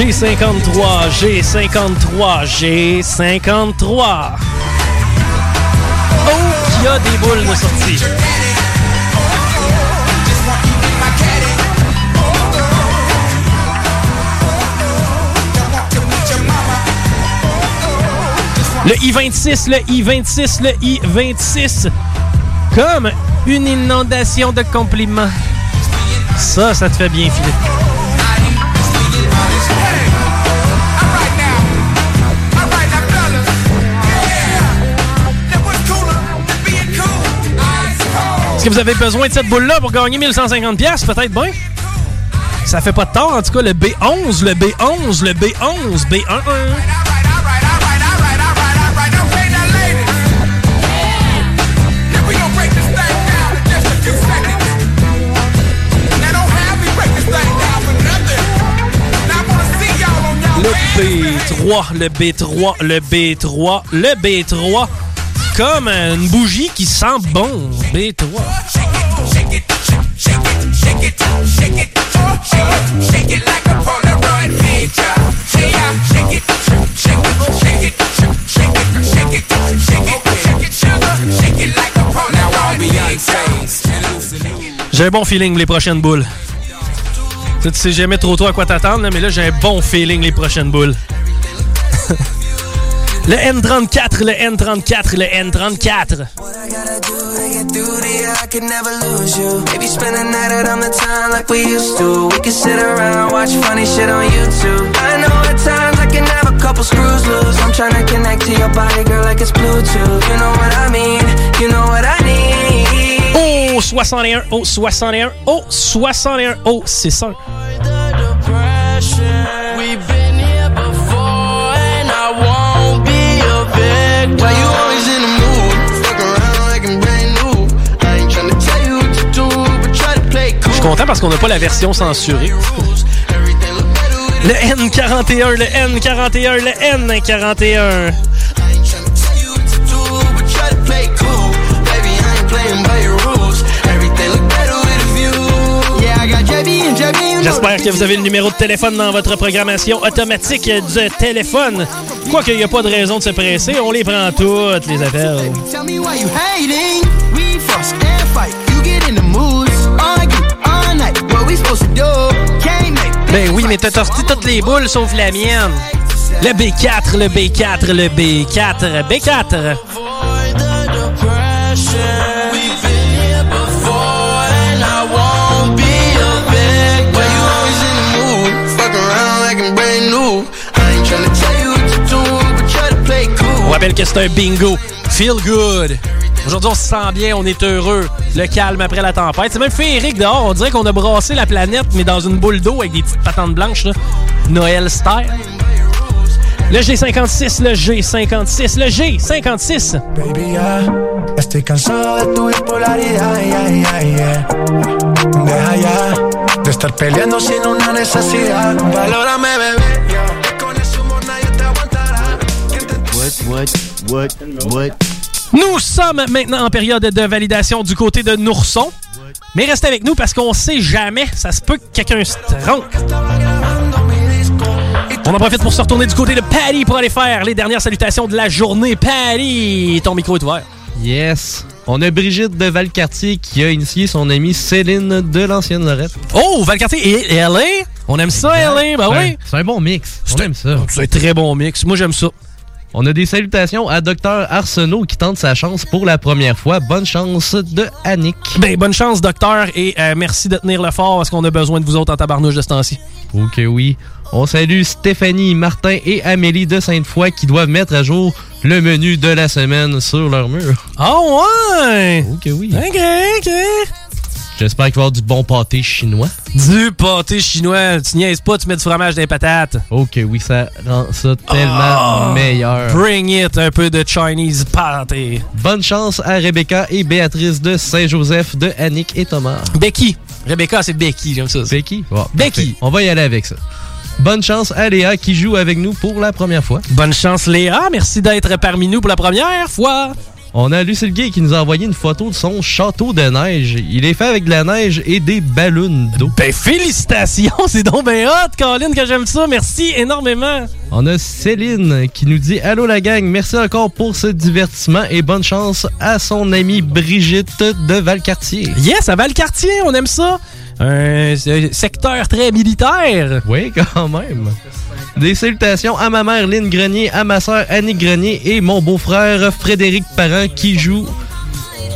G53, G53, G53. Oh, qu'il y a des boules de sortie. Le I-26, le I-26, le I-26. Comme une inondation de compliments. Ça, ça te fait bien filer. Est-ce que vous avez besoin de cette boule-là pour gagner 1150$? pièces Peut-être bien. Ça fait pas de tort, en tout cas, le B11, le B11, le B11, B11. B3, le B3, le B3, le B3. Comme une bougie qui sent bon. B3. J'ai un bon feeling les prochaines boules. Tu sais jamais trop tôt à quoi t'attendre, mais là j'ai un bon feeling les prochaines boules. le N34, le N34, le N34. I could never lose you. Maybe spend the night out on the town like we used to. We could sit around, watch funny shit on YouTube. I know at times I can have a couple screws loose. I'm trying to connect to your body, girl, like it's Bluetooth. You know what I mean? You know what I need. Oh, 61, oh, 61, oh, 61, oh, c'est ça. Parce qu'on n'a pas la version censurée. Le N41, le N41, le N41. but try to play cool. Baby, I ain't playing by your rules. Everything look better with a view. Yeah, I got JB and JB. you know J'espère que vous avez le numéro de téléphone dans votre programmation automatique du téléphone. Quoique, il n'y a pas de raison de se presser, on les prend toutes, les appels. Ben oui, mais t'as sorti toutes les boules sauf la mienne. Le B4, le B4, le B4, B4. We've been here before, and I won't be a victim. Why you always in the mood? Fuck around like I'm brand new. I ain't tryna tell you what to do, but try to play cool. On rappelle que c'est un bingo. Feel good. Aujourd'hui, on se sent bien, on est heureux. Le calme après la tempête. C'est même féerique dehors. On dirait qu'on a brassé la planète, mais dans une boule d'eau avec des petites patentes blanches. Là. Noël style. Le G56, le G56, le G56. Baby, ya estoy cansado de tu bipolaridad, ya, ya, ya. Deja ya de estar peleando sin una necesidad. Valórame, bebé. ya. Con ese humor nadie te aguantará. What, what, what, what? Nous sommes maintenant en période de validation du côté de Nourson. Mais restez avec nous parce qu'on sait jamais, ça se peut que quelqu'un se trompe. On en profite pour se retourner du côté de Patty pour aller faire les dernières salutations de la journée. Patty, ton micro est ouvert. Yes. On a Brigitte de Valcartier qui a initié son amie Céline de l'ancienne Lorette. Oh, Valcartier et LA. On aime ça, LA. Ben oui. C'est un bon mix. On aime ça. C'est un très bon mix. Moi, j'aime ça. On a des salutations à Docteur Arsenault qui tente sa chance pour la première fois. Bonne chance de Annick. Ben, bonne chance, docteur, et euh, merci de tenir le fort parce qu'on a besoin de vous autres en tabarnouche de ce temps-ci. Ok, oui. On salue Stéphanie, Martin et Amélie de Sainte-Foy qui doivent mettre à jour le menu de la semaine sur leur mur. Oh, ouais! Ok, oui. Ok, ok. J'espère qu'il va y avoir du bon pâté chinois. Du pâté chinois. Tu niaises pas, tu mets du fromage dans les patates. Ok, oui, ça rend ça tellement Ah! meilleur. Bring it, un peu de Chinese pâté. Bonne chance à Rebecca et Béatrice de Saint-Joseph, de Annick et Thomas. Becky. Rebecca, c'est Becky, j'aime ça. Becky? Becky. On va y aller avec ça. Bonne chance à Léa qui joue avec nous pour la première fois. Bonne chance, Léa. Merci d'être parmi nous pour la première fois. On a Lucille Gay qui nous a envoyé une photo de son château de neige. Il est fait avec de la neige et des ballons d'eau. Ben, félicitations, c'est donc ben hot, Colin, que j'aime ça. Merci énormément. On a Céline qui nous dit Allô la gang, merci encore pour ce divertissement et bonne chance à son amie Brigitte de Valcartier. Yes, à Valcartier, on aime ça. Un secteur très militaire. Oui, quand même. Des salutations à ma mère Lynn Grenier, à ma soeur Annie Grenier et mon beau-frère Frédéric Parent qui joue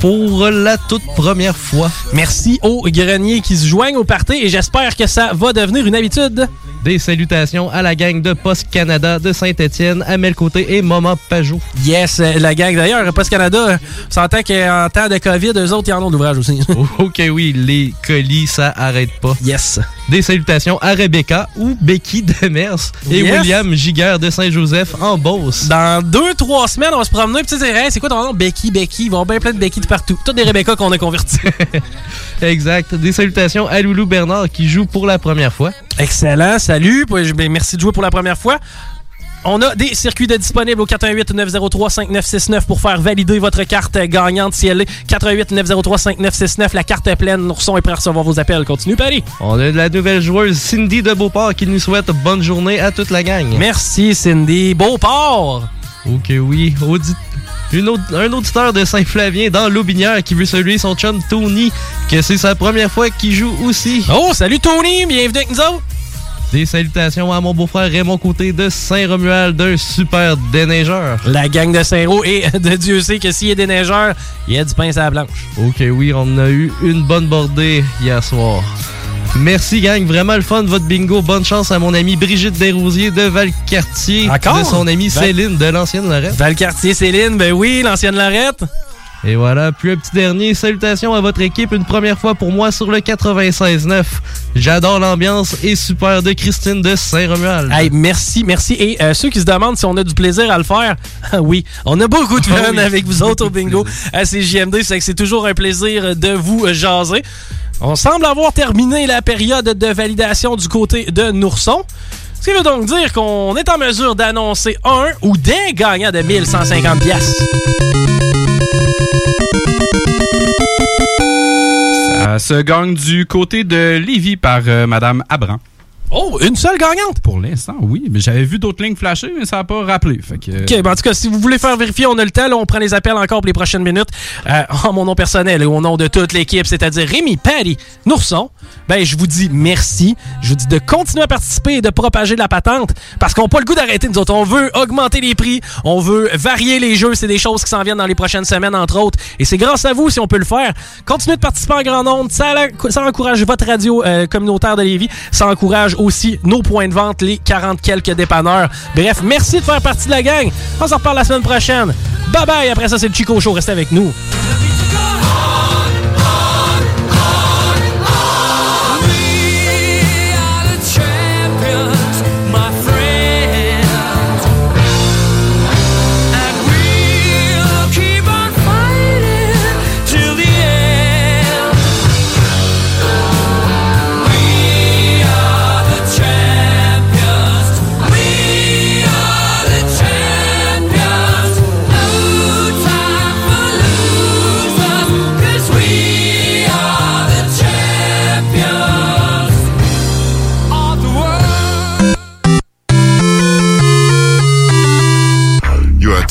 pour la toute première fois. Merci aux greniers qui se joignent au party et j'espère que ça va devenir une habitude. Des salutations à la gang de Post Canada de Saint-Étienne, Amel Côté et Maman Pajot. Yes, euh, la gang. D'ailleurs, Post Canada, on s'entend qu'en temps de COVID, eux autres, ils en ont d'ouvrage aussi. ok, oui, les colis, ça arrête pas. Yes. Des salutations à Rebecca ou Becky Demers et Yes. William Giguère de Saint-Joseph en Beauce. Dans deux, trois semaines, on va se promener et tu sais, hey, c'est quoi ton nom? Becky, Becky. Ils vont avoir bien plein de Becky de partout. Toutes des Rebecca qu'on a convertis. Exact. Des salutations à Loulou Bernard qui joue pour la première fois. Excellent. Puis, ben, Merci de jouer pour la première fois. On a des circuits de disponibles au 418-903-5969 pour faire valider votre carte gagnante si elle est 418-903-5969. La carte est pleine. Nourson est prêt à recevoir vos appels. Continue, Paris. On a de la nouvelle joueuse Cindy de Beauport qui nous souhaite bonne journée à toute la gang. Merci, Cindy. Beauport. Ok, oui. Une autre- un auditeur de Saint-Flavien dans l'Aubinière qui veut saluer son chum Tony, que c'est sa première fois qu'il joue aussi. Oh, salut Tony. Bienvenue avec nous autres. Des salutations à mon beau-frère Raymond Côté de Saint-Romuald, d'un super déneigeur. La gang de Saint-Roch et de Dieu sait que s'il y a des neigeurs, il y a du pain à la blanche. Ok, oui, on a eu une bonne bordée hier soir. Merci, gang. Vraiment le fun, votre bingo. Bonne chance à mon amie Brigitte Desrosiers de Valcartier. Encore? De son amie Val- Céline de l'ancienne Lorette. Valcartier Céline, ben oui, l'ancienne Lorette. Et voilà, puis un petit dernier. Salutations à votre équipe. Une première fois pour moi sur le 96.9. J'adore l'ambiance et super de Christine de Saint-Romuald. Hey, merci, merci. Et euh, ceux qui se demandent si on a du plaisir à le faire, oui, on a beaucoup de fun Ah oui. avec vous autres au bingo à CJMD. C'est que c'est toujours un plaisir de vous euh, jaser. On semble avoir terminé la période de validation du côté de Nourson. Ce qui veut donc dire qu'on est en mesure d'annoncer un ou des gagnants de 1150 pièces. Ça se gagne du côté de Lévis par euh, Madame Abran. Oh, une seule gagnante? Pour l'instant, oui. Mais j'avais vu d'autres lignes flasher, mais ça n'a pas rappelé. Fait que, OK, ben en tout cas, si vous voulez faire vérifier, on a le temps. Là, on prend les appels encore pour les prochaines minutes. Euh, en mon nom personnel et au nom de toute l'équipe, c'est-à-dire Rémi, Paddy, Nourson, ben je vous dis merci. Je vous dis de continuer à participer et de propager la patente parce qu'on n'a pas le goût d'arrêter, nous autres. On veut augmenter les prix, on veut varier les jeux. C'est des choses qui s'en viennent dans les prochaines semaines, entre autres. Et c'est grâce à vous si on peut le faire. Continuez de participer en grand nombre. Ça, encourage votre radio euh, communautaire de Lévis. Ça encourage aussi nos points de vente, les 40 quelques dépanneurs. Bref, merci de faire partie de la gang. On s'en reparle la semaine prochaine. Bye bye. Après ça, c'est le Chico Show. Restez avec nous.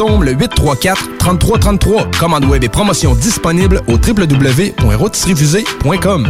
le 834 3333. Commande web et promotion disponible au www.rôtisseriefusée.com.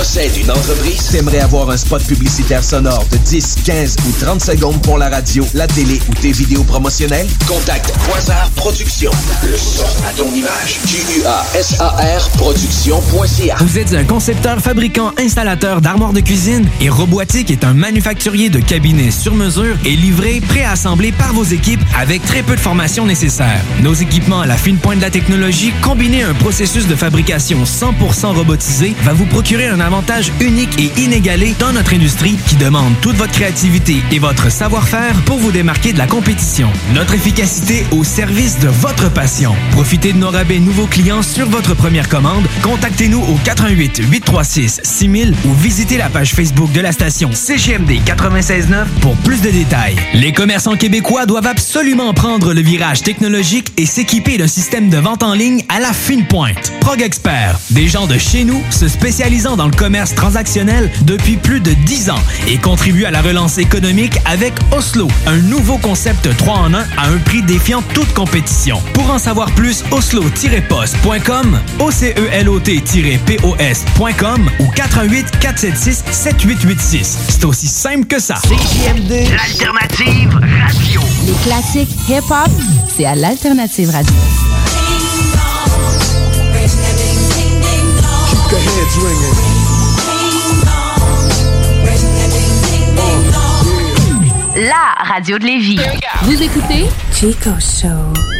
Possèdes une entreprise? T'aimerais avoir un spot publicitaire sonore de 10, 15 ou 30 secondes pour la radio, la télé ou tes vidéos promotionnelles? Contacte Quasar Productions. Le son à ton image. Q-U-A-S-A-R Production.ca. Vous êtes un concepteur, fabricant, installateur d'armoires de cuisine et Robotique est un manufacturier de cabinets sur mesure et livré, préassemblé par vos équipes avec très peu de formation nécessaire. Nos équipements à la fine pointe de la technologie, combinés à un processus de fabrication 100% robotisé, va vous procurer un avantage unique et inégalé dans notre industrie qui demande toute votre créativité et votre savoir-faire pour vous démarquer de la compétition. Notre efficacité au service de votre passion. Profitez de nos rabais nouveaux clients sur votre première commande. Contactez-nous au 88 836 6000 ou visitez la page Facebook de la station CGMD 969 pour plus de détails. Les commerçants québécois doivent absolument prendre le virage technologique et s'équiper d'un système de vente en ligne à la fine pointe. Prog Expert, des gens de chez nous se spécialisant dans le commerce transactionnel depuis plus de 10 ans et contribuent à la relance économique avec Oslo, un nouveau concept 3 en 1 à un prix défiant toute compétition. Pour en savoir plus, oslo-post.com, OCELOT-POS.com ou 418 476 7886. C'est aussi simple que ça. CJMD, l'alternative radio. Les classiques hip-hop, c'est à l'alternative radio. Keep the heads ringing. La radio de Lévis. Vous écoutez Chico Show.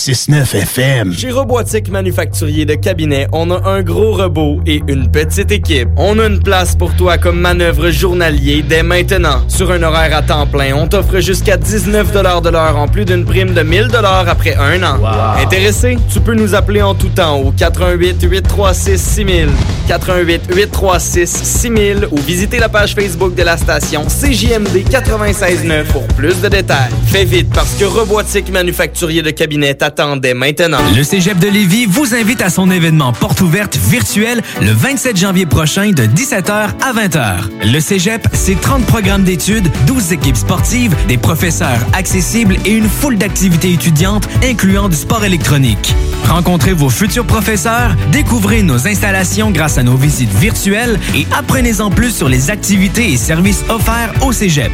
969 FM. Chez Robotique Manufacturier de Cabinet, on a un gros robot et une petite équipe. On a une place pour toi comme manœuvre journalier dès maintenant. Sur un horaire à temps plein, on t'offre jusqu'à 19 de l'heure en plus d'une prime de 1000 après un an. Intéressé? Tu peux nous appeler en tout temps au 88 836 6000, 88 836 6000 ou visiter la page Facebook de la station CJMD 969 pour plus de détails. Fais vite parce que Robotique Manufacturier de Cabinet t'attendait maintenant. Le Cégep de Lévis vous invite à son événement porte ouverte virtuel le 27 janvier prochain de 17h à 20h. Le Cégep, c'est 30 programmes d'études, 12 équipes sportives, des professeurs accessibles et une foule d'activités étudiantes incluant du sport électronique. Rencontrez vos futurs professeurs, découvrez nos installations grâce à nos visites virtuelles et apprenez-en plus sur les activités et services offerts au Cégep.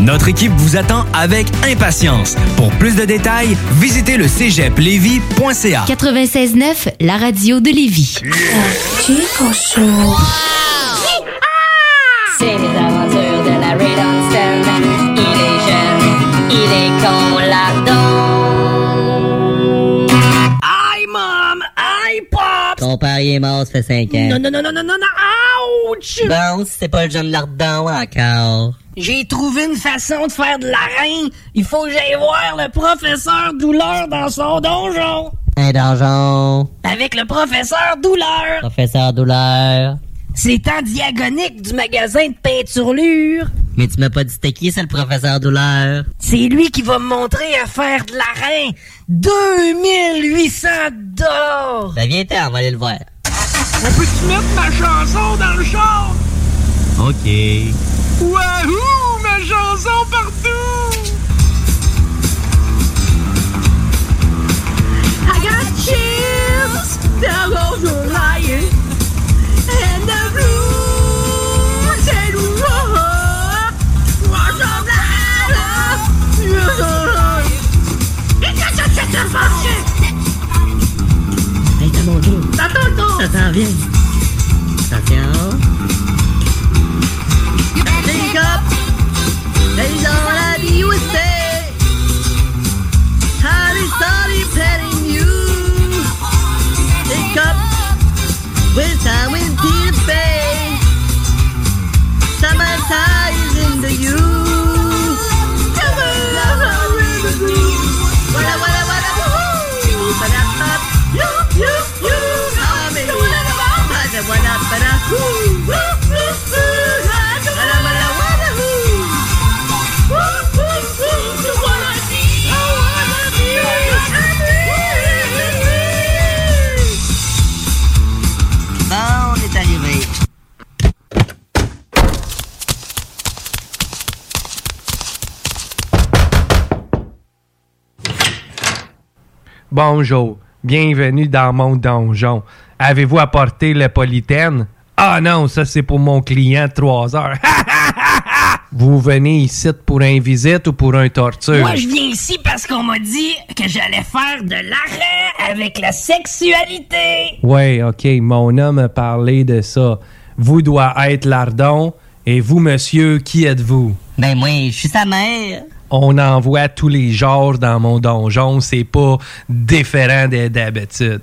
Notre équipe vous attend avec impatience. Pour plus de détails, visitez le cégeplevy.ca. 96.9, la radio de Lévis. C'est Ton père il est mort, ça fait 5 ans. Non, non, non, non, non, non, non, ouch! Bon, c'est pas le jeune lardon encore. J'ai trouvé une façon de faire de l'arène. Il faut que j'aille voir le professeur Douleur dans son donjon. Un donjon. Avec le professeur Douleur. Professeur Douleur. C'est en diagonique du magasin de peinturlure. Mais tu m'as pas dit c'était qui, c'est le professeur Douleur? C'est lui qui va me montrer à faire de l'arène. 2800 dollars. Ben viens t'en, on va aller le voir. On peut-tu mettre ma chanson dans le char? OK. Wahoo! Ma chanson partout! I got chills down the Hey, t'as mon tour. Ça ton tour! Ça s'en vient. Attention. Pick up! They don't let you stay. Harry sorry petting you. Pick up! With time in Peter Bay. Summertime is in the you. Bonjour, bienvenue dans mon donjon. Avez-vous apporté le polythène? Ah non, ça c'est pour mon client de 3 heures. Vous venez ici pour un visite ou pour un torture? Moi, je viens ici parce qu'on m'a dit que j'allais faire de l'arrêt avec la sexualité. Ouais, ok, mon homme a parlé de ça. Vous doit être lardon. Et vous, monsieur, qui êtes-vous? Ben moi, je suis sa mère. On en voit tous les genres dans mon donjon, c'est pas différent de- d'habitude.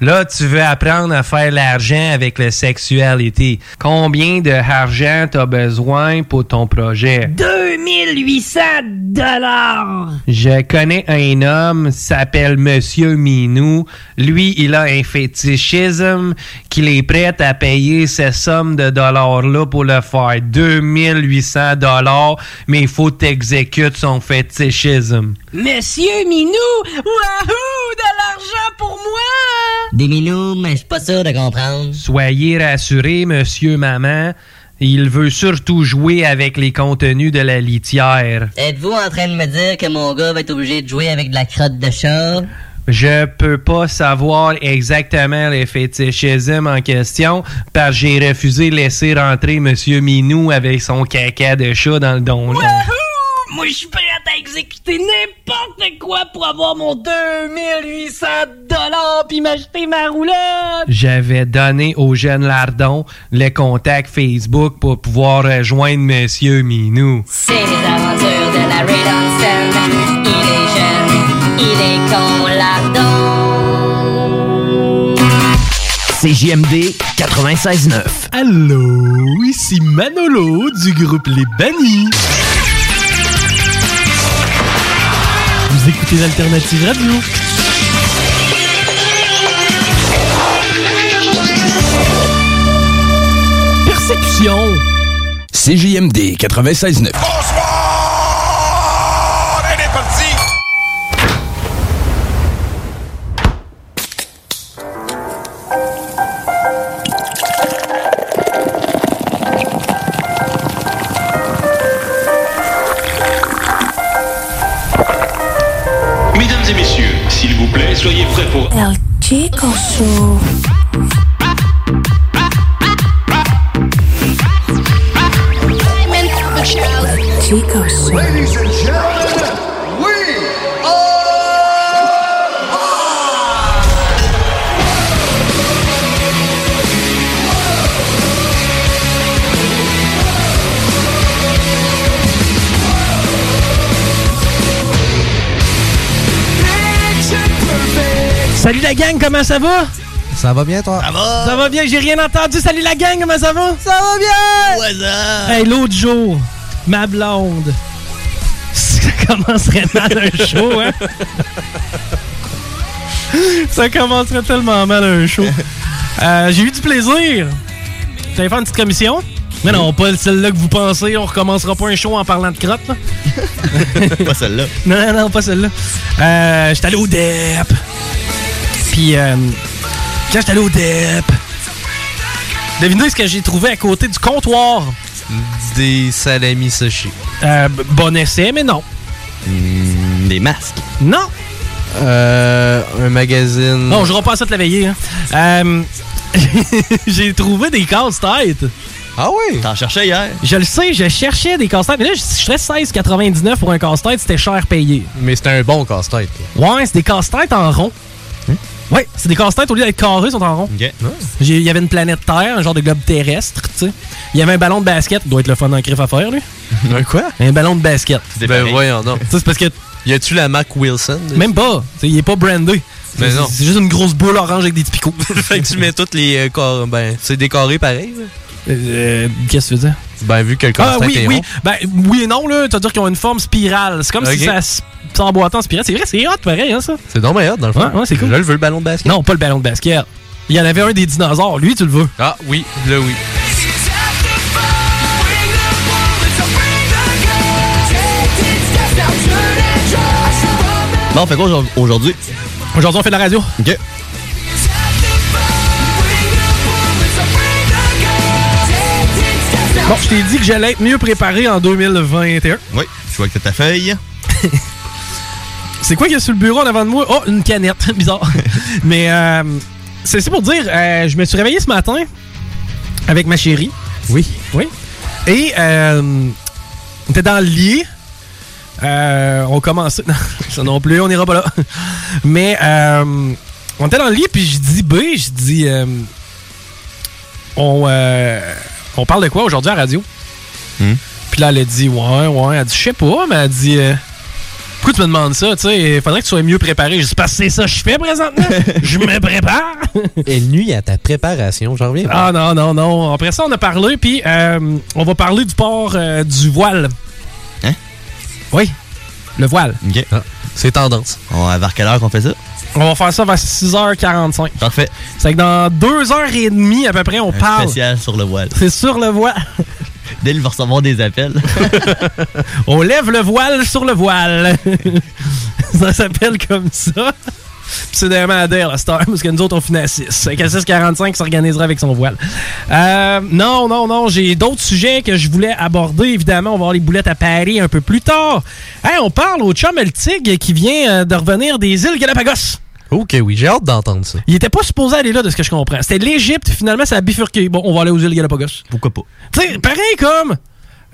Là, tu veux apprendre à faire l'argent avec la sexualité. Combien de argent t'as besoin pour ton projet? 2800 dollars. Je connais un homme, s'appelle Monsieur Minou. Lui, il a un fétichisme qu'il est prêt à payer cette somme de dollars-là pour le faire. 2800 dollars, mais il faut t'exécuter son fétichisme. Monsieur Minou, wahoo, de l'argent pour moi. Des minous, mais je suis pas sûr de comprendre. Soyez rassurés, Monsieur Maman. Il veut surtout jouer avec les contenus de la litière. Êtes-vous en train de me dire que mon gars va être obligé de jouer avec de la crotte de chat? Je peux pas savoir exactement les fétichismes en question parce que j'ai refusé de laisser rentrer Monsieur Minou avec son caca de chat dans le donjon. Moi, je suis prête à exécuter n'importe quoi pour avoir mon 2800 dollars puis m'acheter ma roulotte. J'avais donné au jeune Lardon les contacts Facebook pour pouvoir rejoindre Monsieur Minou. C'est les aventures de la Red Il est jeune, il est con, Lardon. CJMD 96.9. Allô, ici Manolo du groupe Les Bannis. Écoutez l'Alternative Radio. Persécution. CJMD 96.9. comment ça va? Ça va bien, toi? Ça va! Ça va bien, j'ai rien entendu. Salut la gang, comment ça va? Ça va bien! Hey, l'autre jour, ma blonde. Ça commencerait mal un show, hein? Ça commencerait tellement mal un show. Euh, j'ai eu du plaisir. J'allais faire une petite commission? Mais non, pas celle-là que vous pensez. On recommencera pas un show en parlant de crotte, là. Pas celle-là. Non, non, non, pas celle-là. Euh, j'étais allé au DEP. Puis, euh, quand j'étais allé au DEP, devinez ce que j'ai trouvé à côté du comptoir? Des salamis sushi. Euh, bon essai, mais non. des masques. Non. Euh, un magazine. Non, je repasse ça te la veillée. Hein. Euh, j'ai trouvé des casse-têtes. Ah oui? T'en cherchais hier? Je le sais, je cherchais des casse-têtes. Mais là, je je serais 16,99 pour un casse-tête, c'était cher payé. Mais c'était un bon casse-tête. Ouais, c'est des casse-têtes en rond. Ouais, c'est des casse-têtes au lieu d'être carrés, ils sont en rond. Il y avait une planète Terre, un genre de globe terrestre, tu sais. Il y avait un ballon de basket, doit être le fun en griffe à faire, lui. Un quoi? Un ballon de basket. Ben voyons donc. Ça, c'est parce que. Y a-tu la Mac Wilson? Même pas. Il est pas brandé. Mais C'est- non. C'est juste une grosse boule orange avec des petits picots. fait que tu mets toutes les euh, corps. Ben, c'est décoré pareil. là. Euh, Qu'est-ce que tu veux dire? Ben, vu que le Ah oui, est oui. rond. Ben oui et non, là. Tu vas dire qu'ils ont une forme spirale. C'est comme si ça s'emboîtait en spirale. C'est vrai, c'est hot pareil, hein, ça? C'est donc hot, dans le fond. Ouais, ouais, c'est cool. Là, je veux le ballon de basket. Non, pas le ballon de basket. Il y en avait un des dinosaures. Lui, tu le veux. Ah oui, là oui. Bon, on fait quoi aujourd'hui- aujourd'hui? Aujourd'hui, on fait de la radio. OK. Bon, je t'ai dit que j'allais être mieux préparé en 2021. Oui, je vois que t'as ta feuille. C'est quoi qu'il y a sur le bureau en avant de moi? Oh, une canette. Bizarre. Mais euh, c'est pour dire, euh, je me suis réveillé ce matin avec ma chérie. Oui. Oui. Et euh, on était dans le lit. Euh, on commençait. Non, ça non plus, on n'ira pas là. Mais euh, on était dans le lit, puis je dis B, je dis. euh, on, euh, on parle de quoi aujourd'hui à la radio? Hmm? Puis là, elle a dit Ouais, ouais. Elle a dit Je sais pas, mais elle a dit euh, Pourquoi tu me demandes ça? Tu sais, il faudrait que tu sois mieux préparé. Je dis Parce que c'est ça que je fais présentement. je me prépare. Elle nuit à ta préparation, j'en reviens. Ah non, non, non. Après ça, on a parlé, puis euh, on va parler du port euh, du voile. Hein? Oui, le voile. OK. C'est tendance. On, vers quelle heure qu'on fait ça? On va faire ça vers 6h45. Parfait. C'est que dans deux heures et demie, à peu près, on Un parle. spécial sur le voile. C'est sur le voile. Dès il va recevoir des appels. on lève le voile sur le voile. ça s'appelle comme ça. C'est vraiment adhère la star, parce que nous autres, on finit à 6. C'est qu'à 6h45 s'organisera avec son voile. Euh, non, non, non, j'ai d'autres sujets que je voulais aborder. Évidemment, on va avoir les boulettes à Paris un peu plus tard. Hey, on parle au chum El Tig qui vient euh, de revenir des îles Galapagos. Ok, oui, j'ai hâte d'entendre ça. Il était pas supposé aller là, de ce que je comprends. C'était l'Égypte, finalement, ça a bifurqué. Bon, on va aller aux îles Galapagos. Pourquoi pas? Tu sais, pareil comme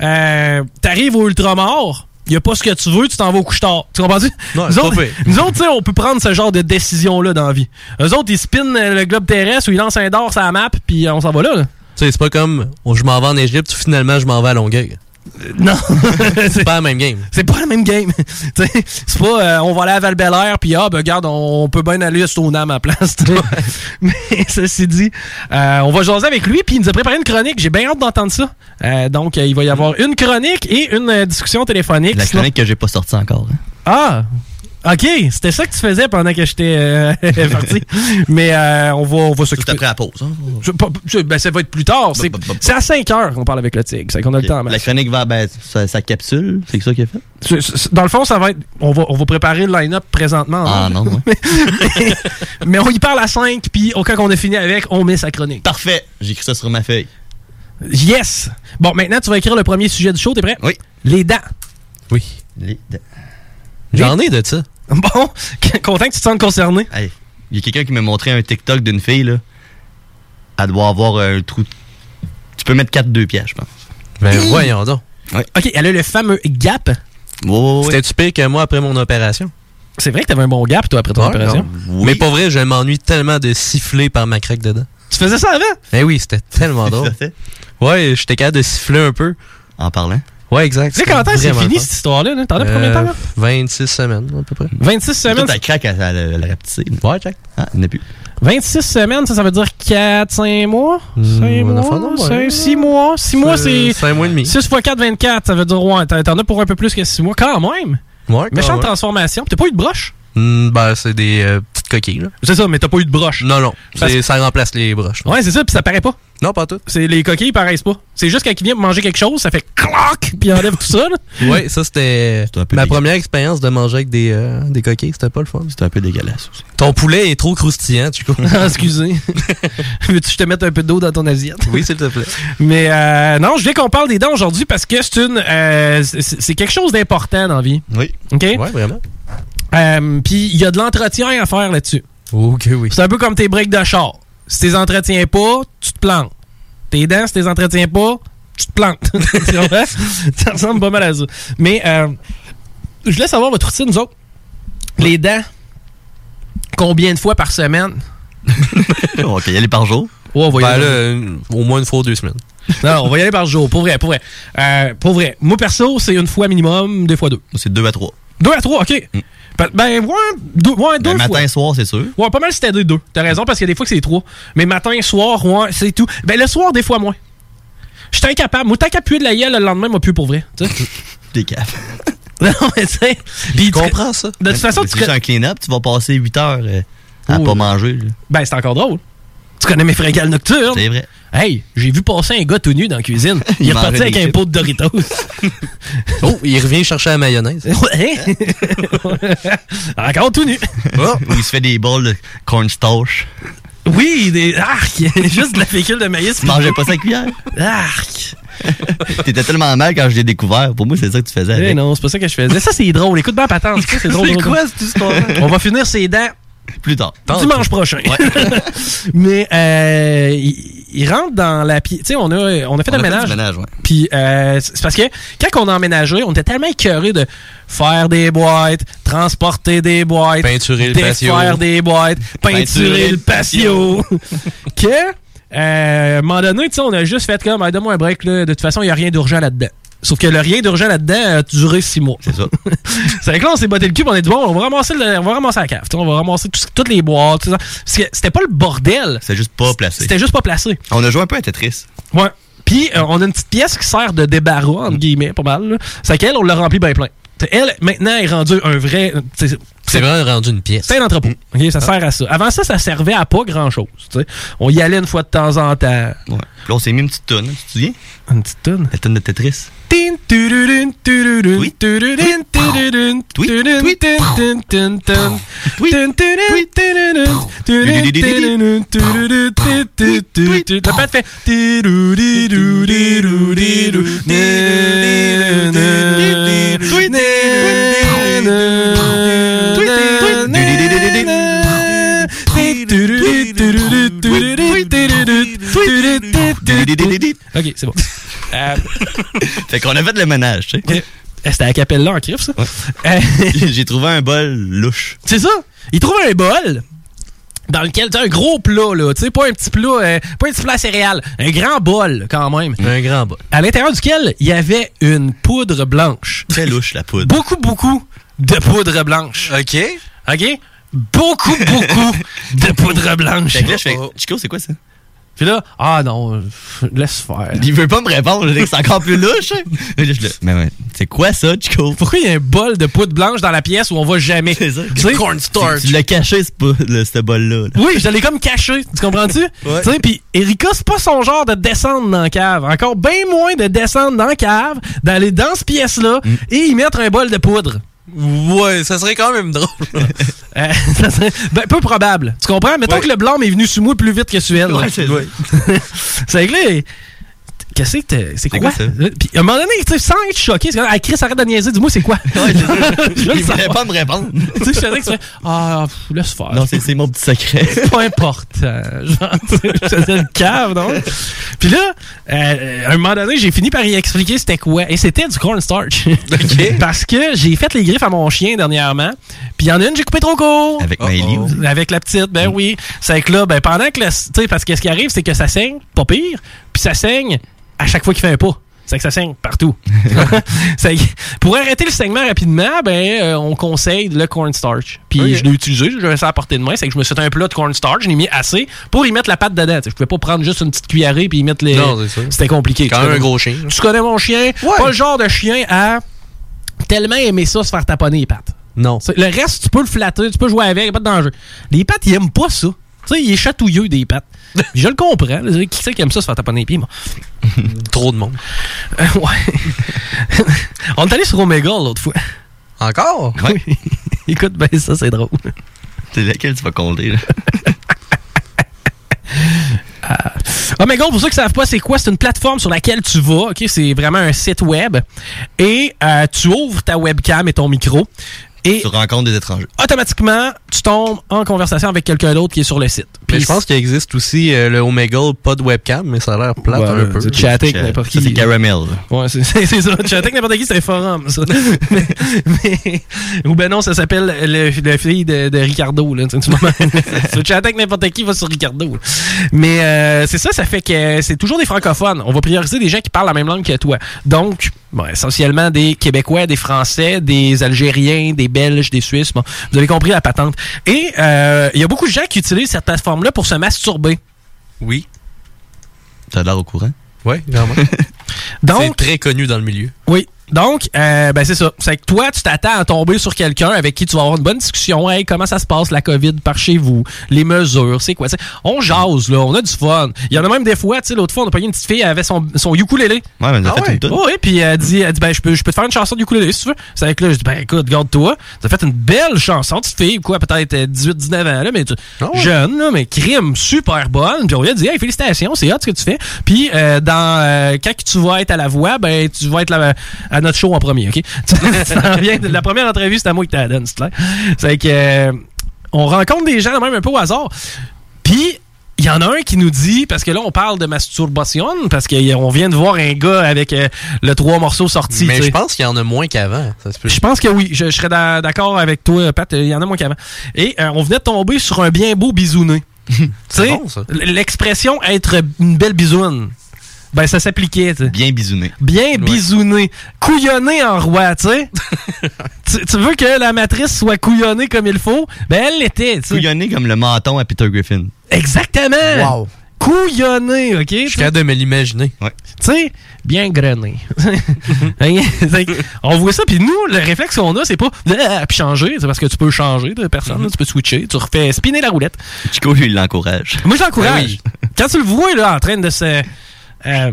euh, t'arrives au ultramar, y a pas ce que tu veux, tu t'en vas au couche-tard. Tu comprends-tu? Non, nous, autres, nous autres, tu sais, on peut prendre ce genre de décision-là dans la vie. Eux autres, ils spinent le globe terrestre ou ils lancent un d'or sur la map, puis on s'en va là. là. Tu sais, c'est pas comme oh, je m'en vais en Égypte, finalement je m'en vais à Longueuil. Non. c'est pas la même game. C'est pas la même game. C'est pas euh, on va aller à val puis ah ben regarde, on, peut bien aller à Stoneham à la place. Mais ceci dit, euh, on va jaser avec lui puis il nous a préparé une chronique. J'ai bien hâte d'entendre ça. Euh, donc il va y avoir une chronique et une discussion téléphonique. La Sinon- chronique que j'ai pas sortie encore. hein. Ah! OK, c'était ça que tu faisais pendant que j'étais euh, parti. Mais euh, on va, on va s'occuper. après la pause. hein. Je- pas- je- ben, ça va être plus tard. C'est c'est à 5 heures qu'on parle avec le tigre. C'est qu'on a le temps. La chronique va, ben, sa, sa capsule, c'est ça qu'il a fait? Dans le fond, ça va être. On va, on va préparer le line-up présentement. Ah hein. non, ouais. Mais on y parle à 5, puis au cas qu'on a fini avec, on met sa chronique. Parfait. J'ai écrit ça sur ma feuille. Yes! Bon, maintenant, tu vas écrire le premier sujet du show. T'es prêt? Oui. Les dents. Oui. Les dents. J'en ai de ça. Bon, content que tu te sentes concerné. Hey, il y a quelqu'un qui m'a montré un TikTok d'une fille, là. Elle doit avoir un trou. Tu peux mettre 4-2 pièces, je pense. Ben voyons donc. Ouais. OK, elle a le fameux gap. C'était-tu pire que moi après mon opération? C'est vrai que t'avais un bon gap, toi, après ton Ouais, opération. non. Mais pas vrai, je m'ennuie tellement de siffler par ma craque dedans. Tu faisais ça avant? Ben oui, c'était tellement drôle. Ouais, j'étais capable de siffler un peu. En parlant? Ouais, exact. Tu sais, quand est-ce que c'est fini cette histoire-là? là? T'en as pour combien de temps? là? 26 semaines, à peu près. 26 semaines? Ta craque, elle, elle, elle a rapetissé. Ouais, check. Ah, il n'y en a plus. 26 semaines, ça, ça veut dire 4, 5 mois? 5 Hmm, mois? enfin, non, ouais. 6 mois? 6 mois, c'est. 5 mois et demi. 6 x 4, 24. Ça veut dire, ouais, t'en as pour un peu plus que 6 mois. Quand même! Ouais, quand Méchante transformation. T'as pas eu de broche? Hmm, ben, c'est des C'est ça, mais t'as pas eu de broche. Non, non. Parce- Ça remplace les broches. Ouais, c'est ça, puis ça paraît pas. Non, pas tout. C'est les coquilles, ils paraissent pas. C'est juste quand il vient manger quelque chose, ça fait cloc, puis il enlève tout ça. Ouais, ça, c'était ma première expérience de manger avec des, euh, des coquilles. C'était pas le fun. C'était un peu dégueulasse aussi. Ton poulet est trop croustillant, tu coup. Excusez. Veux-tu que je te mette un peu d'eau dans ton assiette? Oui, s'il te plaît. Mais euh, non, je voulais qu'on parle des dents aujourd'hui parce que c'est une euh, c'est c'est quelque chose d'important dans la vie. Oui. OK? Ouais, vraiment. Euh, Puis il y a de l'entretien à faire là-dessus. Ok, oui. C'est un peu comme tes breaks de char. Si tu les entretiens pas, tu te plantes. Tes dents, si tu les entretiens pas, tu te plantes. Ça ressemble pas mal à ça. Mais euh, je voulais savoir votre routine, nous autres. Les dents, combien de fois par semaine? on va y aller par jour. Ouais, on va y Ben aller. là, euh, au moins une fois ou deux semaines. Non, on va y aller par jour. Pour vrai, pour vrai. Euh, pour vrai. Moi, perso, c'est une fois minimum, deux fois deux. C'est deux à trois. Deux à trois, OK. Ben, ben, ouais, deux, ouais, deux Ben, fois. matin, soir, c'est sûr. Ouais, pas mal c'était deux, deux. T'as raison, parce qu'il y a des fois que c'est trois. Mais matin, soir, ouais, c'est tout. Ben, le soir, des fois moins. Je suis incapable. Moi, tant qu'à puer de la gueule le lendemain, moi, plus pour vrai. Tu sais. T'es cap. non, mais tu sais. Comprends ça. De toute façon, tu tu un clean-up, tu vas passer 8 heures euh, à Oh, pas manger. là. Ben, c'est encore drôle. Tu connais mes fringales nocturnes? C'est vrai. Hey, j'ai vu passer un gars tout nu dans la cuisine. Il, Il est reparti avec un pot de Doritos. Oh, il revient chercher la mayonnaise. ouais. encore tout nu. Ou il se fait des bols de cornstarch. Oui, des arc, juste de la fécule de maïs. Tu mangeais pas ça cuillère? Arc. T'étais tellement mal quand je l'ai découvert. Pour moi, c'est ça que tu faisais. Eh avec. non, c'est pas ça que je faisais. Ça, c'est drôle. Écoute bien, patente. C'est drôle. C'est drôle, quoi, cette histoire-là? On va finir ses dents Plus tard. dimanche prochain. Mais euh, il rentre dans la pied. Tu sais, on a, on a fait On un a ménage. ménage, ouais. Puis euh, c'est parce que quand on a emménagé, on était tellement écœurés de faire des boîtes, transporter des boîtes, Peinturer le patio. défaire des boîtes, peinturer le patio, que euh, à un moment donné, tu sais, on a juste fait comme, Ah, donne-moi un break, là. de toute façon, il n'y a rien d'urgent là-dedans. Sauf que le rien d'urgent là-dedans a duré six mois. C'est ça. C'est que là, on s'est botté le cul, on est dit, bon, on va ramasser, le- on va ramasser la cave. On va ramasser tout- toutes les boîtes. tout ça. Parce que c'était pas le bordel. C'est juste pas placé. C'était juste pas placé. On a joué un peu à Tetris. Ouais. Puis, euh, on a une petite pièce qui sert de débarras, entre guillemets, pas mal. C'est qu'elle, on l'a rempli bien plein. Elle, maintenant, est rendue un vrai. C'est vraiment rendu une pièce. C'est un entrepôt. OK, ça sert à ça. Avant ça, ça servait à pas grand-chose. t'sais. On y allait une fois de temps en temps. Ouais. Puis là, on s'est mis une petite tonne. Tu te souviens? Une petite tonne. La tonne de Tetris. Le pad fait Ok, c'est bon. Euh, Fait qu'on a fait le ménage, tu sais. eh, C'était à Capella en crif, ça. Euh, J'ai trouvé un bol louche. C'est ça. Il trouve un bol. dans lequel tu as un gros plat, là, tu sais, pas un petit plat, euh, pas un petit plat à céréales, un grand bol quand même. Un grand bol. À l'intérieur duquel il y avait une poudre blanche. Très louche, la poudre. Beaucoup, beaucoup de poudre blanche. OK. OK? Beaucoup, beaucoup de poudre blanche. Fait que là, je fais, Chico, c'est quoi ça? Puis là, ah non, euh, laisse faire. Il veut pas me répondre, je dis que c'est encore plus louche. Mais le- Mais ouais, c'est quoi ça, Chico? Pourquoi il y a un bol de poudre blanche dans la pièce où on va jamais? C'est ça. Tu sais? Tu, tu l'as caché, ce, bol-là. là. Oui, je l'ai comme caché, tu comprends-tu? Ouais. Tu sais, puis Erika, c'est pas son genre de descendre dans la cave. Encore bien moins de descendre dans la cave, d'aller dans cette pièce-là Mm. et y mettre un bol de poudre. Ouais, ça serait quand même drôle. Euh, ça serait- ben, peu probable. Tu comprends? Mettons Ouais. que le blanc est venu sous moi plus vite que. Ouais, c'est ouais. c'est que là, Qu'est-ce que t'es- c'est quoi? quoi ça? Puis à un moment donné, tu sais, sans être choqué, c'est comme, ah, Chris, arrête de niaiser, dis-moi c'est quoi? je le voulait savoir. pas me répondre. Tu sais, je savais que tu fais, ah, pff, laisse faire. Non, c'est mon petit secret. Pas important. Genre, je faisais le cave, non? Puis là, euh, à un moment donné, j'ai fini par y expliquer c'était quoi. Et c'était du cornstarch. Parce que j'ai fait les griffes à mon chien dernièrement. Puis il y en a une, j'ai coupé trop court. Avec Miley. aussi. Avec la petite, ben oui. C'est que là, ben pendant que le. Tu sais, parce que ce qui arrive, c'est que ça saigne, pas pire. Puis ça saigne à chaque fois qu'il fait un pas. C'est que ça saigne partout. Pour arrêter le saignement rapidement, ben euh, on conseille le cornstarch. Puis je l'ai utilisé, j'avais ça à portée de main, c'est que je me suis fait un plat de cornstarch, je l'ai mis assez pour y mettre la pâte dedans. Tu sais, Je pouvais pas prendre juste une petite cuillerée puis y mettre les. Non. C'était compliqué. Quand Tu même un connais- gros chien. Tu connais mon chien, pas le genre de chien à tellement aimer ça se faire taponner les pattes. Non. Le reste, tu peux le flatter, tu peux jouer avec, y a pas de danger. Les pattes, ils aiment pas ça. Tu sais, il est chatouilleux des pattes. je le comprends. Qui c'est qui aime ça se faire taponner les pieds, moi? Trop de monde. Euh, ouais. On est allé sur Omega l'autre fois. Encore? Oui. Écoute, ben ça, c'est drôle. C'est laquelle tu vas compter, là? Omega, pour ceux qui ne savent pas, c'est quoi? C'est une plateforme sur laquelle tu vas. ok? C'est vraiment un site web. Et euh, tu ouvres ta webcam et ton micro. Et Tu rencontres des étrangers. automatiquement, tu tombes en conversation avec quelqu'un d'autre qui est sur le site. Je pense qu'il existe aussi euh, le Omegle, pas de webcam, mais ça a l'air plate Ouais, un peu. c'est chatter avec n'importe qui. C'est caramel. Ouais, c'est ça. Chatter avec n'importe qui, c'est un forum, ça. mais, mais- ou ben non, ça s'appelle le, le fille de, de Ricardo, là. Tu chatter avec n'importe qui, va sur Ricardo. Mais euh, c'est ça, ça fait que c'est toujours des francophones. On va prioriser des gens qui parlent la même langue que toi. Donc, bon, essentiellement des Québécois, des Français, des Algériens, des Belges, des Suisses. Bon, vous avez compris la patente. Et euh, il y a beaucoup de gens qui utilisent cette plateforme-là pour se masturber. Oui. T'as l'air au courant? Oui, vraiment. Donc, c'est très connu dans le milieu. Oui. Donc, euh, ben c'est ça. C'est que toi, tu t'attends à tomber sur quelqu'un avec qui tu vas avoir une bonne discussion. Hey, comment ça se passe la COVID par chez vous? Les mesures, c'est quoi? Tu sais, on jase, là. On a du fun. Il y en a même des fois, tu sais, l'autre fois, on a payé une petite fille, elle avait son, son ukulélé. Ouais, mais on a Ah fait une tonne. Oh, oui, puis elle dit, elle dit ben, je peux, je peux te faire une chanson de ukulélé si tu veux. C'est avec là, je dis, ben, écoute, garde-toi. Tu as fait une belle chanson, petite fille, quoi, peut-être euh, 18-19 ans, là, mais tu- Ah jeune, là, mais crime, super bonne. Puis on lui a dit, hey, félicitations, c'est hot ce que tu fais. Puis euh, dans, euh, quand tu vas être à la voix, ben, tu vas être là, à notre show en premier, OK? Tu la première entrevue, c'est à moi qui t'as donné, c'est clair. C'est que, euh, on rencontre des gens, même un peu au hasard. Puis, il y en a un qui nous dit, parce que là, on parle de masturbation, parce qu'on vient de voir un gars avec euh, le trois morceaux sortis. Mais tu je pense qu'il y en a moins qu'avant. Je pense que oui. Je, je serais d'a- d'accord avec toi, Pat. Il y en a moins qu'avant. Et euh, on venait de tomber sur un bien beau bisouné. tu sais, bon, l'expression être une belle bisoune. Ben, ça s'appliquait, tu sais. Bien bisouné. Bien bisouné. Couillonné en roi, tu sais. tu, tu veux que la matrice soit couillonnée comme il faut? Ben, elle l'était, tu sais. Couillonné comme le menton à Peter Griffin. Exactement! Wow. Couillonné, OK? Je suis capable de me l'imaginer. Ouais. tu sais, bien grené. On voit ça, puis nous, le réflexe qu'on a, c'est pas ah, puis changer, c'est parce que tu peux changer de personne, là, tu peux switcher, tu refais spinner la roulette. Chico, lui, il l'encourage. Moi, je l'encourage. Ben oui. Quand tu le vois, là, en train de se. Euh,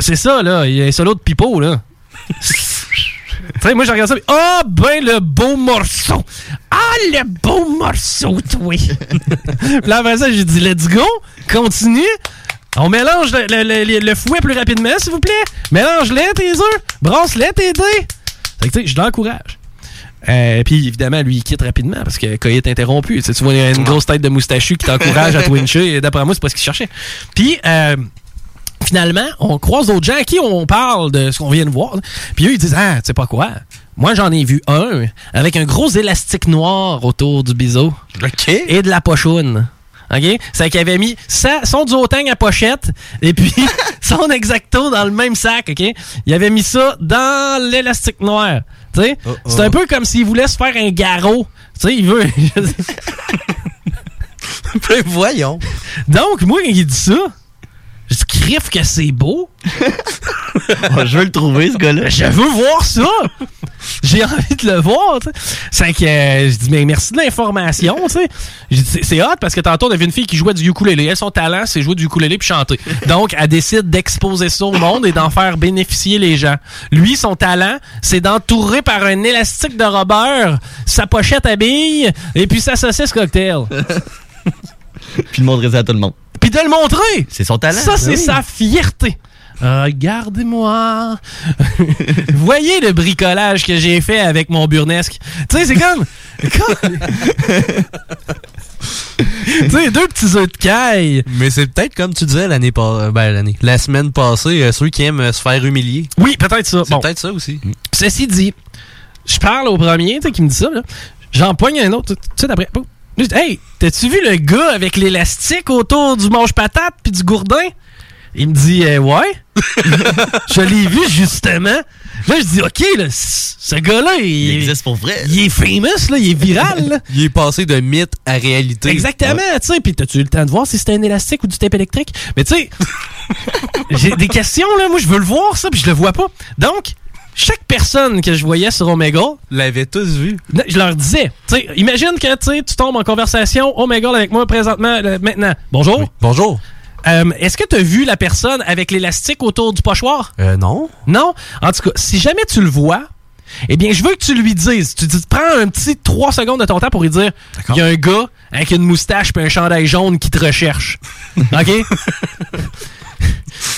c'est ça, là, il y a un solo de pipeau, là. Tu sais, moi, je regarde ça, ah, ben, le beau morceau! Ah, le beau morceau, toi! là, après ça, j'ai dit, let's go, continue. On mélange le, le- le- le fouet plus rapidement, s'il vous plaît. Mélange-les, tes œufs. Brasse-les, tes dés. Fait que, tu sais, je l'encourage. Euh, puis évidemment, lui, il quitte rapidement parce que quand il est interrompu, tu vois, il y a une grosse tête de moustachu qui t'encourage à twincher. Et d'après moi, c'est pas ce qu'il cherchait. Puis, euh, finalement, on croise d'autres gens à qui on parle de ce qu'on vient de voir. Puis eux, ils disent Ah, tu sais pas quoi Moi, j'en ai vu un avec un gros élastique noir autour du biseau. OK. Et de la pochoune. OK? C'est qu'il avait mis sa- son duotang à pochette et puis son exacto dans le même sac, OK? Il avait mis ça dans l'élastique noir. Tu sais? C'est un peu comme s'il voulait se faire un garrot. Tu sais, il veut. Ben, voyons. Donc, moi, quand il dit ça, je dis, crif que c'est beau. je veux le trouver, ce gars-là. Je veux voir ça. J'ai envie de le voir. C'est que euh, je dis, mais merci de l'information, C'est c'est hot parce que tantôt, on avait une fille qui jouait du ukulélé. Elle, son talent, c'est jouer du ukulélé puis chanter. Donc, elle décide d'exposer ça au monde et d'en faire bénéficier les gens. Lui, son talent, c'est d'entourer par un élastique de Robert sa pochette à billes et puis sa saucisse cocktail. Puis de montrer ça à tout le monde. Puis de le montrer. C'est son talent. Ça, c'est Oui. sa fierté. Regardez-moi. Voyez le bricolage que j'ai fait avec mon burnesque. Tu sais, c'est comme. comme- tu sais, deux petits œufs de caille. Mais c'est peut-être comme tu disais l'année pas ben l'année. La semaine passée, euh, ceux qui aiment euh, se faire humilier. Oui, peut-être ça. C'est Bon. peut-être ça aussi. Ceci dit, je parle au premier, tu sais, qui me dit ça, là. J'en poigne un autre, tout de suite Hey, t'as-tu vu le gars avec l'élastique autour du manche-patate puis du gourdin? Il me dit, euh, ouais. je l'ai vu, justement. Là, je dis, OK, là, ce gars-là, il, Il existe pour vrai. il est famous, là, il est viral, là. Il est passé de mythe à réalité. Exactement, tu sais. Puis t'as-tu eu le temps de voir si c'était un élastique ou du tape électrique? Mais tu sais, j'ai des questions, là. Moi, je veux le voir, ça, puis je le vois pas. Donc, chaque personne que je voyais sur Omegle, L'avait tous vu. je leur disais, tu sais, imagine que tu tu tombes en conversation Omegle avec moi présentement, euh, maintenant. Bonjour. Bonjour. Euh, Est-ce que tu as vu la personne avec l'élastique autour du pochoir? Euh, non. Non? En tout cas, si jamais tu le vois, eh bien, je veux que tu lui dises. Tu dis, prends un petit 3 secondes de ton temps pour lui dire il y a un gars avec une moustache et un chandail jaune qui te recherche. OK?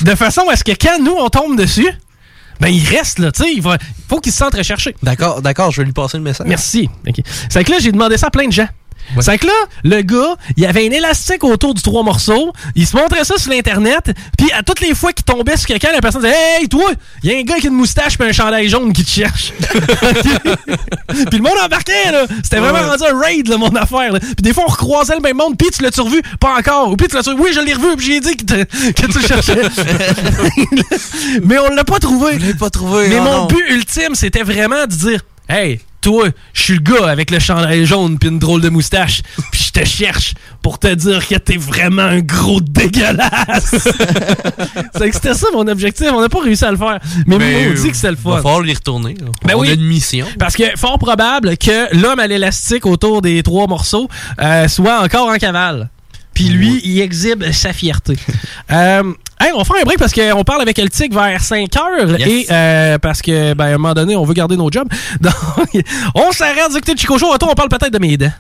de façon à ce que quand nous, on tombe dessus, ben, il reste, là, tu sais, il va- faut qu'il se sente recherché. D'accord, d'accord, je vais lui passer le message. Merci. OK. C'est que là, j'ai demandé ça à plein de gens. C'est que là, le gars, il avait un élastique autour du trois morceaux, il se montrait ça sur l'Internet, puis à toutes les fois qu'il tombait sur quelqu'un, la personne disait Hey, toi, il y a un gars qui a une moustache et un chandail jaune qui te cherche. puis le monde embarquait, là. C'était vraiment Ouais. rendu un raid, là, mon affaire. là. Puis des fois, on recroisait le même monde, puis tu l'as-tu revu? Pas encore. Ou puis tu l'as-tu Oui, je l'ai revu, puis j'ai dit que, te- que tu le cherchais. Mais on l'a pas trouvé. Je l'ai pas trouvé. Mais oh mon non. but ultime, c'était vraiment de dire Hey, toi, je suis le gars avec le chandail jaune puis une drôle de moustache, puis je te cherche pour te dire que t'es vraiment un gros dégueulasse. c'est que c'était ça mon objectif. On n'a pas réussi à le faire. Mais, Mais, on dit que c'est le Il va fun. falloir y retourner. Ben on oui. a une mission. Parce que fort probable que l'homme à l'élastique autour des trois morceaux euh, soit encore en cavale. Puis lui, il exhibe sa fierté. euh, hey, on fait un break parce qu'on parle avec El Tic vers 5 heures Yes. et euh, parce que ben, à un moment donné, on veut garder nos jobs. Donc, on s'arrête d'écouter Chico Show. Retour, on parle peut-être de mes dents.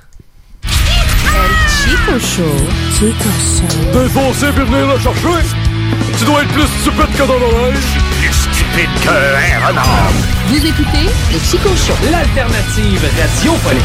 Chico Show. Chico Show. T'es foncé puis venir le chercher. Tu dois être plus stupide que dans l'oreille. Plus stupide qu'un renard. Vous écoutez le Chico Show. L'alternative radiophonique.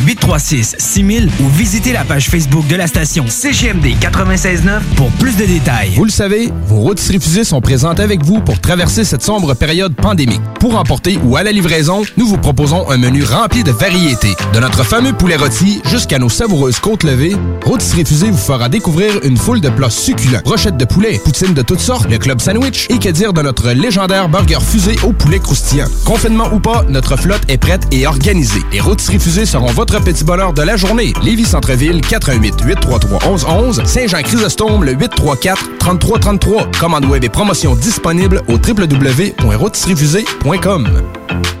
836 6000 ou visitez la page Facebook de la station CGMD 969 pour plus de détails. Vous le savez, vos rôtisseries fusées sont présentes avec vous pour traverser cette sombre période pandémique. Pour emporter ou à la livraison, nous vous proposons un menu rempli de variétés. De notre fameux poulet rôti jusqu'à nos savoureuses côtes levées, Rôtisserie Fusée vous fera découvrir une foule de plats succulents. Brochettes de poulet, poutines de toutes sortes, le club sandwich et que dire de notre légendaire burger fusé au poulet croustillant. Confinement ou pas, notre flotte est prête et organisée. Les Rôtisseries Fusées seront votre petit bonheur de la journée. Lévis Centreville, 418 833 1111 Saint-Jean-Chrysostome, le 834 3333. Commande web et promotion disponible au www.rôtisseriefusée.com.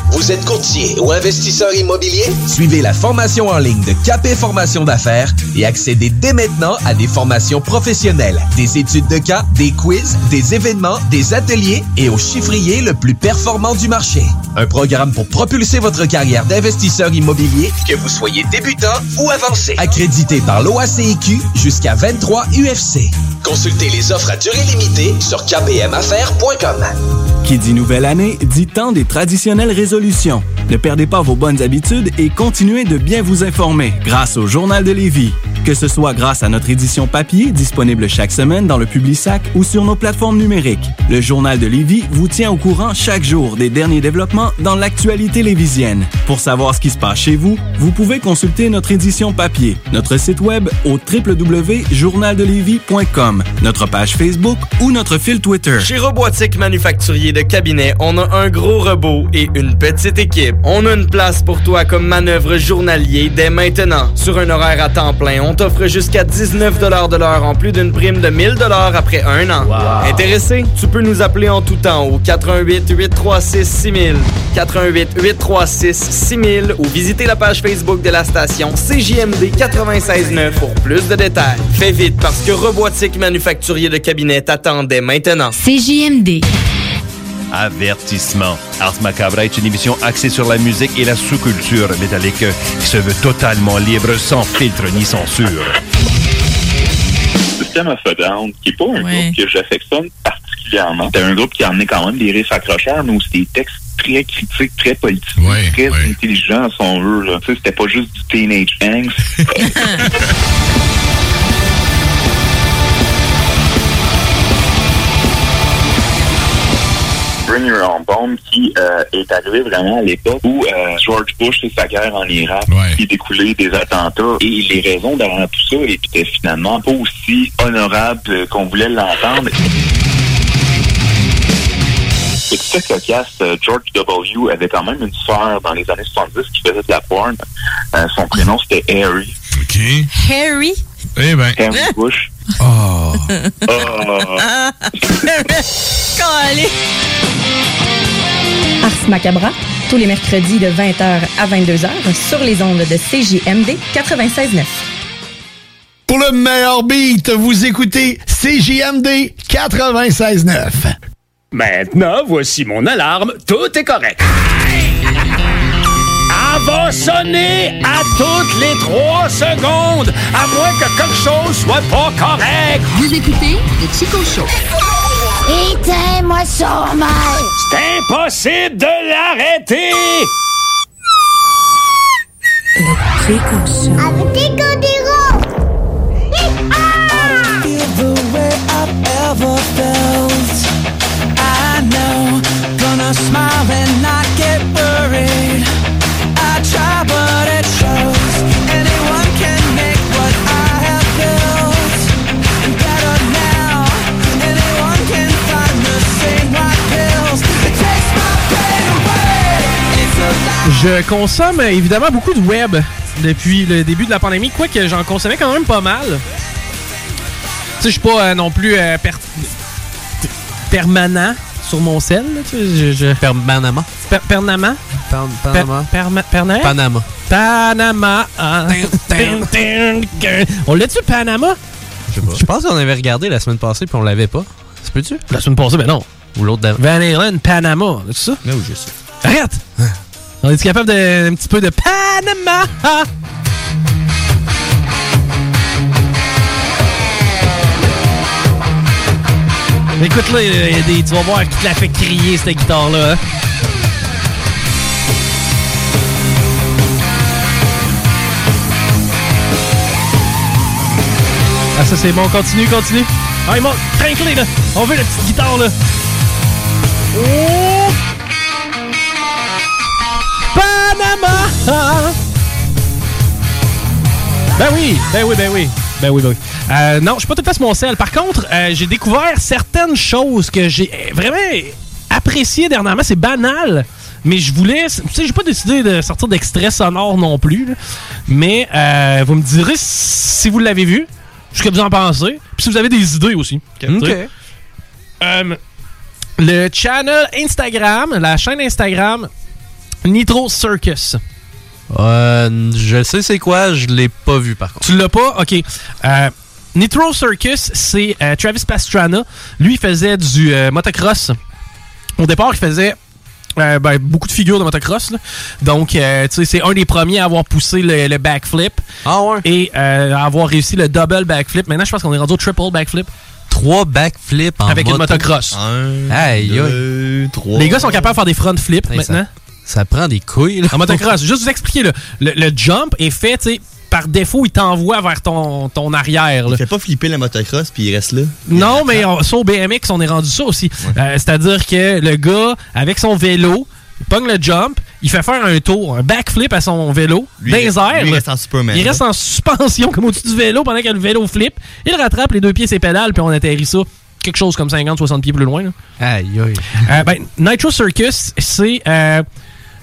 Vous êtes courtier ou investisseur immobilier? Suivez la formation en ligne de Capé Formation d'affaires et accédez dès maintenant à des formations professionnelles, des études de cas, des quiz, des événements, des ateliers et au chiffrier le plus performant du marché. Un programme pour propulser votre carrière d'investisseur immobilier, que vous soyez débutant ou avancé. Accrédité par l'OACIQ jusqu'à 23 UFC. Consultez les offres à durée limitée sur kbmaffaires.com. Qui dit nouvelle année, dit temps des traditionnelles résolutions. Ne perdez pas vos bonnes habitudes et continuez de bien vous informer grâce au Journal de Lévis. Que ce soit grâce à notre édition papier, disponible chaque semaine dans le Publisac ou sur nos plateformes numériques. Le Journal de Lévis vous tient au courant chaque jour des derniers développements dans l'actualité lévisienne. Pour savoir ce qui se passe chez vous, vous pouvez consulter notre édition papier, notre site web au www.journaldelévis.com, notre page Facebook ou notre fil Twitter. Chez Robotique Manufacturier de Cabinet, on a un gros robot et une petite équipe. On a une place pour toi comme manœuvre journalier dès maintenant. Sur un horaire à temps plein, on t'offre jusqu'à 19 de l'heure en plus d'une prime de 1000 après un an. Intéressé? Tu peux nous appeler en tout temps au 88 836 6000, 88 836 6000 ou visiter la page Facebook de la station CJMD 969 pour plus de détails. Fais vite parce que Robotique Manufacturier de Cabinet t'attendait maintenant. CJMD. Avertissement. Ars Macabre est une émission axée sur la musique et la sous-culture métallique qui se veut totalement libre, sans filtre ni censure. System of a Down, qui n'est pas un Ouais. groupe que j'affectionne particulièrement. C'est un groupe qui a amené quand même des riffs accrocheurs, mais aussi des textes très critiques, très politiques, très intelligents, si on veut. là. Tu sais, C'était pas juste du teenage angst. Bring Your Own Bomb qui euh, est arrivé vraiment à l'époque où euh, George Bush et sa guerre en Irak qui découlait des attentats et les raisons derrière tout ça étaient finalement pas aussi honorables qu'on voulait l'entendre. C'est fait cocasse. George W. avait quand même une sœur dans les années 70 qui faisait de la porn. Euh, son prénom c'était Harry. OK. Harry? Eh ben. Harry Bush. Oh. Calé. Ars Macabra, tous les mercredis de 20h à 22h sur les ondes de CJMD 96.9. Pour le meilleur beat, vous écoutez CJMD 96.9. Maintenant, voici mon alarme. Tout est correct. Va sonner à toutes les trois secondes, à moins que quelque chose soit pas correct. Vous écoutez le Chico Show. Éteins-moi ça, mal. C'est impossible de l'arrêter. Le Chico Show. Avec Chico feel the way I've ever felt. I know, gonna smile and not get worried. Je consomme euh, évidemment beaucoup de web depuis le début de la pandémie, quoique j'en consommais quand même pas mal. Tu sais, je suis pas euh, non plus euh, per- permanent sur mon sel. là, tu sais, je. Per-? Panama. Per- perma- perna- Panama. Panama. ah. On l'a-tu, Panama? Je pense qu'on avait regardé la semaine passée puis on l'avait pas. Ça peut-tu? La semaine passée, ben non. Ou l'autre d'avant. Van Halen, Panama, c'est ça? Oui, je sais. Arrête! On est capable de un petit peu de Panama? Écoute là, il y a des, tu vas voir qui te l'a fait crier cette guitare-là. hein. Ah ça c'est bon, continue, continue. Ah il monte, trinquez là. On veut la petite guitare là. Oh! Ben oui, ben oui, ben oui. Ben oui, ben oui. Euh, non, je suis pas tout à fait sur mon sel. Par contre, euh, j'ai découvert certaines choses que j'ai euh, vraiment appréciées dernièrement. C'est banal. Mais je voulais. Tu sais, j'ai pas décidé de sortir d'extrait sonore non plus. là. Mais euh, vous me direz si vous l'avez vu, ce que vous en pensez. Puis si vous avez des idées aussi. Ok. Euh, le channel Instagram, la chaîne Instagram Nitro Circus. Euh, je sais c'est quoi, je l'ai pas vu par contre. Tu l'as pas? OK. Euh, Nitro Circus, c'est euh, Travis Pastrana. Lui, il faisait du euh, motocross. Au départ, il faisait euh, ben, beaucoup de figures de motocross. là. Donc, euh, tu sais, c'est un des premiers à avoir poussé le, le backflip. Ah ouais? Et euh, à avoir réussi le double backflip. Maintenant, je pense qu'on est rendu au triple backflip. Trois backflips en Avec une moto. motocross. Un, aïe, deux, trois. Les gars sont capables de faire des front flips maintenant. Ça prend des couilles. Là. En motocross. Juste vous expliquer, là, le, le jump est fait, tu sais, par défaut, il t'envoie vers ton, ton arrière. là. Il fait pas flipper la motocross puis il reste là. Non, mais on, ça, au BMX, on est rendu ça aussi. Euh, C'est-à-dire que le gars, avec son vélo, il pogne le jump, il fait faire un tour, un backflip à son vélo, Lui, dans il les reste- airs. lui, il là. reste en Superman, Il là. reste en suspension, comme au-dessus du vélo, pendant que le vélo flippe. Il rattrape les deux pieds ses pédales, puis on atterrit ça quelque chose comme 50-60 pieds plus loin. là. Aïe, aïe. Euh, ben, Nitro Circus, c'est euh,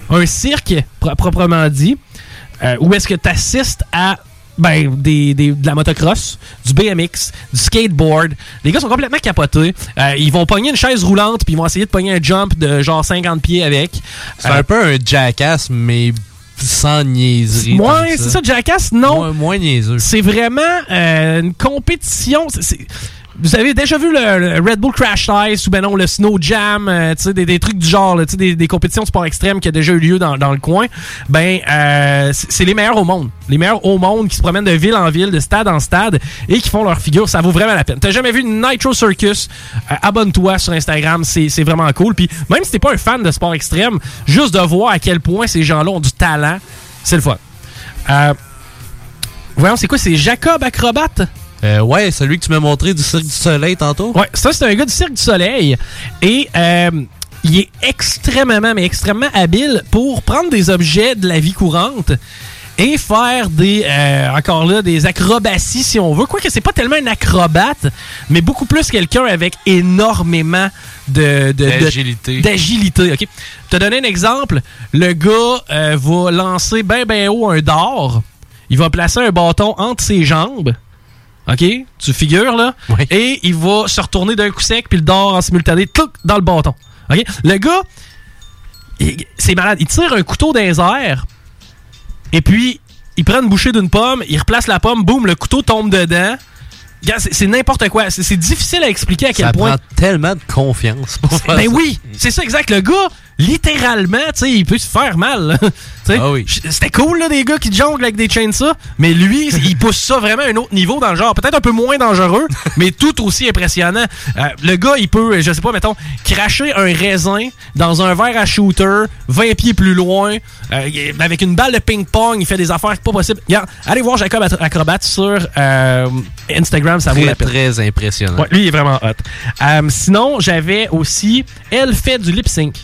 un cirque, pro- proprement dit, euh, où est-ce que tu assistes à ben, des, des- de la motocross, du BMX, du skateboard. Les gars sont complètement capotés. Euh, ils vont pogner une chaise roulante, puis ils vont essayer de pogner un jump de genre 50 pieds avec. C'est un peu un jackass, mais sans niaiserie. que c'est ça, Jackass, non. Moins, moins niaiseux. C'est vraiment euh, une compétition. Vous avez déjà vu le, Red Bull Crash Ice ou ben non le Snow Jam, euh, des, des trucs du genre, des, des compétitions de sport extrême qui a déjà eu lieu dans, dans le coin. Ben, euh, c'est les meilleurs au monde. Les meilleurs au monde qui se promènent de ville en ville, de stade en stade et qui font leur figure. Ça vaut vraiment la peine. T'as jamais vu Nitro Circus? Euh, Abonne-toi sur Instagram, c'est vraiment cool. Puis même si t'es pas un fan de sport extrême, juste de voir à quel point ces gens-là ont du talent, c'est le fun. Voyons, c'est quoi? C'est Jacob Acrobat? Euh, ouais, celui que tu m'as montré du Cirque du Soleil tantôt. Ouais, ça, c'est un gars du Cirque du Soleil. Et euh, il est extrêmement, mais extrêmement habile pour prendre des objets de la vie courante et faire des, euh, encore là, des acrobaties, si on veut. Quoique c'est pas tellement un acrobate, mais beaucoup plus quelqu'un avec énormément de- D'agilité. D'agilité, OK? Te donner un exemple. Le gars euh, va lancer ben ben haut un dard. Il va placer un bâton entre ses jambes. OK? Tu figures, là? Et il va se retourner d'un coup sec, puis le dard en simultané, touc, dans le bâton. OK? Le gars, c'est malade. Il tire un couteau dans les airs, et puis il prend une bouchée d'une pomme, il replace la pomme, boum, le couteau tombe dedans. C'est n'importe quoi. C'est difficile à expliquer à quel Ça point. prend tellement de confiance pour faire Ben ça. oui, c'est ça exact. Le gars, littéralement, tu sais, il peut se faire mal. j- C'était cool, là, des gars qui jonglent avec des chainsaws, mais lui, il pousse ça vraiment à un autre niveau dans le genre. Peut-être un peu moins dangereux, mais tout aussi impressionnant. Euh, le gars, il peut, je sais pas, mettons, cracher un raisin dans un verre à shooter, 20 pieds plus loin, euh, avec une balle de ping-pong, il fait des affaires pas possibles. Regarde, allez voir Jacob At- Acrobat sur euh, Instagram, ça vaut Très, la peine. très impressionnant. Ouais, lui, il est vraiment hot. Sinon, j'avais aussi Elle fait du lip sync.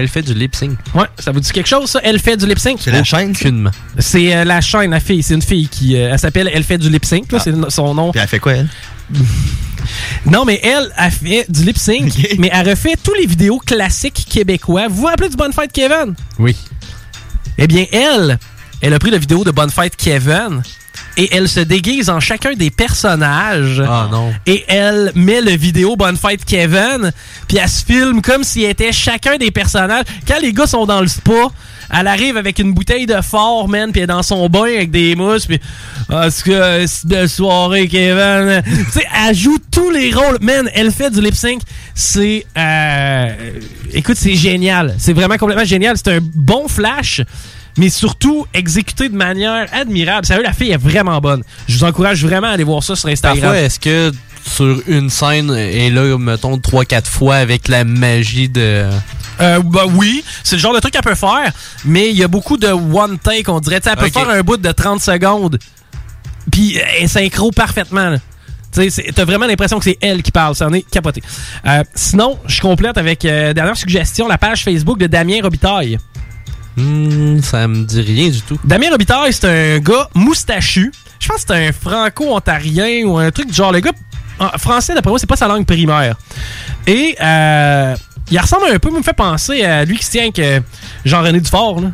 Elle fait du lip sync. Ouais, ça vous dit quelque chose, ça? Elle fait du lip sync? C'est la chaîne. C'est euh, la chaîne, la fille. C'est une fille qui. euh, elle s'appelle Elle fait du lip sync, là, c'est son nom. Puis elle fait quoi, elle? Non, mais elle a fait du lip sync, mais elle refait tous les vidéos classiques québécois. Vous vous rappelez du Bonne Fête Kevin? Oui. Eh bien, elle, elle a pris la vidéo de Bonne Fête Kevin et elle se déguise en chacun des personnages. Ah non. Et elle met le vidéo Bonne Fête Kevin, puis elle se filme comme s'il était chacun des personnages. Quand les gars sont dans le spa, elle arrive avec une bouteille de fort, man, puis elle est dans son bain avec des mousses, puis ah, est-ce que c'est de soirée, Kevin? tu sais, elle joue tous les rôles. Man, elle fait du lip sync. C'est. euh, écoute, c'est génial. C'est vraiment complètement génial. C'est un bon flash. Mais surtout exécuté de manière admirable. Sérieux, la fille est vraiment bonne. Je vous encourage vraiment à aller voir ça sur Instagram. Parfois, est-ce que sur une scène, et là, mettons, 3-4 fois avec la magie de. Euh, bah oui, c'est le genre de truc qu'elle peut faire, mais il y a beaucoup de one take, on dirait. Tu sais, elle peut faire un bout de 30 secondes, puis elle synchro parfaitement. là. Tu sais, c'est- T'as vraiment l'impression que c'est elle qui parle, ça en est capoté. Euh, sinon, je complète avec euh, dernière suggestion, la page Facebook de Damien Robitaille. Hmm, ça me dit rien du tout. Damien Robitaille, c'est un gars moustachu. Je pense que c'est un franco-ontarien ou un truc du genre. Le gars, français, d'après moi, c'est pas sa langue primaire. Et euh, il ressemble un peu, me fait penser à lui qui se tient avec euh, Jean-René Dufort. Là.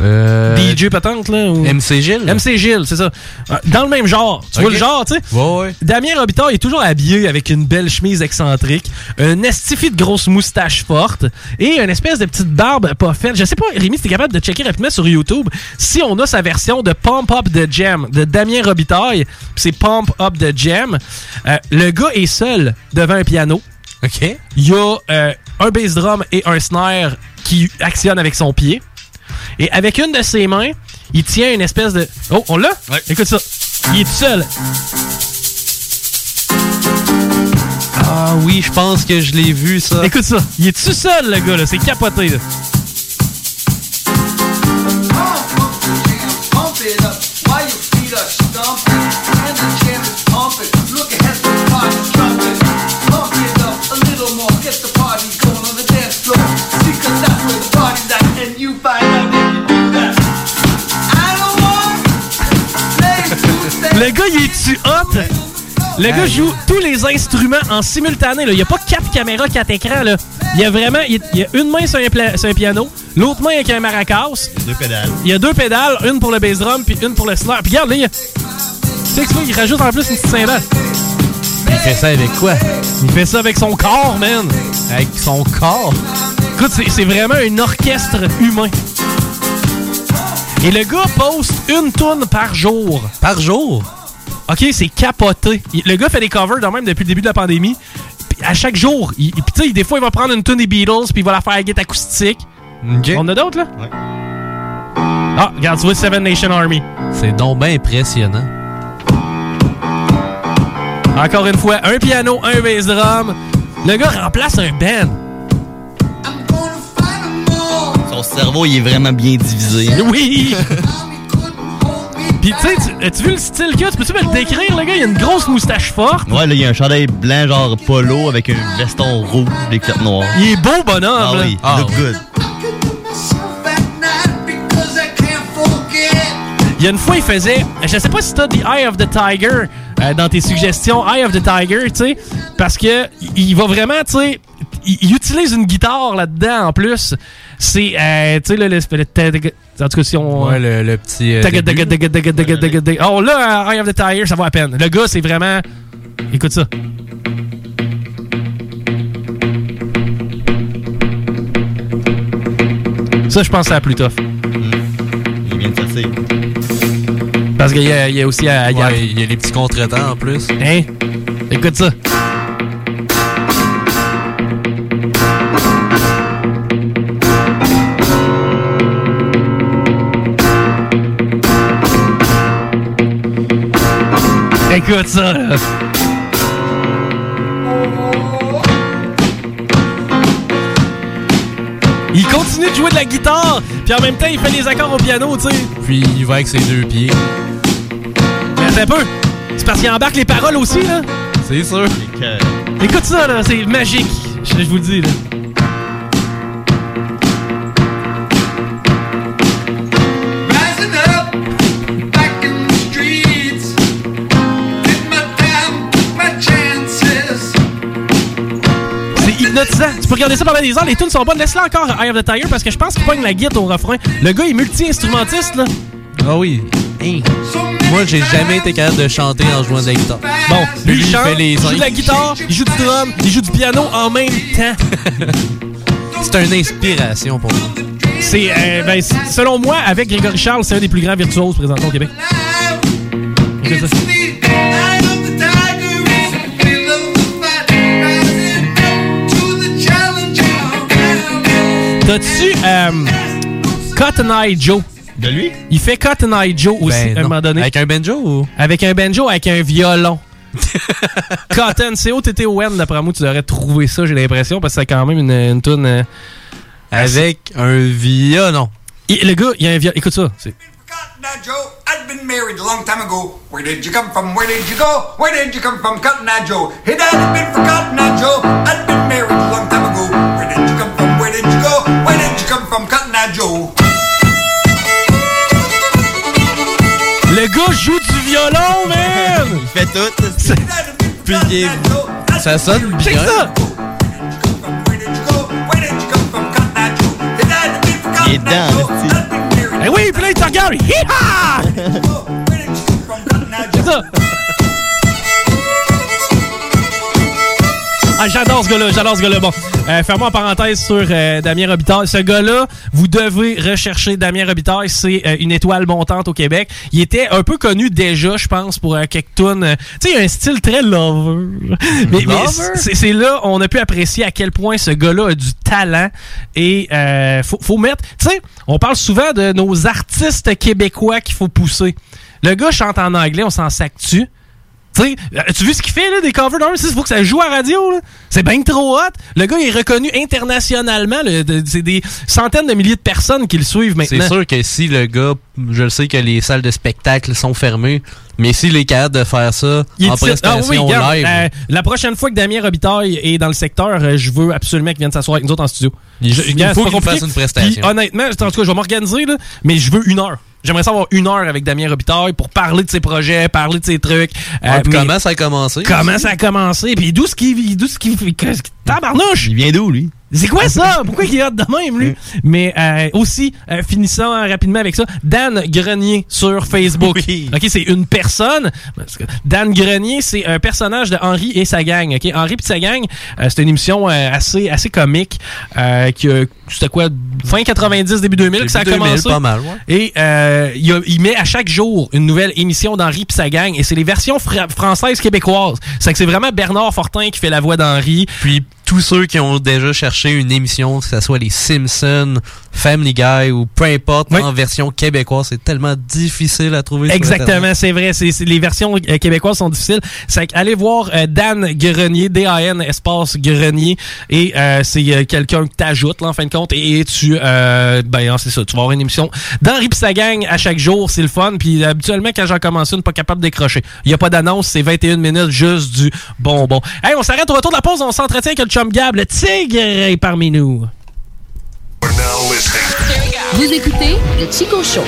Euh, DJ patente, là. ou- MC Gilles? MC Gilles, c'est ça. Euh, Dans le même genre. Tu vois le genre, tu sais? Ouais, ouais. Damien Robitaille est toujours habillé avec une belle chemise excentrique, un estifi de grosse moustache forte et une espèce de petite barbe pas faite. Je sais pas, Rémi, si t'es capable de checker rapidement sur YouTube si on a sa version de Pump Up the Jam de Damien Robitaille. C'est Pump Up the Jam. Euh, le gars est seul devant un piano. OK. Il y a euh, un bass drum et un snare qui actionne avec son pied. Et avec une de ses mains, il tient une espèce de. Oh, on l'a? Écoute ça. Il est tout seul. Ah oui, je pense que je l'ai vu, ça. Écoute ça. Il est tout seul, le gars, là. C'est capoté, là. Pump it up Le gars, il est-tu hot? Le gars joue tous les instruments en simultané. Là. Il n'y a pas quatre caméras, quatre écrans. Là. Il y a vraiment il y a, une main sur un, pla- sur un piano, l'autre main avec un maracas. Deux pédales. Il y a deux pédales, une pour le bass drum puis une pour le snare. Puis regarde, là, il y a... Tu sais que il rajoute en plus une petite cymbale. Il fait ça avec quoi? Il fait ça avec son corps, man. Avec son corps? Écoute, c'est- c'est vraiment un orchestre humain. Et le gars poste une tourne par jour. Par jour? OK, c'est capoté. Le gars fait des covers de même depuis le début de la pandémie. Puis à chaque jour, il, puis tu sais, des fois, il va prendre une tune des Beatles puis il va la faire à guitare acoustique. On a d'autres, là? Ouais. Ah, regarde, tu vois Seven Nation Army. C'est donc bien impressionnant. Encore une fois, un piano, un bass drum. Le gars remplace un band. Son cerveau, il est vraiment bien divisé. Oui! Puis tu sais, tu- as-tu vu le style qu'il a? Tu peux-tu me le décrire, le gars? Il a une grosse moustache forte. Ouais, là, il y a un chandail blanc, genre polo, avec un veston rouge, des culottes noires. Il est beau, bonhomme. Ah là. oui, il look good. Il y a une fois, il faisait. Je sais pas si t'as The Eye of the Tiger euh, dans tes suggestions. Eye of the Tiger, tu sais. Parce que il va vraiment, tu sais. Il utilise une guitare là-dedans en plus. C'est. euh, tu sais, le, le- le- En tout cas, si on. Ouais, le, le petit. euh, Oh là, euh, Eye of the Tiger, ça vaut à peine. Le gars, c'est vraiment. Écoute ça. Ça, je pense que c'est la plus tough. Il vient de passer. Parce qu'il y, y a aussi à, Ouais, il y a les petits contretemps en plus. Hein? Écoute ça. Écoute ça, là. Il continue de jouer de la guitare, puis en même temps, il fait les accords au piano, tu sais. Puis il va avec ses deux pieds. Mais attends un peu. C'est parce qu'il embarque les paroles aussi, là. C'est sûr. Écoute ça, là, c'est magique. Je, je vous le dis, là. Peux regarder ça pendant des heures. Les tunes sont bonnes. Laisse-la encore Eye of the Tiger parce que je pense qu'il pogne la guitare au refrain. Le gars est multi-instrumentiste, là. Ah oui. Hey. Moi, j'ai jamais été capable de chanter en jouant de la guitare. Bon, lui, il il chante, fait les il joue de la guitare, il joue du drum, il joue du piano en même temps. C'est une inspiration pour moi. C'est, euh, ben, c- selon moi, avec Grégory Charles, c'est un des plus grands virtuoses présentement au Québec. C'est? ça. T'as-tu euh, Cotton Eye Joe? De lui? Il fait Cotton Eye Joe aussi, Ben, à un non. moment donné. Avec un banjo ou? Avec un banjo, avec un violon. Cotton, C-O-T-T-O-N, d'après moi, tu devrais trouver ça, j'ai l'impression, parce que c'est quand même une, une toune... euh, Avec un violon. Il- le gars, il y a un violon. Écoute ça. c'est- Now, Joe, I'd been married a long time ago. Where did you come from? Where did you go? Where did you come from, Cotton Eye Joe? It had been for Cotton Eye Joe. I'd been married a long time du violon, man! Il fait tout. Puis il est- Ça sonne Check bien. ça! Il est dedans, Eh oui, puis là, il te regarde. Hi-ha! C'est ça. Ah, j'adore ce gars-là, j'adore ce gars-là. Bon, euh, fermons en parenthèse sur euh, Damien Robitaille. Ce gars-là, vous devez rechercher Damien Robitaille. C'est euh, une étoile montante au Québec. Il était un peu connu déjà, je pense, pour euh, quelques tunes. euh, Tu sais, il a un style très lover. Mais, mais Lover? c'est c'est là, on a pu apprécier à quel point ce gars-là a du talent. Et euh, faut, faut mettre... Tu sais, on parle souvent de nos artistes québécois qu'il faut pousser. Le gars chante en anglais, on s'en sac-tu. Tu sais, as-tu vu ce qu'il fait, là, des covers d'armes? Il faut que ça joue à radio, là. C'est bien trop hot. Le gars il est reconnu internationalement. C'est des centaines de milliers de personnes qui le suivent C'est maintenant. sûr que si le gars, je le sais que les salles de spectacle sont fermées, mais s'il est capable de faire ça Il en ici. prestation Ah oui, regarde, live, euh, la prochaine fois que Damien Robitaille est dans le secteur, euh, je veux absolument qu'il vienne s'asseoir avec nous autres en studio. Il- Je- il regarde, faut c'est qu'il fasse une prestation. Puis, honnêtement, en tout cas, je vais m'organiser, là, mais je veux une heure. J'aimerais savoir une heure avec Damien Robitaille pour parler de ses projets, parler de ses trucs. Euh, comment ça a commencé? Comment ça a commencé? Puis d'où ce qu'il d'où ce Tabarnouche! Il vient d'où, lui? C'est quoi ça? Pourquoi il est de même, lui? Mais euh, aussi, euh, finissant rapidement avec ça, Dan Grenier sur Facebook. OK, c'est une personne. Dan Grenier, c'est un personnage de Henri et sa gang. OK? Henri et sa gang, euh, c'est une émission euh, assez, assez comique euh, qui a, c'était quoi, fin 90, début 2000 que ça a Début 2000, commencé. pas mal, ouais. Et euh, il, a- il met à chaque jour une nouvelle émission d'Henri et sa gang. Et c'est les versions fra- françaises québécoises. C'est que c'est vraiment Bernard Fortin qui fait la voix d'Henri. Puis tous ceux qui ont déjà cherché une émission, que ce soit les Simpsons, Family Guy ou peu importe, en version québécoise, c'est tellement difficile à trouver. Exactement, c'est vrai. Les versions euh, québécoises sont difficiles. C'est allez voir euh, Dan Grenier, D-A-N espace Grenier, et euh, c'est euh, quelqu'un que t'ajoutes là, en fin de compte, et, tu, euh, ben c'est ça, tu vas avoir une émission d'Henri pis sa gang à chaque jour, c'est le fun. Puis habituellement quand j'en commence une, pas capable de décrocher. Il y a pas d'annonce, c'est 21 minutes juste du bonbon. Hey, on s'arrête au retour de la pause, on s'entretient avec le chum Gab, le tigre est parmi nous. Vous écoutez le Chico Show.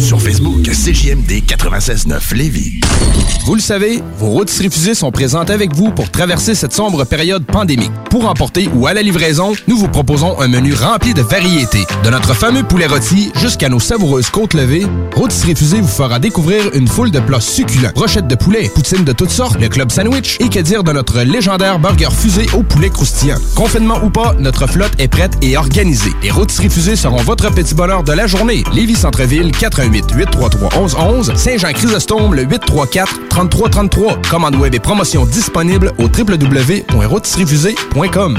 Sur Facebook, CJMD 96.9 Lévis. Vous le savez, vos routes refusées sont présentes avec vous pour traverser cette sombre période pandémique. Pour emporter ou à la livraison, nous vous proposons un menu rempli de variétés. De notre fameux poulet rôti jusqu'à nos savoureuses côtes levées, Rôtisserie Fusée vous fera découvrir une foule de plats succulents. Brochettes de poulet, poutines de toutes sortes, le club sandwich et que dire de notre légendaire burger fusé au poulet croustillant. Confinement ou pas, notre flotte est prête et organisée. Les Rôtisseries Fusées seront votre petit bonheur de la journée. Lévis Centreville, 88 833 1111 Saint-Jean-Chrysostome, le 834 3333. Commande web et promotion disponible au www.rôtisseriefusée.com.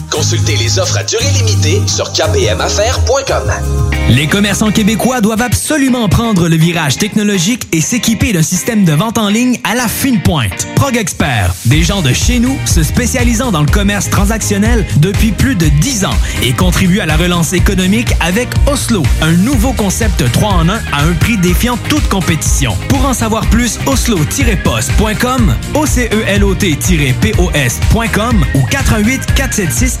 Consultez les offres à durée limitée sur kpmaffaires.com. Les commerçants québécois doivent absolument prendre le virage technologique et s'équiper d'un système de vente en ligne à la fine pointe. Prog Expert, des gens de chez nous se spécialisant dans le commerce transactionnel depuis plus de 10 ans et contribuent à la relance économique avec Oslo, un nouveau concept 3 en 1 à un prix défiant toute compétition. Pour en savoir plus, oslo-post.com, ocelot-pos.com ou 88 476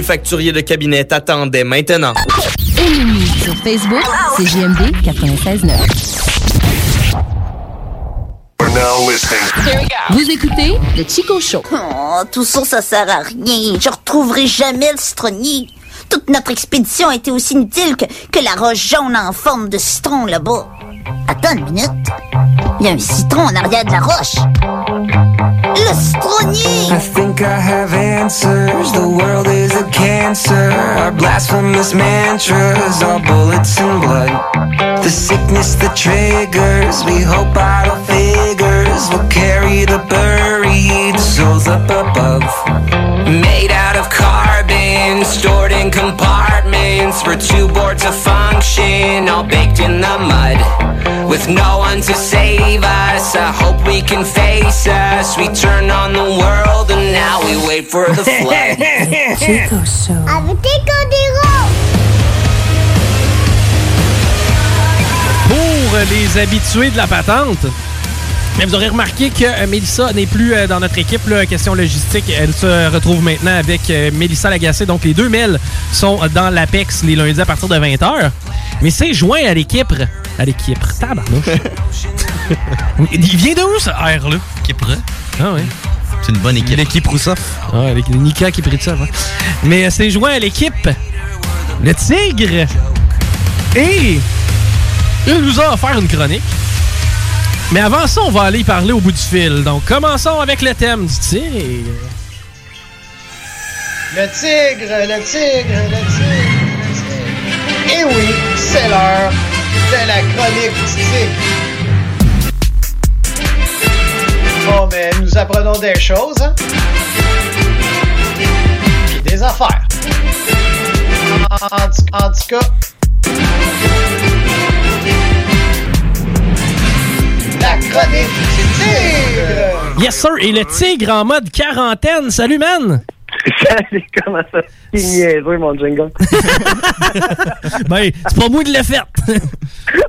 de Cabinet t'attendait maintenant. Aimez-nous sur Facebook, c'est JMD 96.9. Vous écoutez le Chico Show. Oh, tout ça, ça sert à rien. Je retrouverai jamais le citronnier. Toute notre expédition a été aussi inutile que, que la roche jaune en forme de citron là-bas. Attends une minute. Il y a un citron en arrière de la roche. I think I have answers. The world is a cancer. Our blasphemous mantras are bullets and blood. The sickness that triggers. We hope idle figures will carry the buried souls up above. Made out of carbon, stored in compartments for too bored to function. All baked in the mud. With no one to save us, I hope we can face us. We turn on the world and now we wait for the flood. Chico Show. Avec Pour les habitués de la patente, mais vous aurez remarqué que euh, Mélissa n'est plus euh, dans notre équipe. Là, question logistique, elle se retrouve maintenant avec euh, Mélissa Lagacé. Donc, les deux Mel sont dans l'Apex les lundis à partir de 20h. Mais c'est joint à l'équipe. À l'équipe. Tabarnouche. Il vient de où, ce R-là? Équipe Ah oui. C'est une bonne équipe. L'équipe Rousseff. Ah, avec Nika qui prit ça. ouais. Mais c'est joint à l'équipe. Le Tigre. Et il nous a offert une chronique. Mais avant ça, on va aller parler au bout du fil. Donc, commençons avec le thème du tigre. Le tigre, le tigre, le tigre, le tigre. Et oui, c'est l'heure de la chronique du tigre. Bon, mais nous apprenons des choses, hein? Puis des affaires. En- en tout cas, chronique du tigre! Yes, sir. Et le tigre en mode quarantaine. Salut, man! Salut, comment ça? C'est niaiseux, mon jingle. ben, c'est pas moi de le fait.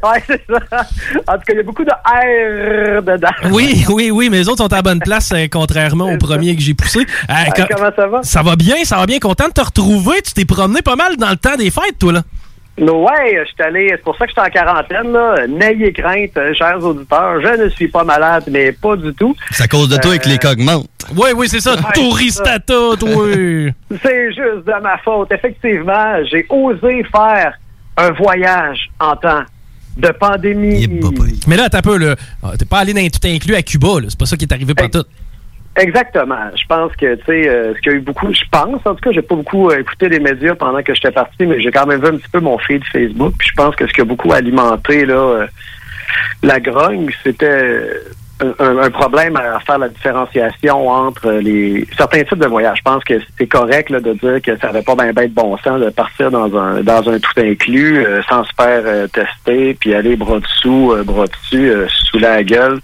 ouais, c'est ça. En tout cas, il y a beaucoup de R dedans. Oui, oui, oui, mais les autres sont à la bonne place, euh, contrairement au premier que j'ai poussé. Euh, co- comment ça va? Ça va bien, ça va bien. Content de te retrouver. Tu t'es promené pas mal dans le temps des fêtes, toi, là. Ouais, je suis allé, c'est pour ça que j'étais en quarantaine, là. N'ayez crainte, euh, chers auditeurs. Je ne suis pas malade, mais pas du tout. C'est à cause de toi Euh, que les cas augmentent. Oui, oui, c'est ça. Ouais, Touristata, toi. C'est juste de ma faute. Effectivement, j'ai osé faire un voyage en temps de pandémie. Mais là, t'as un peu, là. Ah, T'es pas allé dans tout inclus à Cuba, là. C'est pas ça qui est arrivé par tout. Exactement. Je pense que, tu sais, euh, ce qu'il y a eu beaucoup, je pense, en tout cas, j'ai pas beaucoup euh, écouté les médias pendant que j'étais parti, mais j'ai quand même vu un petit peu mon feed Facebook. Puis je pense que ce qui a beaucoup alimenté, là, euh, la grogne, c'était un, problème à faire la différenciation entre les certains types de voyages. Je pense que c'est correct là, de dire que ça n'avait pas bien ben de bon sens de partir dans un dans un tout inclus euh, sans se faire euh, tester, puis aller bras dessous, euh, bras dessus, euh, sous la gueule,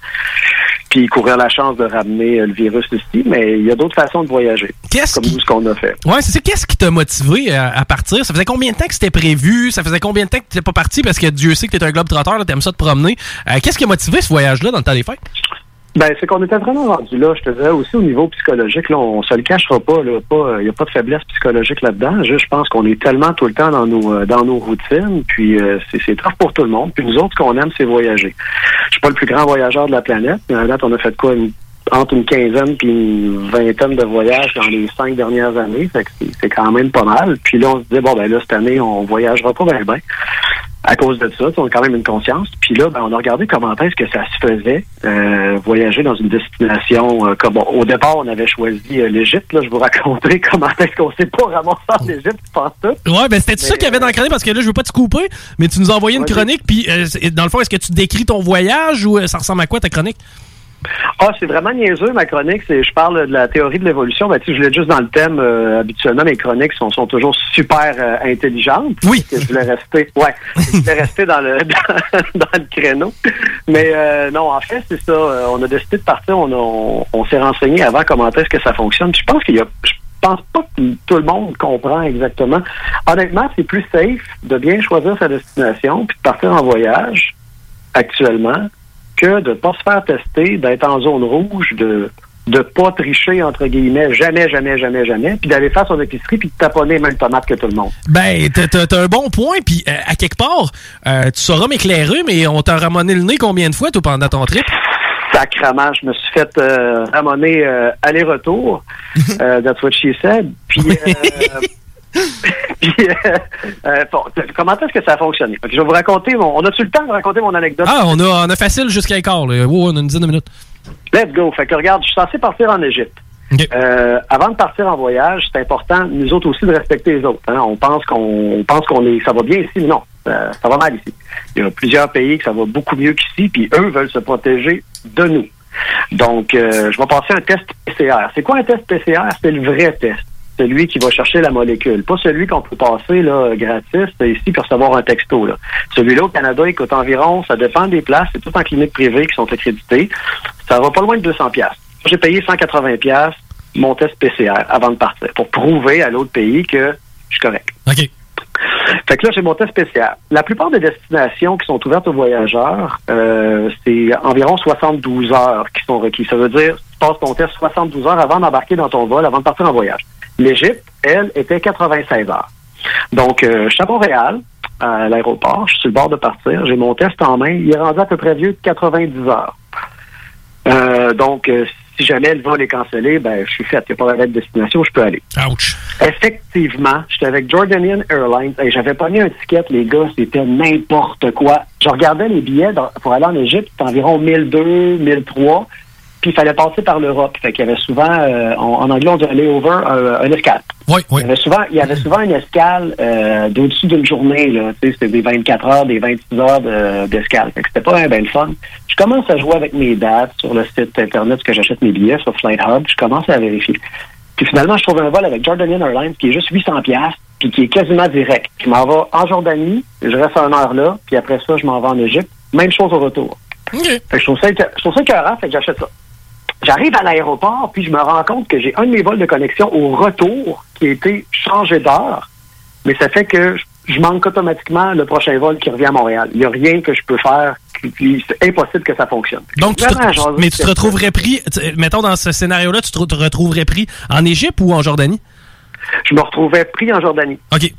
puis courir la chance de ramener euh, le virus ici. Mais il y a d'autres façons de voyager. Qu'est-ce comme nous, ce qu'on a fait. Ouais, c'est ça. Qu'est-ce qui t'a motivé à, à partir? Ça faisait combien de temps que c'était prévu? Ça faisait combien de temps que t'étais pas parti? Parce que Dieu sait que t'es un globe trotteur, t'aimes ça te promener. Euh, Qu'est-ce qui a motivé ce voyage-là dans le temps des fêtes? Ben, c'est qu'on était vraiment rendu là. Je te dirais aussi au niveau psychologique, là, on se le cachera pas. Il n'y a pas de faiblesse psychologique là-dedans. Je pense qu'on est tellement tout le temps dans nos euh, dans nos routines. Puis euh, c'est tough pour tout le monde. Puis nous autres, ce qu'on aime, c'est voyager. Je suis pas le plus grand voyageur de la planète, mais à date, on a fait quoi? Entre une quinzaine puis une vingtaine de voyages dans les cinq dernières années. C'est- quand même pas mal. Puis là, on se dit, bon, ben là, cette année, on voyagera pas bien, bien. À cause de ça, on a quand même une conscience. Puis là, ben, on a regardé comment est-ce que ça se faisait euh, voyager dans une destination euh, comme bon, au départ, on avait choisi euh, l'Égypte. Là, je vous raconterai comment est-ce qu'on s'est pas ramassé en Égypte, je pense tout. Ouais, ben c'était ça qu'il y avait dans la chronique parce que là, je veux pas te couper, mais tu nous as envoyé une chronique, puis euh, dans le fond, est-ce que tu décris ton voyage ou ça ressemble à quoi ta chronique? Ah, c'est vraiment niaiseux, ma chronique. C'est, je parle de la théorie de l'évolution. Ben, tu sais, je l'ai juste dans le thème. euh, habituellement, mes chroniques sont, sont toujours super euh, intelligentes. Oui. Que je voulais rester, ouais, je voulais rester dans le, dans, dans le créneau. Mais euh, non, en fait, c'est ça. On a décidé de partir. On, a- on, on s'est renseigné avant comment est-ce que ça fonctionne. Puis je pense qu'il y a, je pense pas que tout le monde comprend exactement. Honnêtement, c'est plus safe de bien choisir sa destination puis de partir en voyage actuellement que de pas se faire tester, d'être en zone rouge, de de pas tricher entre guillemets, jamais, jamais, jamais, jamais, puis d'aller faire son épicerie puis de taponner les mêmes tomates que tout le monde. Ben, t'as- un bon point, puis euh, à quelque part, euh, tu sauras m'éclairer, mais on t'a ramonné le nez combien de fois, toi, pendant ton trip? Sacrement, je me suis fait euh, ramonner euh, aller-retour. That's what she said. Puis, puis, euh, euh, bon, comment est-ce que ça a fonctionné? Je vais vous raconter mon. On a-tu le temps de raconter mon anecdote? Ah, on a, on a facile jusqu'à quart, là. Ouais, on a une dizaine de minutes. Let's go. Fait que regarde, je suis censé partir en Égypte. Euh, avant de partir en voyage, c'est important, nous autres aussi, de respecter les autres. hein. On pense qu'on on pense qu'on est, ça va bien ici, mais non, ça, ça va mal ici. Il y a plusieurs pays que ça va beaucoup mieux qu'ici, puis eux veulent se protéger de nous. Donc, euh, je vais passer un test PCR. C'est quoi un test PCR? C'est le vrai test. Celui qui va chercher la molécule. Pas celui qu'on peut passer là, gratis ici pour recevoir un texto. Là. Celui-là au Canada, il coûte environ, ça dépend des places, c'est tout en clinique privée qui sont accréditées. Ça va pas loin de 200 pièces. J'ai payé 180 pièces mon test PCR avant de partir pour prouver à l'autre pays que je suis correct. OK. Fait que là, j'ai mon test PCR. La plupart des destinations qui sont ouvertes aux voyageurs, euh, c'est environ 72 heures qui sont requis. Ça veut dire, tu passes ton test 72 heures avant d'embarquer dans ton vol, avant de partir en voyage. L'Égypte, elle, était 96 heures. Donc, euh, je suis à Montréal, à l'aéroport, je suis sur le bord de partir, j'ai mon test en main, il est rendu à peu près vieux de 90 heures. Euh, donc, euh, si jamais le vol est cancellé, ben, je suis fait. Il n'y a pas de destination, je peux aller. Ouch. Effectivement, j'étais avec Jordanian Airlines et j'avais pas mis un ticket, les gars, c'était n'importe quoi. Je regardais les billets dans- pour aller en Égypte, c'était environ 1002, 1003, puis il fallait passer par l'Europe. Fait qu'il y avait souvent, euh, en, en anglais, on dit un layover, un, un escale. Oui, oui. Il y avait souvent, il y avait souvent une escale euh, d'au-dessus d'une journée. Là. Tu sais, C'était des 24 heures, des 26 heures de- d'escale. Fait que c'était pas un ben le fun. Je commence à jouer avec mes dates sur le site internet que j'achète mes billets sur Flight Hub. Je commence à vérifier. Puis finalement, je trouve un vol avec Jordanian Airlines qui est juste 800 pièces puis qui est quasiment direct. Je m'en vais en Jordanie, je reste un heure là, puis après ça, je m'en vais en Égypte. Même chose au retour. Fait que je trouve ça, je trouve ça écœurant, fait que j'achète ça. J'arrive à l'aéroport, puis je me rends compte que j'ai un de mes vols de connexion au retour qui a été changé d'heure, mais ça fait que je- manque automatiquement le prochain vol qui revient à Montréal. Il n'y a rien que je peux faire, c'est impossible que ça fonctionne. Donc, tu te- mais tu te retrouverais pris, mettons dans ce scénario-là, tu te, te retrouverais pris en Égypte ou en Jordanie? Je me retrouvais pris en Jordanie. OK.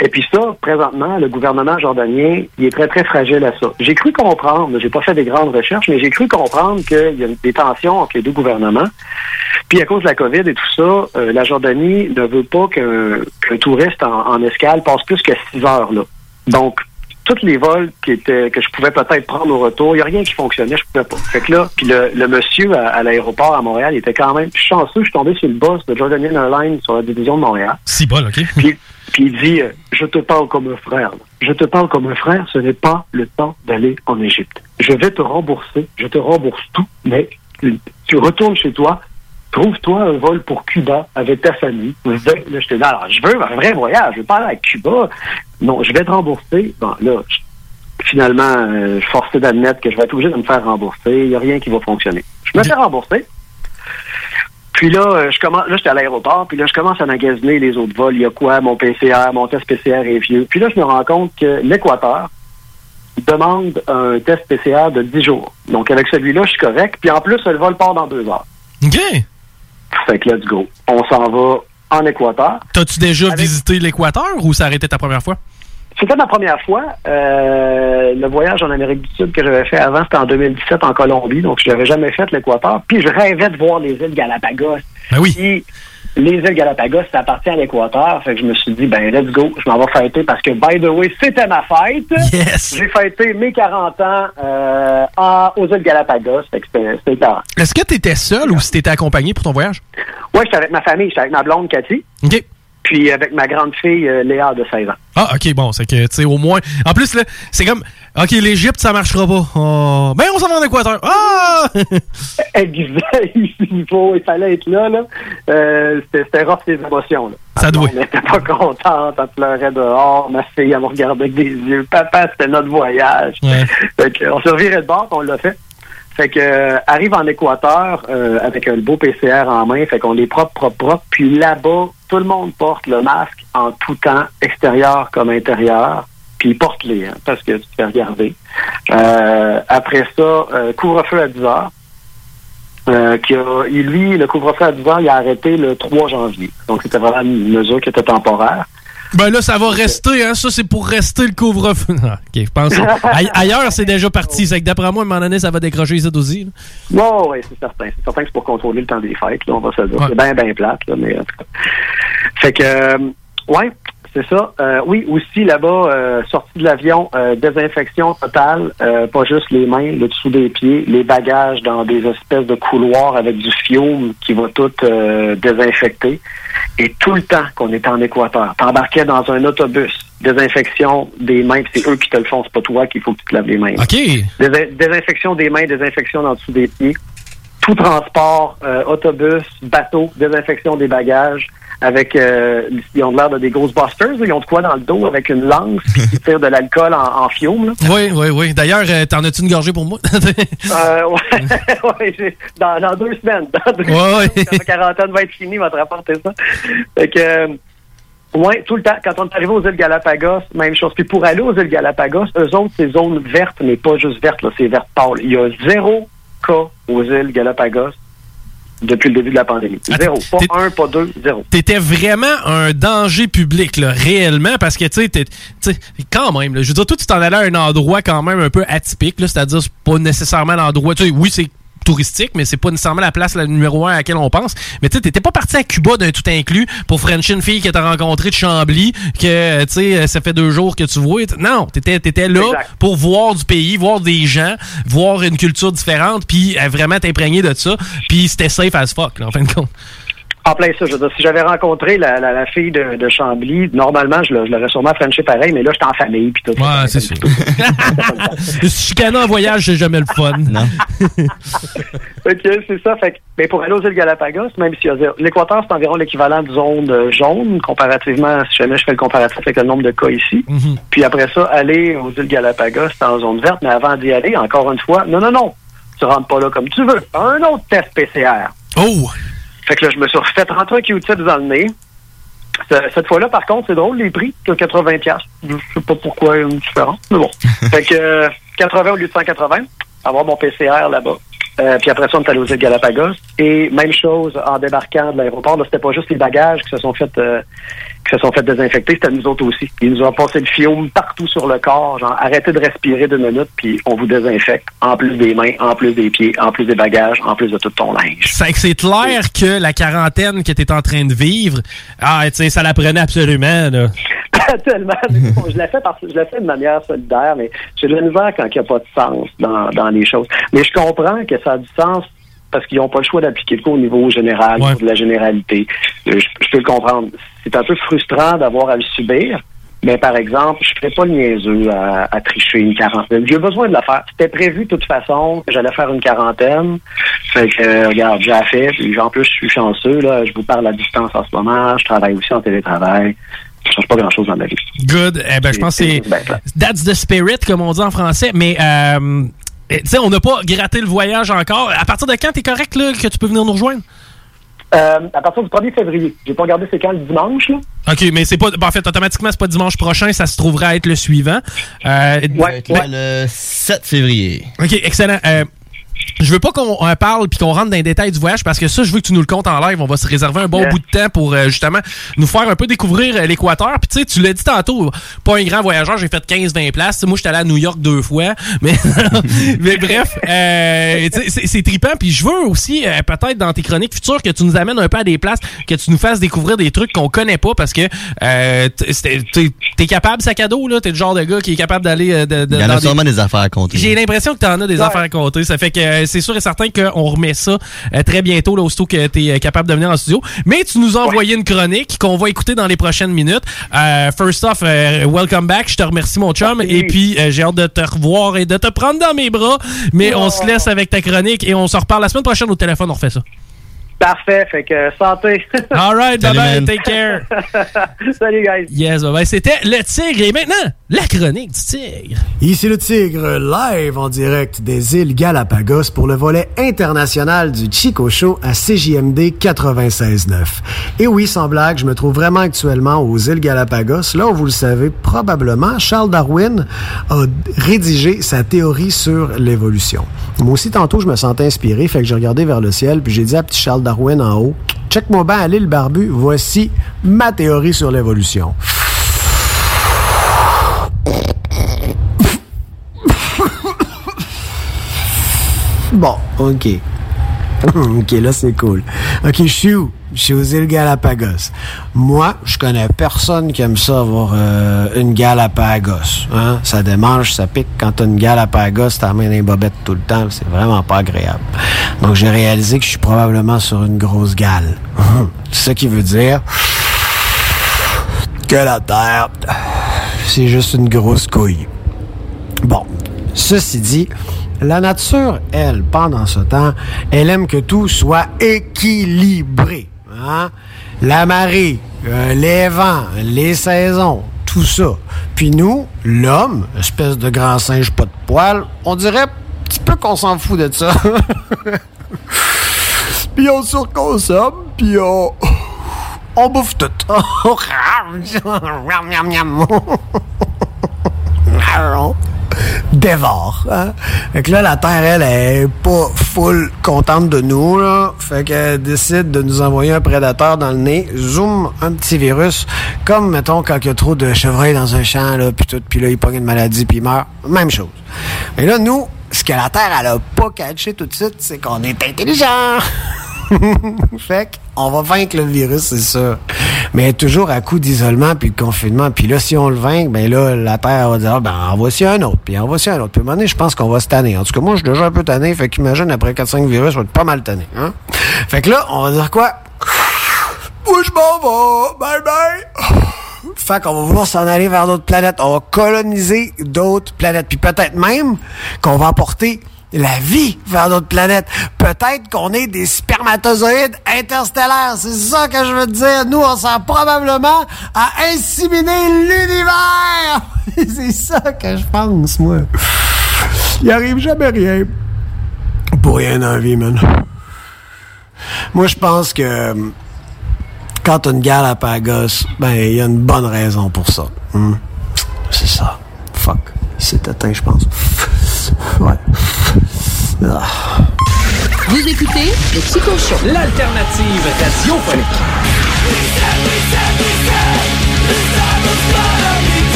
Et puis ça, présentement, le gouvernement jordanien, il est très, très fragile à ça. J'ai cru comprendre, j'ai pas fait des grandes recherches, mais j'ai cru comprendre qu'il y a des tensions entre les deux gouvernements. Puis à cause de la COVID et tout ça, euh, la Jordanie ne veut pas qu'un touriste en, en escale passe plus que six heures là. Donc, tous les vols qui étaient que je pouvais peut-être prendre au retour, il n'y a rien qui fonctionnait, je pouvais pas. Fait que là, puis le, le monsieur à, à l'aéroport à Montréal, il était quand même chanceux. Je suis tombé sur le boss de Jordanian Airlines sur la division de Montréal. Si bon, OK. Puis, puis il dit, euh, je te parle comme un frère. là. Je te parle comme un frère, ce n'est pas le temps d'aller en Égypte. Je vais te rembourser, je te rembourse tout, mais tu, tu retournes chez toi, trouve-toi un vol pour Cuba avec ta famille. Là, j'étais là, alors, je veux un vrai voyage, je veux pas aller à Cuba. Non, je vais te rembourser. Bon, là, finalement, euh, je suis forcé d'admettre que je vais être obligé de me faire rembourser. Il n'y a rien qui va fonctionner. Je me fais rembourser. Puis là, euh, je commence, là, j'étais à l'aéroport, puis là, je commence à magasiner les autres vols. Il y a quoi? Mon PCR, mon test PCR est vieux. Puis là, je me rends compte que l'Équateur demande un test PCR de 10 jours. Donc, avec celui-là, je suis correct. Puis en plus, le vol part dans deux heures. OK. Fait que let's go. On s'en va en Équateur. T'as-tu déjà visité l'Équateur ou ça a été ta première fois? C'était ma première fois. Euh, le voyage en Amérique du Sud que j'avais fait avant, c'était en 2017 en Colombie. Donc, je n'avais jamais fait l'Équateur. Puis, je rêvais de voir les îles Galapagos. Ben oui. Puis, les îles Galapagos, ça appartient à l'Équateur. Fait que je me suis dit, ben, let's go. Je m'en vais fêter parce que, by the way, c'était ma fête. J'ai fêté mes 40 ans euh, en- aux îles Galapagos. Fait que c'était. Est-ce que t'étais seul ou si t'étais accompagné pour ton voyage? Ouais, j'étais avec ma famille. J'étais avec ma blonde, Cathy. OK. Puis, avec ma grande fille, euh, Léa, de 16 ans. Ah, ok, bon, c'est que, tu sais, au moins. En plus, là, c'est comme, ok, l'Égypte, ça marchera pas. Oh, ben, on s'en va en Équateur. Ah! Exact. il, faut, il fallait être là. là. Euh, c'était rough les émotions. Là. Ça doit. On n'était pas contente. Elle pleurait dehors. Ma fille, elle me regardait avec des yeux. Papa, c'était notre voyage. Fait on se revirait de bord, on l'a fait. Fait que euh, arrive en Équateur euh, avec un beau PCR en main, fait qu'on est propre, propre, propre. Puis là-bas, tout le monde porte le masque en tout temps, extérieur comme intérieur. Puis ils portent les, hein, parce que tu te fais regarder. Euh, après ça, euh, couvre-feu à 10 heures. Euh, qui a, lui, le couvre-feu à 10 heures, il a arrêté le 3 janvier. Donc c'était vraiment une mesure qui était temporaire. Ben là, ça va rester, hein. Ça, c'est pour rester le couvre-feu. Ah, ok, je pense. Aille- ailleurs, c'est déjà parti. C'est que d'après moi, à un moment donné, ça va décrocher aussi. là. Bon, oui, c'est certain. C'est certain que c'est pour contrôler le temps des fêtes, là, on va se dire. C'est bien, bien plate, là, mais en tout cas. Fait que, euh, ouais, c'est ça. Euh, oui, aussi, là-bas, euh, sortie de l'avion, euh, désinfection totale, euh, pas juste les mains, le dessous des pieds, les bagages dans des espèces de couloirs avec du fiume qui va tout euh, désinfecter. Et tout le temps qu'on était en Équateur, t'embarquais dans un autobus, désinfection des mains, c'est eux qui te le font, c'est pas toi qu'il faut que tu te laves les mains. OK. Désin- désinfection des mains, désinfection dans dessous des pieds. Tout transport, euh, autobus, bateau, désinfection des bagages. Avec, euh, ils ont l'air de des Ghostbusters. là. Ils ont de quoi dans le dos avec une lance puis ils tirent de l'alcool en, en fiume. Là. Oui, oui, oui. D'ailleurs, euh, t'en as-tu une gorgée pour moi? Euh, ouais, ouais, dans, dans deux semaines. Dans deux Ouais, semaines, quand la quarantaine va être finie, va te rapporter ça. Fait que, euh, ouais, tout le temps. Quand on est arrivé aux îles Galapagos, même chose. Puis pour aller aux îles Galapagos, eux autres, c'est zone verte, mais pas juste verte, là, c'est verte pâle. Il y a zéro cas aux îles Galapagos depuis le début de la pandémie. Zéro. Pas un, pas deux, zéro. T'étais vraiment un danger public, là, réellement, parce que, tu sais, t'es- tu sais, quand même, là, je veux dire, toi, tu t'en allais à un endroit quand même un peu atypique, là, c'est-à-dire, c'est pas nécessairement l'endroit, tu sais, oui, c'est touristique, mais c'est pas nécessairement la place la numéro un à laquelle on pense. Mais tu sais, t'étais pas parti à Cuba d'un tout inclus pour Frencher une fille que t'as rencontrée de Chambly, que, tu sais, ça fait deux jours que tu vois. Non, t'étais, t'étais là Exact. pour voir du pays, voir des gens, voir une culture différente, puis euh, vraiment t'imprégner de ça. Puis c'était safe as fuck, là, en fin de compte. En plein ça, je veux dire, si j'avais rencontré la, la, la fille de, de Chambly, normalement, je l'aurais sûrement frenché pareil, mais là, j'étais en famille, puis tout. Ouais, c'est sûr. En voyage, c'est jamais le fun. Non. OK, c'est ça. Fait que, mais pour aller aux îles Galapagos, même si l'Équateur, c'est environ l'équivalent de zone euh, jaune, comparativement, si jamais je fais le comparatif avec le nombre de cas ici. Puis après ça, aller aux îles Galapagos, c'est en zone verte, mais avant d'y aller, encore une fois, non, non, non, tu rentres pas là comme tu veux. Un autre test PCR. Oh! Fait que là, je me suis refait rentrer un Q-tip dans le nez. Ce- Cette fois-là, par contre, c'est drôle, les prix, c'est 80 piastres. Je sais pas pourquoi il y a une différence, mais bon. fait que euh, 80 au lieu de 180, avoir mon PCR là-bas. Euh, puis après ça, on est allé aux îles Galapagos. Et même chose en débarquant de l'aéroport. Là, c'était pas juste les bagages qui se sont fait euh, qui se sont fait désinfecter, c'était nous autres aussi. Ils nous ont passé le fiume partout sur le corps, genre arrêtez de respirer deux minutes, puis on vous désinfecte, en plus des mains, en plus des pieds, en plus des bagages, en plus de tout ton linge. C'est que c'est clair que la quarantaine que tu es en train de vivre, ah, tu sais, ça la prenait absolument, là. Tellement. Je l'ai fait parce que je l'ai fait de manière solidaire, mais j'ai de la misère quand il n'y a pas de sens dans, dans les choses. Mais je comprends que ça a du sens parce qu'ils n'ont pas le choix d'appliquer le coup au niveau général, de la généralité. Euh, Je, je peux le comprendre. C'est un peu frustrant d'avoir à le subir. Mais par exemple, je ne ferais pas le niaiseux à, à tricher une quarantaine. J'ai besoin de la faire. C'était prévu de toute façon que j'allais faire une quarantaine. Fait que, euh, regarde, j'ai fait. Puis en plus, je suis chanceux. Là. Je vous parle à distance en ce moment. Je travaille aussi en télétravail. Je change pas grand-chose dans ma vie. Good. Eh ben, je pense que c'est That's the spirit, comme on dit en français. Mais, euh, tu sais, on n'a pas gratté le voyage encore. À partir de quand t'es correct, là, que tu peux venir nous rejoindre? Euh, à partir du 1er février. J'ai pas regardé c'est quand le dimanche, là. OK, mais c'est pas. ben, en fait, automatiquement, c'est pas dimanche prochain, ça se trouvera à être le suivant. Euh, Ouais, ben- Le 7 février. OK, excellent. Euh, je veux pas qu'on euh, parle puis qu'on rentre dans les détails du voyage parce que ça, je veux que tu nous le comptes en live. On va se réserver un bon bout de temps pour euh, justement nous faire un peu découvrir euh, l'Équateur. Puis tu sais, tu l'as dit tantôt, pas un grand voyageur, j'ai fait 15-20 places. Tu sais, Moi, j'étais allé à New York deux fois. Mais, mais bref, euh, tu sais, c'est c'est trippant. Puis je veux aussi, euh, peut-être dans tes chroniques futures, que tu nous amènes un peu à des places, que tu nous fasses découvrir des trucs qu'on connaît pas parce que euh, t'es capable, sac à dos, là. T'es le genre de gars qui est capable d'aller euh, de, de- Il y en a sûrement des affaires à compter. j'ai l'impression que tu en as des affaires à compter. Ça fait que euh, c'est sûr et certain qu'on remet ça euh, très bientôt, là, aussitôt que tu es capable de venir en studio. Mais tu nous as envoyé une chronique qu'on va écouter dans les prochaines minutes. Euh, first off, euh, welcome back. Je te remercie, mon chum. Et puis, euh, j'ai hâte de te revoir et de te prendre dans mes bras. Mais on se laisse avec ta chronique et on se reparle la semaine prochaine au téléphone. On refait ça. Parfait, fait que santé. All right, Salut, bye-bye. man. Take care. Salut, guys. Yes, bye-bye. C'était le tigre. Et maintenant, la chronique du tigre. Ici le Tigre, live en direct des îles Galapagos pour le volet international du Chico Show à CJMD 96.9. Et oui, sans blague, je me trouve vraiment actuellement aux îles Galapagos, là où vous le savez probablement, Charles Darwin a rédigé sa théorie sur l'évolution. Moi aussi, tantôt, je me sentais inspiré, fait que j'ai regardé vers le ciel, puis j'ai dit à petit Charles Darwin en haut, check-moi bien à l'île Barbu, voici ma théorie sur l'évolution. Bon, OK. OK, là, c'est cool. OK, je? Suis aux îles Galapagos. Moi, je connais personne qui aime ça avoir euh, une Galapagos. Hein? Ça démange, ça pique. Quand t'as une Galapagos, t'as la main les bobettes tout le temps. C'est vraiment pas agréable. Donc, j'ai réalisé que je suis probablement sur une grosse gale. C'est ça qui veut dire que la Terre, c'est juste une grosse couille. Bon, ceci dit, la nature, elle, pendant ce temps, elle aime que tout soit équilibré. Hein? La marée, euh, les vents, les saisons, tout ça. Puis nous, l'homme, espèce de grand singe pas de poils, on dirait un petit peu qu'on s'en fout de ça. puis on surconsomme, puis on... On bouffe tout. Dévore. Hein? Fait que là, la Terre, elle, est pas full contente de nous. Là. Fait qu'elle décide de nous envoyer un prédateur dans le nez. Zoom, un petit virus. Comme, mettons, quand il y a trop de chevreuils dans un champ, là, puis tout, puis là, il pogne une maladie, puis il meurt. Même chose. Et là, nous, ce que la Terre, elle a pas catché tout de suite, c'est qu'on est intelligent. fait qu'on va vaincre le virus, c'est ça. Mais toujours à coup d'isolement puis de confinement. Puis là, si on le vainc, ben là, la Terre va dire, ah, ben, en voici un autre, puis en voici un autre. Puis à un moment donné, je pense qu'on va se tanner. En tout cas, moi, je suis déjà un peu tanné. Fait qu'imagine, après 4-5 virus, je vais être pas mal tanné. Hein? Fait que là, on va dire quoi? Où je m'en vais? Bye bye! Fait qu'on va vouloir s'en aller vers d'autres planètes. On va coloniser d'autres planètes. Puis peut-être même qu'on va apporter la vie vers d'autres planètes. Peut-être qu'on est des spermatozoïdes interstellaires. C'est ça que je veux dire. Nous, on sert probablement à inséminer l'univers. C'est ça que je pense, moi. Il arrive jamais rien. Pour rien dans vie, man. Moi, je pense que euh, quand t'as une Galapagos, ben, il y a une bonne raison pour ça. Hmm? C'est ça. Fuck. C'est atteint, je pense. Ouais. Ah. Vous écoutez le Chico Show. L'alternative radiophonique.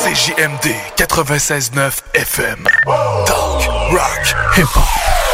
CJMD 96.9 FM. Talk, rock, hip-hop.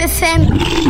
969 FM,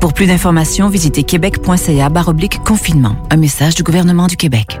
Pour plus d'informations, visitez québec.ca confinement. Un message du gouvernement du Québec.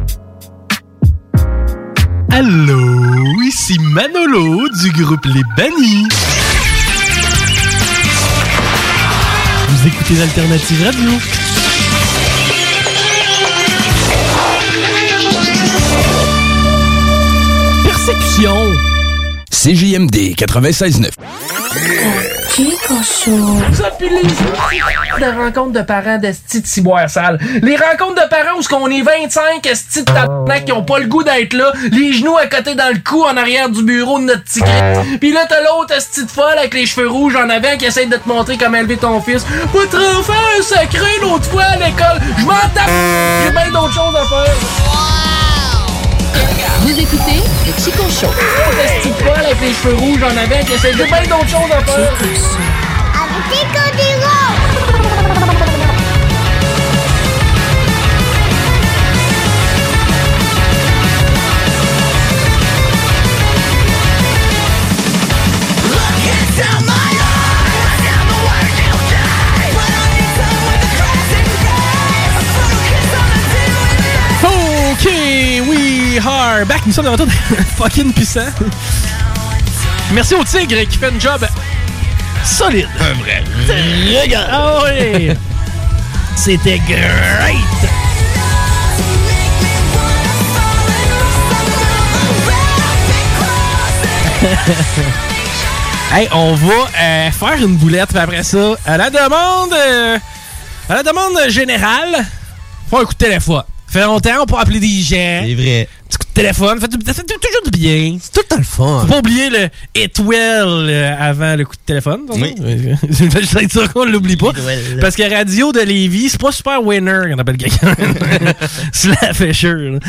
Allô, ici Manolo du groupe Les Bannis. Vous écoutez l'Alternative Radio. Perception. CJMD 96.9. Vous appelez de rencontres de parents d'esti de ciboire sale. Les rencontres de parents où qu'on est 25 esti de tabarnak qui ont pas le goût d'être là, les genoux à côté dans le cou en arrière du bureau de notre Christ. Pis là t'as l'autre esti folle avec les cheveux rouges en avant qui essaie de te montrer comment élever ton fils. Votre enfant a sacré l'autre fois à l'école. Je m'en tape. J'ai bien d'autres choses à faire. Vous écoutez le Chico Show. Esti de folle avec les cheveux rouges en avant qui essaie de bien d'autres choses à faire. Ok, we are back. Nous sommes de retour fucking puissant. Merci au tigre qui fait un job solide. Un vrai. Regarde. Ah oui. C'était great. hey, on va euh, faire une boulette, puis après ça, à la demande, euh, à la demande générale, faut un coup de téléphone. Fait longtemps, on peut appeler des gens. C'est vrai. Téléphone, fait, ça fait toujours du bien. C'est tout le temps le fun. Faut pas oublier le it well euh, avant le coup de téléphone. Oui. Je suis sûr qu'on l'oublie pas. Parce que radio de Lévis, c'est pas super winner quand on appelle quelqu'un. C'est la là.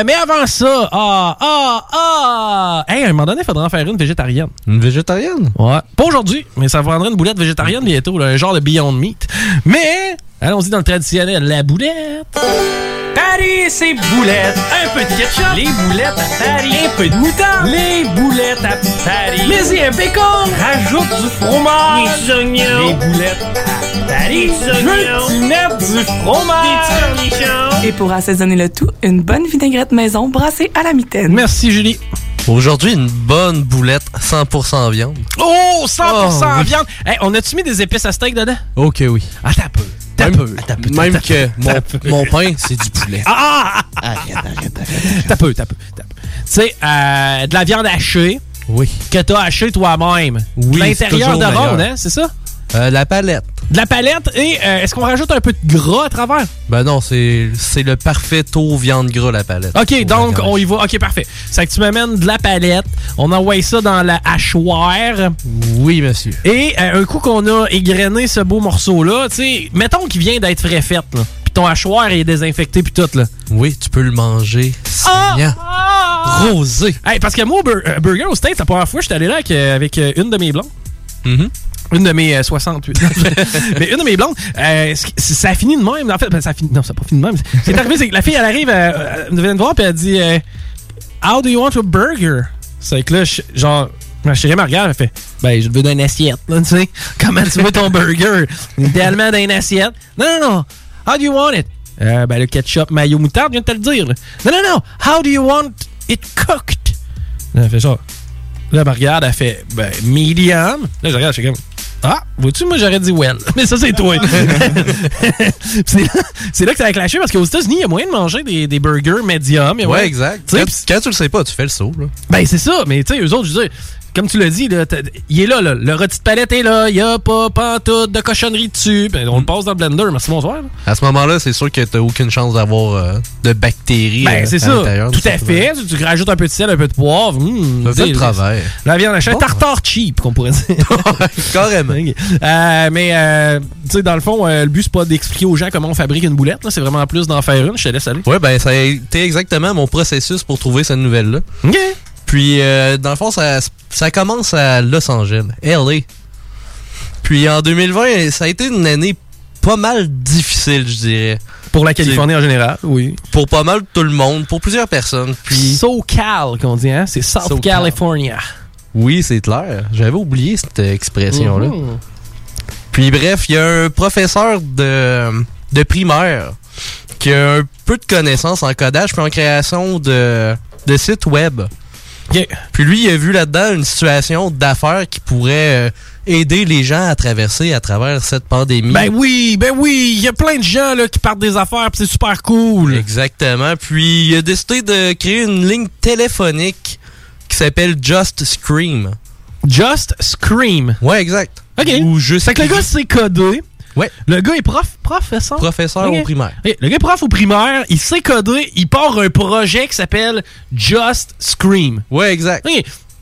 Euh, mais avant ça, ah, ah, ah. Hey, à un moment donné, il faudra en faire une végétarienne. Une végétarienne? Ouais. Pas aujourd'hui, mais ça prendra une boulette végétarienne bientôt, là, un genre de Beyond Meat. Mais, allons-y dans le traditionnel, la boulette. Paris, c'est boulettes. Un peu de ketchup. Les boulettes à Paris. Un peu de moutarde. Les boulettes à Paris. Mais y un bacon. Rajoute du fromage. Des oignons. Les boulettes à Paris. Des oignons. Du fromage. Des cornichons. Et pour assaisonner le tout, une bonne vinaigrette maison brassée à la mitaine. Merci, Julie. Aujourd'hui, une bonne boulette 100% viande. Oh, 100% Oh, oui. viande. Hey, on a-tu mis des épices à steak dedans? Ok, oui. Attends un peu. Même, peu. Que mon, pain, c'est du poulet. Ah! Arrête, arrête, arrête. T'as peu, t'as peu. Tu sais, euh, de la viande hachée. Oui. Que t'as hachée toi-même. Oui, L'intérieur de meilleur. hein, c'est ça? Euh, la palette. De la palette et euh, est-ce qu'on rajoute un peu de gras à travers? Ben non, c'est c'est le parfait taux viande gras, la palette. OK, donc on y va. OK, parfait. C'est que tu m'amènes de la palette, on envoie ça dans la hachoir. Oui, monsieur. Et euh, un coup qu'on a égrené ce beau morceau-là, tu sais, mettons qu'il vient d'être frais fait, là. Puis ton hachoir est désinfecté puis tout, là. Oui, tu peux le manger saignant. Rosé. Hey, parce que moi, au bur- Burger au States, la première fois, j'étais allé là avec, avec, une de mes blondes. Mm-hmm. Une de mes euh, 68. mais une de mes blondes, euh, ça a fini de même. En fait, ben, ça a non, ça n'a pas fini de même. Ce qui est arrivé, c'est que la fille, elle arrive, euh, elle vient me voir, puis elle dit euh, How do you want a burger? C'est que là, je- genre, ma regarde, elle fait Ben, je veux d'une assiette, là, tu sais. Comment tu veux ton burger? Idéalement d'une assiette. Non, non, non. How do you want it? Euh, ben, le ketchup, mayo, moutarde, viens de te le dire. Non, non, non. How do you want it cooked? Là, elle fait ça. Là, elle regarde, elle fait, ben, medium. Là, je regarde, je suis comme, ah, vois-tu, moi, j'aurais dit well. Mais ça, c'est toi. c'est là, que ça a clashé parce qu'aux États-Unis, il y a moyen de manger des, des burgers a Ouais, moyen- exact. Quand, quand tu le sais pas, tu fais le saut, là. ben, c'est ça. Mais, tu sais, eux autres, je veux dire, comme tu l'as dit, là, il est là, là. Le rôti de palette est là. Il n'y a pas pantoute de cochonnerie dessus. Ben, on le passe dans le blender. Merci, bonsoir. là. À ce moment-là, c'est sûr que t'as aucune chance d'avoir euh, de bactéries Ben, euh, c'est ça. Tout à fait. Tu, tu rajoutes un peu de sel, un peu de poivre. Mmh, tu le travail. La viande un Bon. tartare cheap, qu'on pourrait dire. Carrément. Euh, mais, euh, tu sais, dans le fond, le but, c'est pas d'expliquer aux gens comment on fabrique une boulette. C'est vraiment plus d'en faire une. Je te laisse aller. Ouais, ben, ça a été exactement mon processus pour trouver cette nouvelle-là. OK. Puis, euh, dans le fond, ça, ça commence à Los Angeles, LA. Puis, en 2020, ça a été une année pas mal difficile, je dirais. Pour la Californie en général, oui. Pour pas mal tout le monde, pour plusieurs personnes. Puis, SoCal, qu'on dit, hein? C'est South. California. oui, c'est clair. J'avais oublié cette expression-là. Mhm. Puis bref, il y a un professeur de, de primaire qui a un peu de connaissances en codage puis en création de, de sites web. Puis lui, il a vu là-dedans une situation d'affaires qui pourrait euh, aider les gens à traverser à travers cette pandémie. Ben oui, ben oui, il y a plein de gens là, qui partent des affaires, pis c'est super cool. Exactement. Puis il a décidé de créer une ligne téléphonique qui s'appelle Just Scream. Just Scream. Ouais, exact. OK. Ou juste Fait que le gars s'est codé. Ouais. Le gars est prof, professeur. Professeur au primaire. Ok, Le gars est prof au primaire, il s'est codé, il part un projet qui s'appelle Just Scream. Ouais, exact.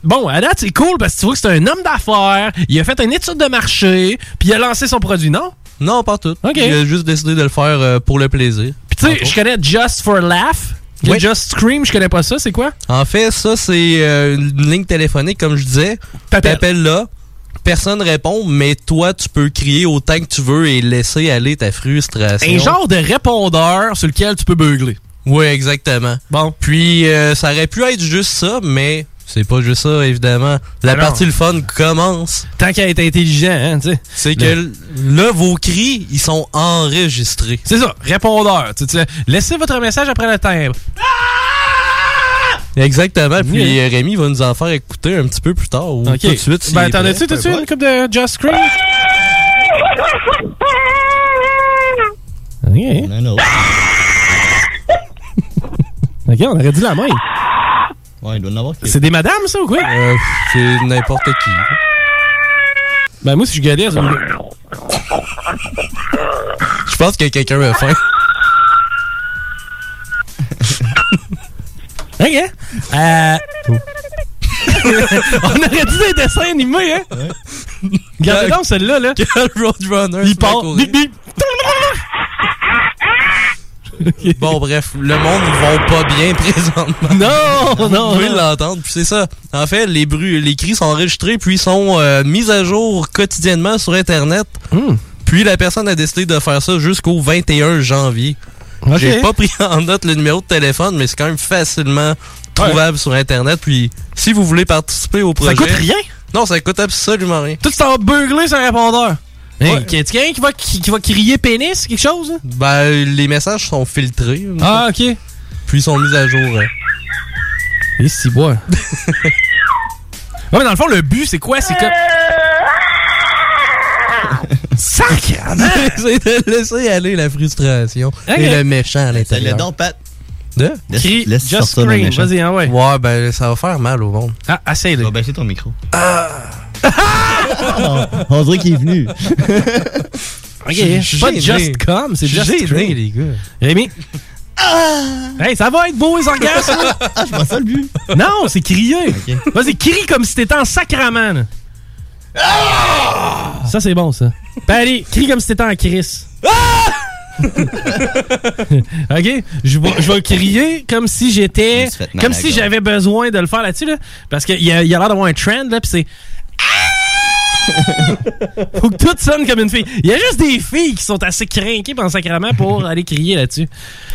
Bon, à date, c'est cool parce que tu vois que c'est un homme d'affaires, il a fait une étude de marché, puis il a lancé son produit, non? Non, pas tout. Il a juste décidé de le faire euh, pour le plaisir. Puis tu sais, je connais Just for Laugh. Just Scream, je connais pas ça, c'est quoi? En fait, ça, c'est euh, une ligne téléphonique, comme je disais. T'appelles là, personne répond, mais toi, tu peux crier autant que tu veux et laisser aller ta frustration. Un genre de répondeur sur lequel tu peux beugler. Oui, exactement. Bon. Puis, euh, ça aurait pu être juste ça, mais c'est pas juste ça, évidemment. La Alors. partie le fun commence. Tant qu'à être intelligent, hein, tu sais. C'est que là, vos cris, ils sont enregistrés. C'est ça, répondeur. Laissez votre message après le timbre. Exactement. Puis Oui. Rémi va nous en faire écouter un petit peu plus tard. Ou Ok. tout de suite. s'il Ben, t'en as-tu, t'as-tu une coupe de Just Scream? Ok. Non, non. Ok, on aurait dit la main. Ouais, il doit en avoir C'est des madames, ça, ou quoi? Euh, c'est n'importe qui. Ben, moi, si je galère, ça me- Je pense que quelqu'un a faim. Ok. Euh... on aurait dit des dessins animés, hein? Regardez donc celle-là, là. Quel Roadrunner Il part. Bip. Bon, bref, le monde va pas bien présentement. Non, non, Vous pouvez l'entendre. Puis c'est ça. En fait, les bruits, les cris sont enregistrés puis sont euh, mis à jour quotidiennement sur Internet. Hmm. Puis la personne a décidé de faire ça jusqu'au 21 janvier. J'ai pas pris en note le numéro de téléphone, mais c'est quand même facilement trouvable sur Internet. Puis si vous voulez participer au projet... coûte rien? Non, ça coûte absolument rien. Tout t'en beugler sur un répondeur. Hey, Ouais. quelqu'un qui va, qui, qui va crier pénis, quelque chose? hein? Ben, les messages sont filtrés. Ah, ok. Puis ils sont mis à jour. euh. Et si bois. ouais, mais dans le fond, le but, c'est quoi? C'est que. Sacrement! c'est de laisser aller la frustration et le méchant à l'intérieur. le don, Pat. De? Laisse- laisse Just Scream. méchant. Vas-y, hein, ouais. Ouais, ben ça va faire mal au monde. Ah, essaye-le. Va baisser ton micro. Ah. on dirait qu'il est venu. Ok, Je suis pas. Just Come, c'est Just Scream. les gars. Rémi? Hey, ça va être beau, les orgasmes! Ah, je vois ça le but. non, c'est crier. Vas-y, crie comme si t'étais en sacrament. là. Ça, c'est bon, ça. Ben, allez, crie comme si t'étais en crise. ok? Je vais, je vais crier comme si j'étais. Comme si j'avais besoin de le faire là-dessus, là. Parce qu'il y a, il y a l'air d'avoir un trend, là, pis c'est. Faut que tout sonne comme une fille. Il y a juste des filles qui sont assez crinquées pendant sacrament pour aller crier là-dessus.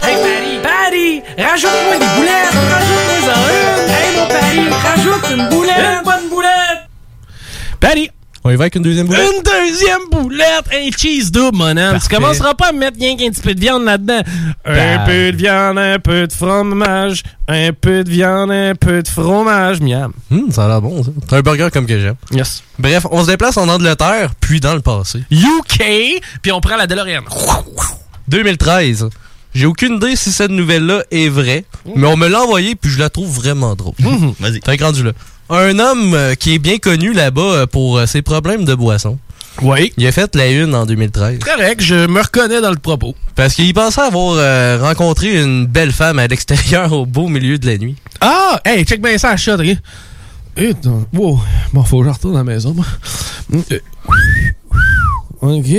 Hey Paris, Paris, rajoute-moi des boulettes, rajoute-moi en une. Hey mon Paris, rajoute une boulette, une bonne boulette. Paris, On y va avec une deuxième boulette? une deuxième boulette, un cheese double, mon homme. Tu commenceras pas à me mettre rien qu'un petit peu de viande là-dedans. Un Bah. peu de viande, un peu de fromage, un peu de viande, un peu de fromage, miam. Hum, ça a l'air bon, ça. C'est un burger comme que j'aime. Yes. Bref, on se déplace en Angleterre, puis dans le passé. UK, puis on prend la DeLorean. 2013. J'ai aucune idée si cette nouvelle-là est vraie, mais on me l'a envoyée, puis je la trouve vraiment drôle. Vas-y. Fait que rendu là. Un homme euh, qui est bien connu là-bas euh, pour euh, ses problèmes de boisson. Oui. Il a fait la une en 2013. Correct, je me reconnais dans le propos. Parce qu'il pensait avoir euh, rencontré une belle femme à l'extérieur au beau milieu de la nuit. Ah! Hey, check bien ça à shot, ok? Eh, attends, wow. Bon, faut que je retourne à la maison, moi. Ok,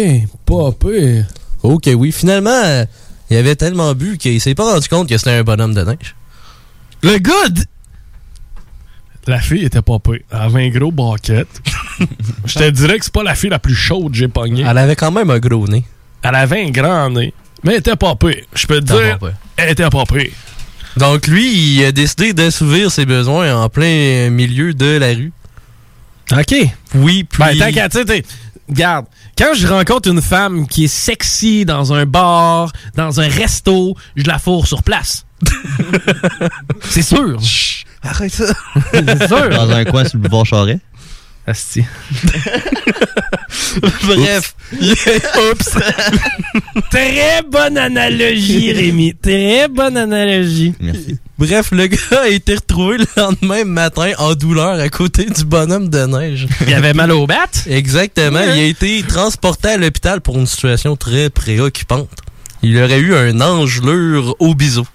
pas pire. Ok, oui. Finalement, euh, il avait tellement bu qu'il s'est pas rendu compte que c'était un bonhomme de neige. Le gars... La fille était pas pire. Elle avait un gros baquette. Je te dirais que c'est pas la fille la plus chaude que j'ai pognée. Elle avait quand même un gros nez. Elle avait un grand nez. Mais elle était pas pire. Je peux te dire, elle était pas pire. Donc lui, il a décidé d'assouvir ses besoins en plein milieu de la rue. OK. Oui, puis... Ben, tant qu'à, tu sais, t'es- regarde, quand je rencontre une femme qui est sexy dans un bar, dans un resto, je la fourre sur place. C'est sûr. Arrête ça. C'est sûr. Dans un coin sur le boulevard Charest. Asti. Bref. Oups. Très bonne analogie, Rémi. Très bonne analogie. Merci. Bref, le gars a été retrouvé le lendemain matin en douleur à côté du bonhomme de neige. Il avait mal au bat? Exactement. Il a été transporté à l'hôpital pour une situation très préoccupante. Il aurait eu un engelure au biseau.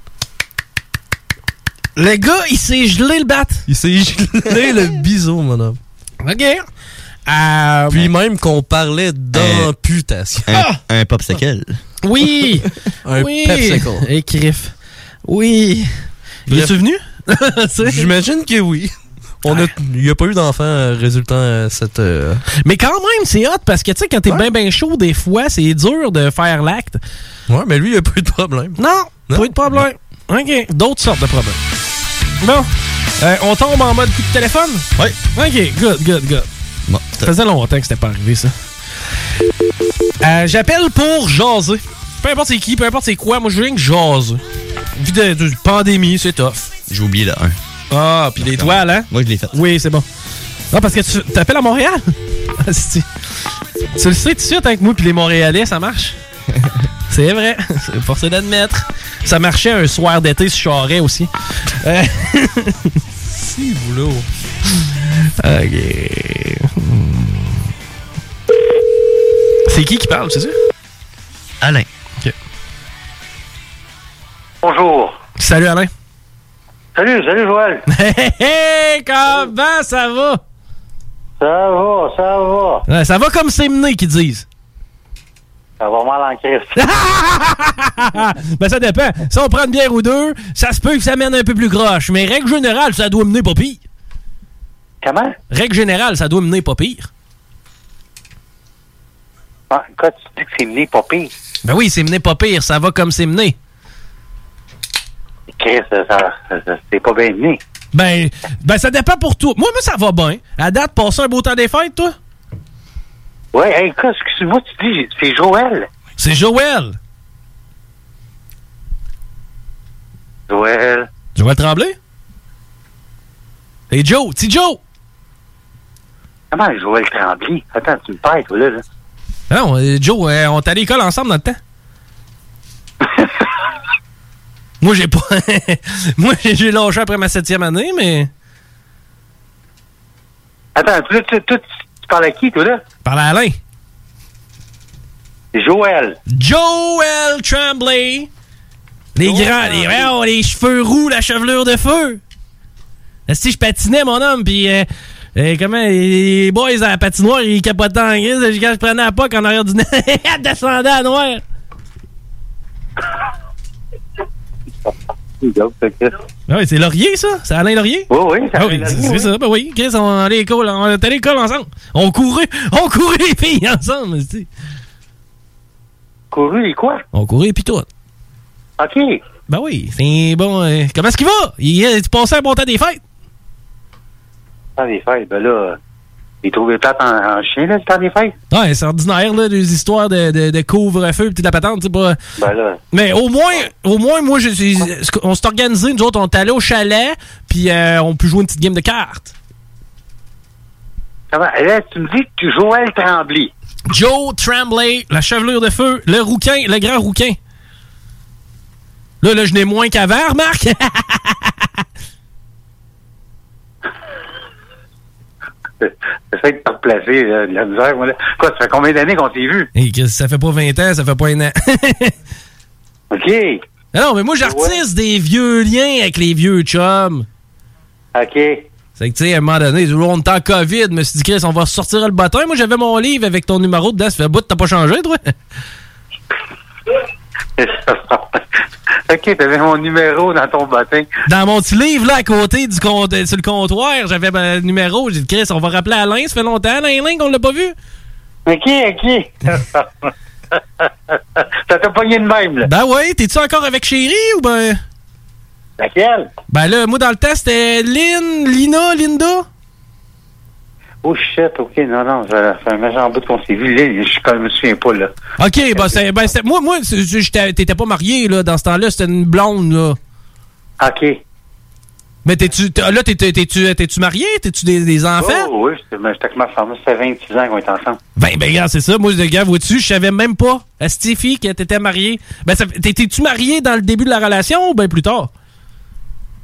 Le gars, il s'est gelé le bat. Il s'est gelé le biseau, mon homme. OK. Euh, Puis même qu'on parlait d'amputation. Un, un popsicle. Oui. Un oui. Pepsicle. Et Criff. Oui. Il est venu? J'imagine que oui. On a, il n'y a pas eu d'enfant euh, résultant à cette. euh, Mais quand même, c'est hot parce que, tu sais, quand t'es bien, bien chaud, des fois, c'est dur de faire l'acte. Ouais, mais lui, il a pas eu de problème. Non, pas eu de problème. OK. D'autres sortes de problèmes. Bon. Euh, on tombe en mode coup de téléphone? Oui. OK, good, good, good. Bon, Ça faisait longtemps que c'était pas arrivé, ça. Euh, J'appelle pour jaser. Peu importe c'est qui, peu importe c'est quoi, moi je viens que jaser. Vu de, de pandémie, c'est tough. J'ai oublié le 1. Ah, puis l'étoile, hein? Moi, je l'ai fait. Oui, c'est bon. Non, parce que tu t'appelles à Montréal? Asti. tu le sais tout de suite avec moi puis les Montréalais, ça marche? c'est vrai, c'est forcé d'admettre. Ça marchait un soir d'été sur Charest aussi. Euh, Si, boulot. ok. C'est qui qui parle, c'est ça? Alain. Ok. Bonjour. Salut Alain. Salut, salut Joël. Hey, hey, comment ça va? Ça va, ça va. Ouais, ça va comme c'est mené qu'ils disent. Ça va mal en Christ. ben ça dépend. Si on prend une bière ou deux, ça se peut que ça mène un peu plus croche. Mais règle générale, ça doit mener pas pire. Comment? Règle générale, ça doit mener pas pire. Ah, quand tu dis que c'est mené pas pire, Ben oui, c'est mené pas pire. Ça va comme c'est mené. Chris, ça, ça- ça- c'est pas bien mené. Ben, ben ça dépend pour toi. Moi, moi, ça va bien. À date, passer un beau temps des fêtes, toi? Ouais, hey, excuse-moi, tu dis, c'est Joël. C'est Joël. Joël. Joël Tremblay? Hey Joe, petit Joe! Comment Joël Tremblay? Attends, tu me perds, toi, là. là. Non, euh, Joe, euh, on est à l'école ensemble dans le temps. Moi, j'ai pas. Moi, j'ai lâché après ma septième année, mais. Attends, tu, tu, tu parles à qui, toi, là? Par à Alain. Joël. Joel Tremblay. Les grands, les, oh, les cheveux roux, la chevelure de feu. Si je patinais, mon homme, puis euh, euh, comment, les boys à la patinoire, ils capotaient en grise. Quand je prenais la POC en arrière du nez, descendait à noir. Ah oui, c'est Laurier, ça? C'est Alain Laurier? Oui, oui, c'est Ah Alain oui, Laurier, c'est ça. Ben oui, Chris, on allait à l'école, on était à l'école ensemble. On courait, on courait les filles ensemble, tu sais. Couru, et quoi? On courait pis tout. OK. Ben oui, c'est bon. euh, comment est-ce qu'il va? Il, euh, tu passais un bon temps des fêtes? Temps des fêtes, ben là, il trouve les plates en, en chien, là, le temps des fêtes. Ouais, c'est ordinaire, là, des histoires de, de, de couvre-feu pis de la patente, c'est pas. Ben là, Mais au moins, au moins, moi, je, on s'est organisé, nous autres, on est allés au chalet, puis euh, on peut jouer une petite game de cartes. comment? Là, tu me dis que tu Joël Tremblay. Joe Tremblay, la chevelure de feu, le rouquin, le grand rouquin. Là, là, je n'ai moins qu'avant, remarque. J'essaie de te replacer, là, de la misère. moi, là. Quoi, ça fait combien d'années qu'on s'est vu? Et que ça fait pas 20 ans, ça fait pas un an. OK. Ah non, mais moi, j'artiste des vieux liens avec les vieux chums. OK. C'est que, tu sais, à un moment donné, on en COVID, je me suis dit, Chris, on va sortir le bâton. Moi, j'avais mon livre avec ton numéro dedans. Ça fait bout, t'as pas changé, toi? OK, t'avais mon numéro dans ton bottin. Dans mon petit livre, là, à côté du compte, sur le comptoir, j'avais mon numéro. J'ai dit, Chris, on va rappeler Alain. Ça fait longtemps, Alain, Alain, qu'on l'a pas vu. OK, OK. ça t'a pogné de même, là. Ben ouais, t'es-tu encore avec Chéri ou ben? Laquelle? Ben là, moi, dans le temps, c'était Lynn, Lina, Linda. Oh shit, OK, non, non, ça fait un méchant bout qu'on s'est vu. Là, je je me souviens pas, là. OK, ben, c'est, ben c'est- moi, moi t'étais pas marié, là, dans ce temps-là, c'était une blonde, là. OK. Mais t'es-tu, t'es- là, t'es-tu, marié? T'es-tu des, des enfants? Oh, oui, j'étais avec ma femme. Ça fait 26 ans qu'on est ensemble. Ben, ben, regarde, c'est ça. Moi, le gars, vois-tu, je savais même pas, à Stiffy, que t'étais marié. Ben, t'es-tu marié dans le début de la relation ou ben plus tard?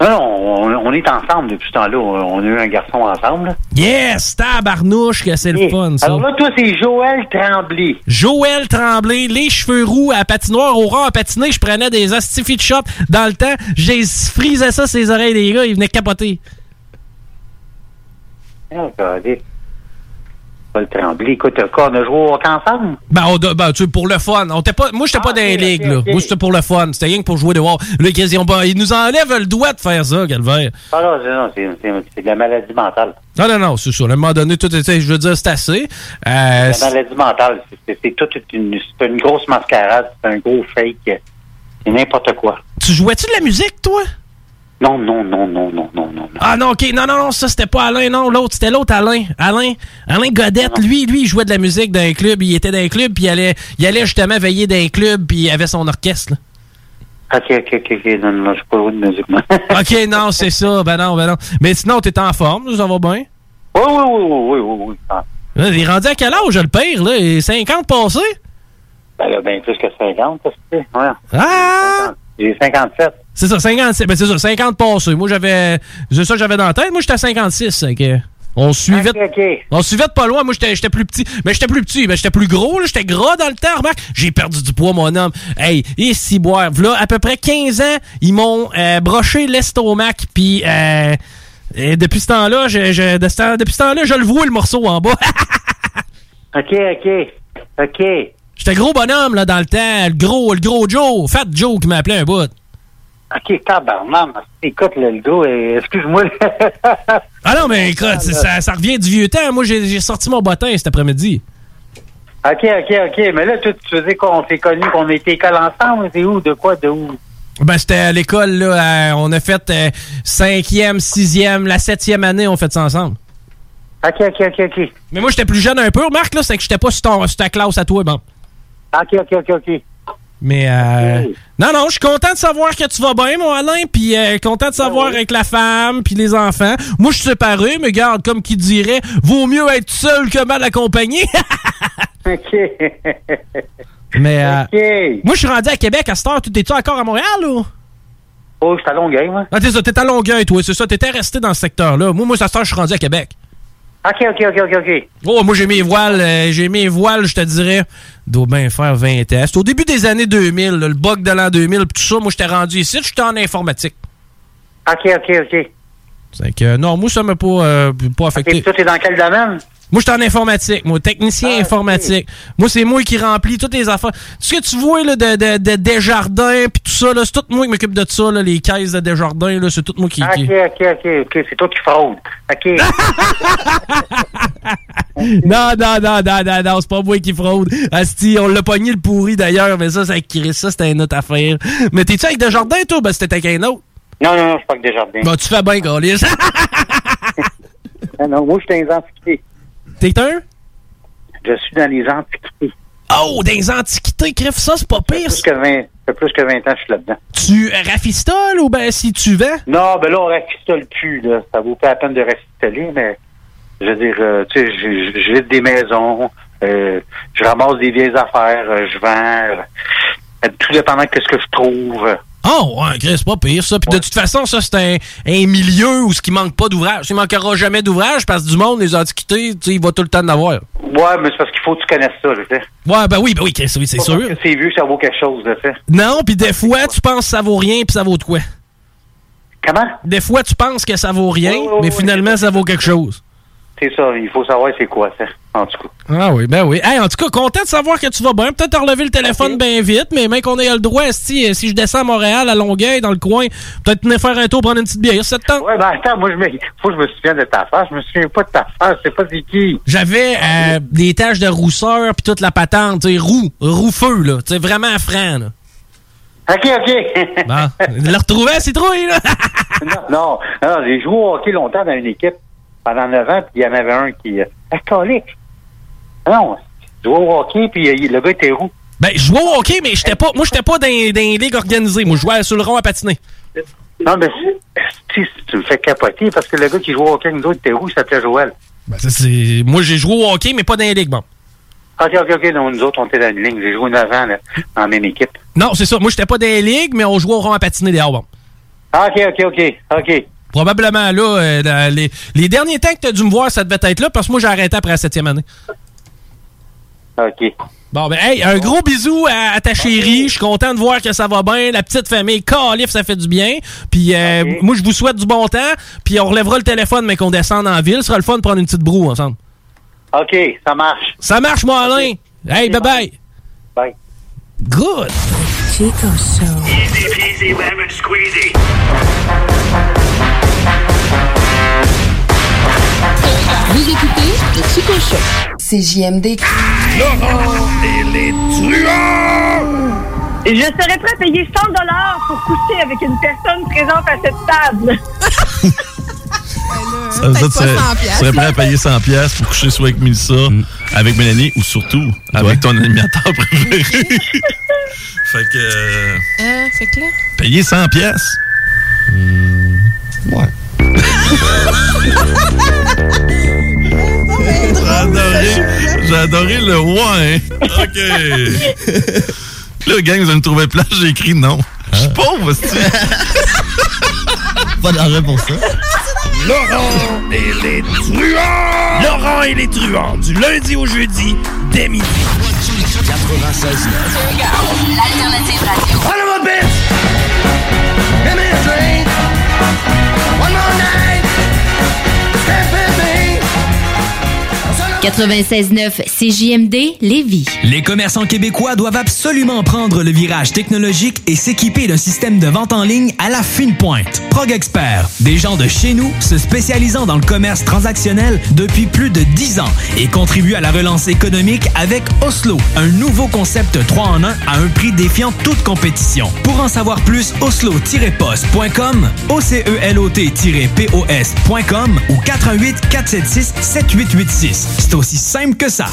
Non, non, on, on est ensemble depuis ce temps-là. On a eu un garçon ensemble. Yes! Tabarnouche, que c'est le fun, ça. Alors là, toi, c'est Joël Tremblay. Joël Tremblay, les cheveux roux à patinoire, au rang à patiner, je prenais des astifi de shot dans le temps, j'ai frisé ça ses oreilles des gars, ils venaient capoter. Ah, regardez. Joël Tremblay. Écoute, quoi, on a joué au ensemble? Ben, on, doit- ben, tu pour le fun. On pas, moi, j'étais pas dans les ligues, là. Moi, c'était pour le fun. C'était rien que pour jouer dehors. Là, pas- ils nous enlèvent le doigt de faire ça, Calvaire. Ah non, c'est- non, c'est c'est- c'est de la maladie mentale. Non, non, non, c'est ça. À un moment donné, tout était, je veux dire, c'est assez. Euh, La maladie mentale, c'est- c'est c'est toute une, c'est une grosse mascarade, c'est un gros fake, c'est n'importe quoi. tu jouais-tu de la musique, toi? Non, non, non, non, non, non, non. Ah non, ok, non, non, non, ça c'était pas Alain, non, l'autre, c'était l'autre Alain. Alain, Alain Godette, lui, lui, il jouait de la musique dans un club, il était dans un club, puis il allait, il allait justement veiller dans un club, puis il avait son orchestre. là. Ok, ok, ok, ok, non, non, je suis pas loin de musique, moi. ok, non, c'est ça, ben non, ben non. Mais sinon, t'es en forme, ça va bien? Oui, oui, oui, oui, oui, oui, oui. Là, Il est rendu à quel âge, le père, là? Il est 50 passé? Ben là, ben plus que 50, ça se fait. Ouais. Ah! J'ai 57. C'est ça, 57, ben c'est ça, 50 passé. Moi, j'avais, c'est ça que j'avais dans la tête, moi, j'étais à 56, fait que On suivait, de- on suivait de pas loin. Moi, j'étais j'étais plus petit. Mais j'étais plus petit, mais j'étais plus gros. là. J'étais gras dans le temps. Remarque, j'ai perdu du poids, mon homme. Hey, et si boire. Là, à peu près 15 ans, ils m'ont euh, broché l'estomac. Puis euh, et depuis ce temps-là, je, je- de ce temps- depuis ce temps-là, je le vois le morceau en bas. OK, OK. OK. J'étais gros bonhomme là dans le temps. Le gros, le gros Joe, Fat Joe qui m'appelait un bout. OK, tabarnak. Écoute, le gars, euh, excuse-moi. Ah non, mais écoute, c'est- ça, ça revient du vieux temps. Moi, j'ai sorti mon bottin cet après-midi. OK, OK, OK. Mais là, toi, tu faisais qu'on s'est connus, qu'on était école ensemble. C'est où? De quoi? De où? Ben, c'était à l'école, là. euh, on a fait euh, cinquième, sixième, la septième année, on fait ça ensemble. OK, OK, OK, OK. Mais moi, j'étais plus jeune un peu, Marc, là, c'est que j'étais pas sur, ton- sur ta classe à toi, bon. OK, OK, OK, OK. Mais, euh, non, non, je suis content de savoir que tu vas bien, mon Alain, puis euh, content de savoir avec la femme, puis les enfants. Moi, je suis séparé, mais garde, comme qui dirait, vaut mieux être seul que mal accompagné. OK. mais, euh, moi, je suis rendu à Québec à cette heure. Tu- T'es-tu encore à Montréal, ou? Oh, je suis à Longueuil, moi. Ah, t'es ça, t'es à Longueuil, toi, c'est ça. T'étais resté dans ce secteur-là. Moi, moi, à cette heure, je suis rendu à Québec. OK, OK, OK, OK, OK. Oh, moi, j'ai mes voiles, euh, j'ai mes voiles, je te dirais, doit bien faire 20 ans. C'était au début des années 2000, là, le bug de l'an 2000, pis tout ça. Moi, j'étais rendu ici, j'étais en informatique. OK, OK, OK. C'est que, non, moi, ça m'a pas, euh, pas affecté. Et toi, t'es dans quel domaine? Moi, j'étais en informatique, moi, technicien informatique. Moi, c'est moi qui remplis toutes les affaires. Ce que tu vois, là, de, de, de Desjardins, puis tout ça, c'est tout moi qui m'occupe de ça, là, les caisses de Desjardins, c'est tout moi qui... OK, qui- OK, OK, OK. C'est toi qui fraude. OK. Non, non, non, non, non, non, c'est pas moi qui fraude. Asti, on l'a pogné le pourri d'ailleurs, mais ça, ça, ça c'était une autre affaire. Mais t'es-tu avec Desjardins, toi? Ben, c'était avec un autre. non, non, non, je suis pas que Desjardins. Bon, tu fais bien, Gaulis. non, non, moi, je suis dans les antiquités. T'es un? Je suis dans les antiquités. Oh, dans les antiquités, crève ça, c'est pas pire. Plus que 20, ça fait plus que 20 ans que je suis là-dedans. Tu rafistoles ou ben si tu vends? Non, ben là, on rafistole plus, là. Ça vaut pas la peine de rafistoler, mais je veux dire, euh, tu sais, je- vide des maisons, euh, je ramasse des vieilles affaires, euh, je vends, tout dépendant de ce que je trouve. Oh, ouais, Chris, c'est pas pire, ça. Puis de toute façon, ça, c'est un, un milieu où ce qui manque pas d'ouvrage. Il manquera jamais d'ouvrage parce que du monde, les antiquités, tu sais, il va tout le temps en avoir. Ouais, mais c'est parce qu'il faut que tu connaisses ça, tu sais. Ouais, ben oui, ben oui, Chris, oui, c'est sûr. parce que C'est vieux, ça vaut quelque chose, tu sais. Non, puis des fois, tu penses que ça vaut rien, puis ça vaut de quoi? Comment? Des fois, tu penses que ça vaut rien, mais finalement, ça vaut quelque chose. C'est ça, il faut savoir c'est quoi, ça, en tout cas. Ah oui, ben oui. Hey, en tout cas, content de savoir que tu vas bien. Peut-être relever le téléphone bien vite, mais même qu'on ait le droit, si, si je descends à Montréal, à Longueuil, dans le coin, peut-être venir faire un tour, prendre une petite bière, ça te tente? Ouais, ben attends, moi, je me... faut que je me souvienne de ta face. Je me souviens pas de ta face, je sais pas c'est qui. J'avais euh, des taches de rousseur puis toute la patente, tu sais, roux, roux feu, là. Tu sais, vraiment franc, là. OK, OK. Bon, le retrouver à citrouille, là. non, non, non, j'ai joué au hockey longtemps dans une équipe pendant 9 ans, puis il y en avait un qui... Euh, alcoolique. Non, je jouais au hockey, puis euh, le gars était roux. Ben, je jouais au hockey, mais j'étais pas, moi, j'étais pas dans, dans les ligues organisées. Moi, je jouais sur le rond à patiner. Non, mais si tu me fais capoter, parce que le gars qui jouait au hockey avec nous autres était roux, il s'appelait Joël. Ben, ça, c'est... Moi, j'ai joué au hockey, mais pas dans les ligues, bon. OK, OK, OK, non, nous autres, on était dans une ligne. J'ai joué 9 ans là, la même équipe. Non, c'est ça. Moi, j'étais pas dans les ligues, mais on jouait au rond à patiner dehors, bon. Ah, OK, OK, OK, OK. Probablement là, euh, les, les derniers temps que tu as dû me voir, ça devait être là, parce que moi, j'ai arrêté après la septième année. OK. Bon, ben, hey, un gros bisou à, à ta chérie. Je suis content de voir que ça va bien. La petite famille, calif, ça fait du bien. Puis, euh, moi, je vous souhaite du bon temps. Puis, on relèvera le téléphone, mais qu'on descende en ville. Ce sera le fun de prendre une petite broue ensemble. OK, ça marche. Ça marche, moi, Alain. Hey, bye bye. Bye. Good. Chico Show. Easy peasy lemon squeezy. Vous écoutez le Chico Show. C'est JMD. Laurent et les truands! Je serais prêt à payer 100 dollars pour coucher avec une personne présente à cette table. Ça, ça, tu serais, tu serais prêt à payer 100$ piastres pour coucher soit avec Mélissa, avec Mélanie ou surtout avec ton animateur préféré. fait que. euh, Euh, fait que là? payer 100$. piastres? ouais. Adoré le ouais. OK. Là, gang, vous allez me trouver plat, j'ai écrit non. Je suis pauvre, c'est Pas d'argent pour ça. Laurent et les truands! Laurent et les truands, du lundi au jeudi, dès midi. 96 L'alternative radio. 96.9 CJMD Lévis. Les commerçants québécois doivent absolument prendre le virage technologique et s'équiper d'un système de vente en ligne à la fine pointe. Prog Expert, des gens de chez nous se spécialisant dans le commerce transactionnel depuis plus de 10 ans et contribuent à la relance économique avec Oslo, un nouveau concept 3 en 1 à un prix défiant toute compétition. Pour en savoir plus, oslo-post.com, OCELOT-POS.com ou 418 476 7886. Aussi simple que ça.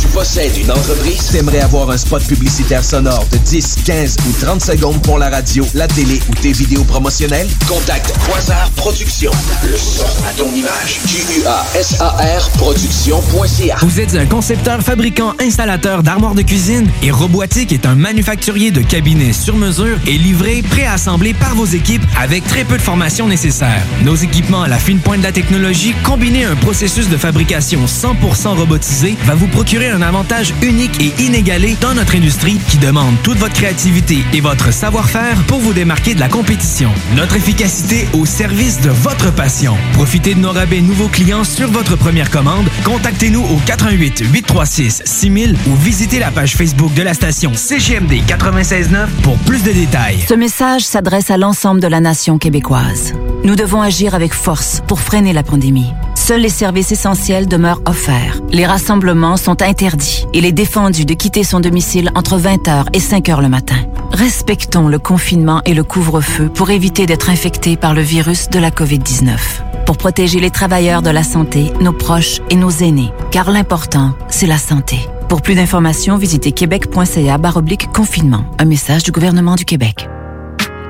Tu possèdes une entreprise? T'aimerais avoir un spot publicitaire sonore de 10, 15 ou 30 secondes pour la radio, la télé ou tes vidéos promotionnelles? Contacte Quasar Productions. Le son à ton image. Q-U-A-S-A-R Productions.ca Vous êtes un concepteur, fabricant, installateur d'armoires de cuisine et Robotique est un manufacturier de cabinets sur mesure et livré, préassemblé par vos équipes avec très peu de formation nécessaire. Nos équipements à la fine pointe de la technologie, combinés à un processus de fabrication 100% robotisé, va vous procurer un avantage unique et inégalé dans notre industrie qui demande toute votre créativité et votre savoir-faire pour vous démarquer de la compétition. Notre efficacité au service de votre passion. Profitez de nos rabais nouveaux clients sur votre première commande. Contactez-nous au 88 836 6000 ou visitez la page Facebook de la station CGMD 969 pour plus de détails. Ce message s'adresse à l'ensemble de la nation québécoise. Nous devons agir avec force pour freiner la pandémie. Seuls les services essentiels demeurent offerts. Les rassemblements sont interdits. Il est défendu de quitter son domicile entre 20h et 5h le matin. Respectons le confinement et le couvre-feu pour éviter d'être infectés par le virus de la COVID-19. Pour protéger les travailleurs de la santé, nos proches et nos aînés. Car l'important, c'est la santé. Pour plus d'informations, visitez québec.ca confinement. Un message du gouvernement du Québec.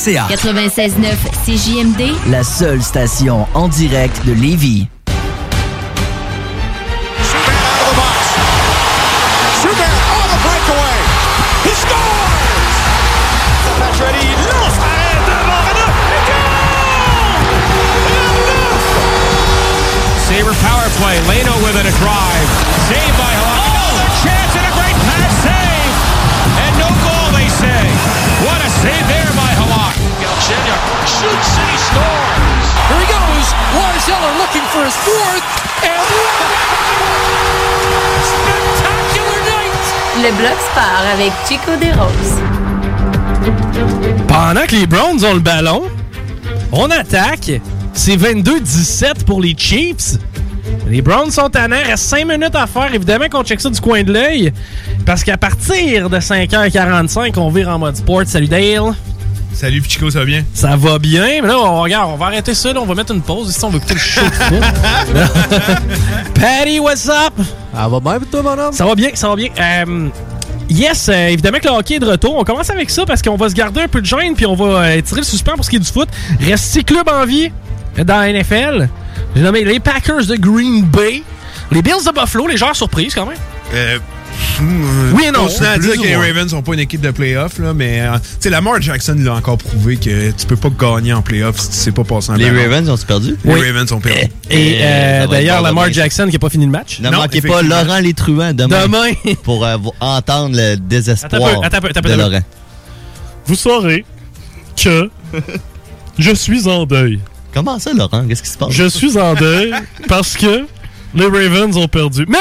cégeplevy.ca. 96.9 CJMD, La seule station en direct de Lévis. Schubert on the breakaway. He scores! Pacioretty lance arrêt devant Renaud. Sabre power play. Leno with it, a drive. Saved by Halak. Another chance shoots and he scores. Here he goes. Lars Eller looking for his fourth. And spectacular night. le bloc sport avec Chico Desroses. Pendant que les Browns ont le ballon, on attaque. C'est 22-17 pour les Chiefs. Les Browns sont à l'air. Reste 5 minutes à faire. Évidemment qu'on check ça du coin de l'œil. Parce qu'à partir de 5h45, on vire en mode sport. Salut Dale. Salut Pichico, ça va bien? Ça va bien. Mais là, on, regarde, on va arrêter ça. Là, on va mettre une pause. Ici, on veut écouter le show. Patty, what's up? Ça va bien, toi, mon homme? Ça va bien, ça va bien. Euh, yes, euh, évidemment que le hockey est de retour. On commence avec ça parce qu'on va se garder un peu de gêne puis on va euh, tirer le suspens pour ce qui est du foot. Reste six clubs en vie? Dans la NFL. J'ai nommé les Packers de Green Bay, les Bills de Buffalo, les joueurs surprises quand même. Euh, Oui et non, On à dire que les. Ravens sont pas une équipe de playoff, là, mais euh, tu sais, Lamar Jackson l'a encore prouvé que tu peux pas gagner en playoff si tu sais pas passer en Les ballon. Ravens ont-ils perdu? Les Oui. Ravens ont perdu. Et euh, être d'ailleurs, Lamar demain. Jackson qui n'a pas fini le match. Ne manquez pas Laurent Les demain. Demain. pour euh, entendre le désespoir Attends peu, attends peu, de. Laurent. Vous saurez que je suis en deuil. Comment ça, Laurent? Qu'est-ce qui se passe? Je suis en deuil parce que les Ravens ont perdu. Mais,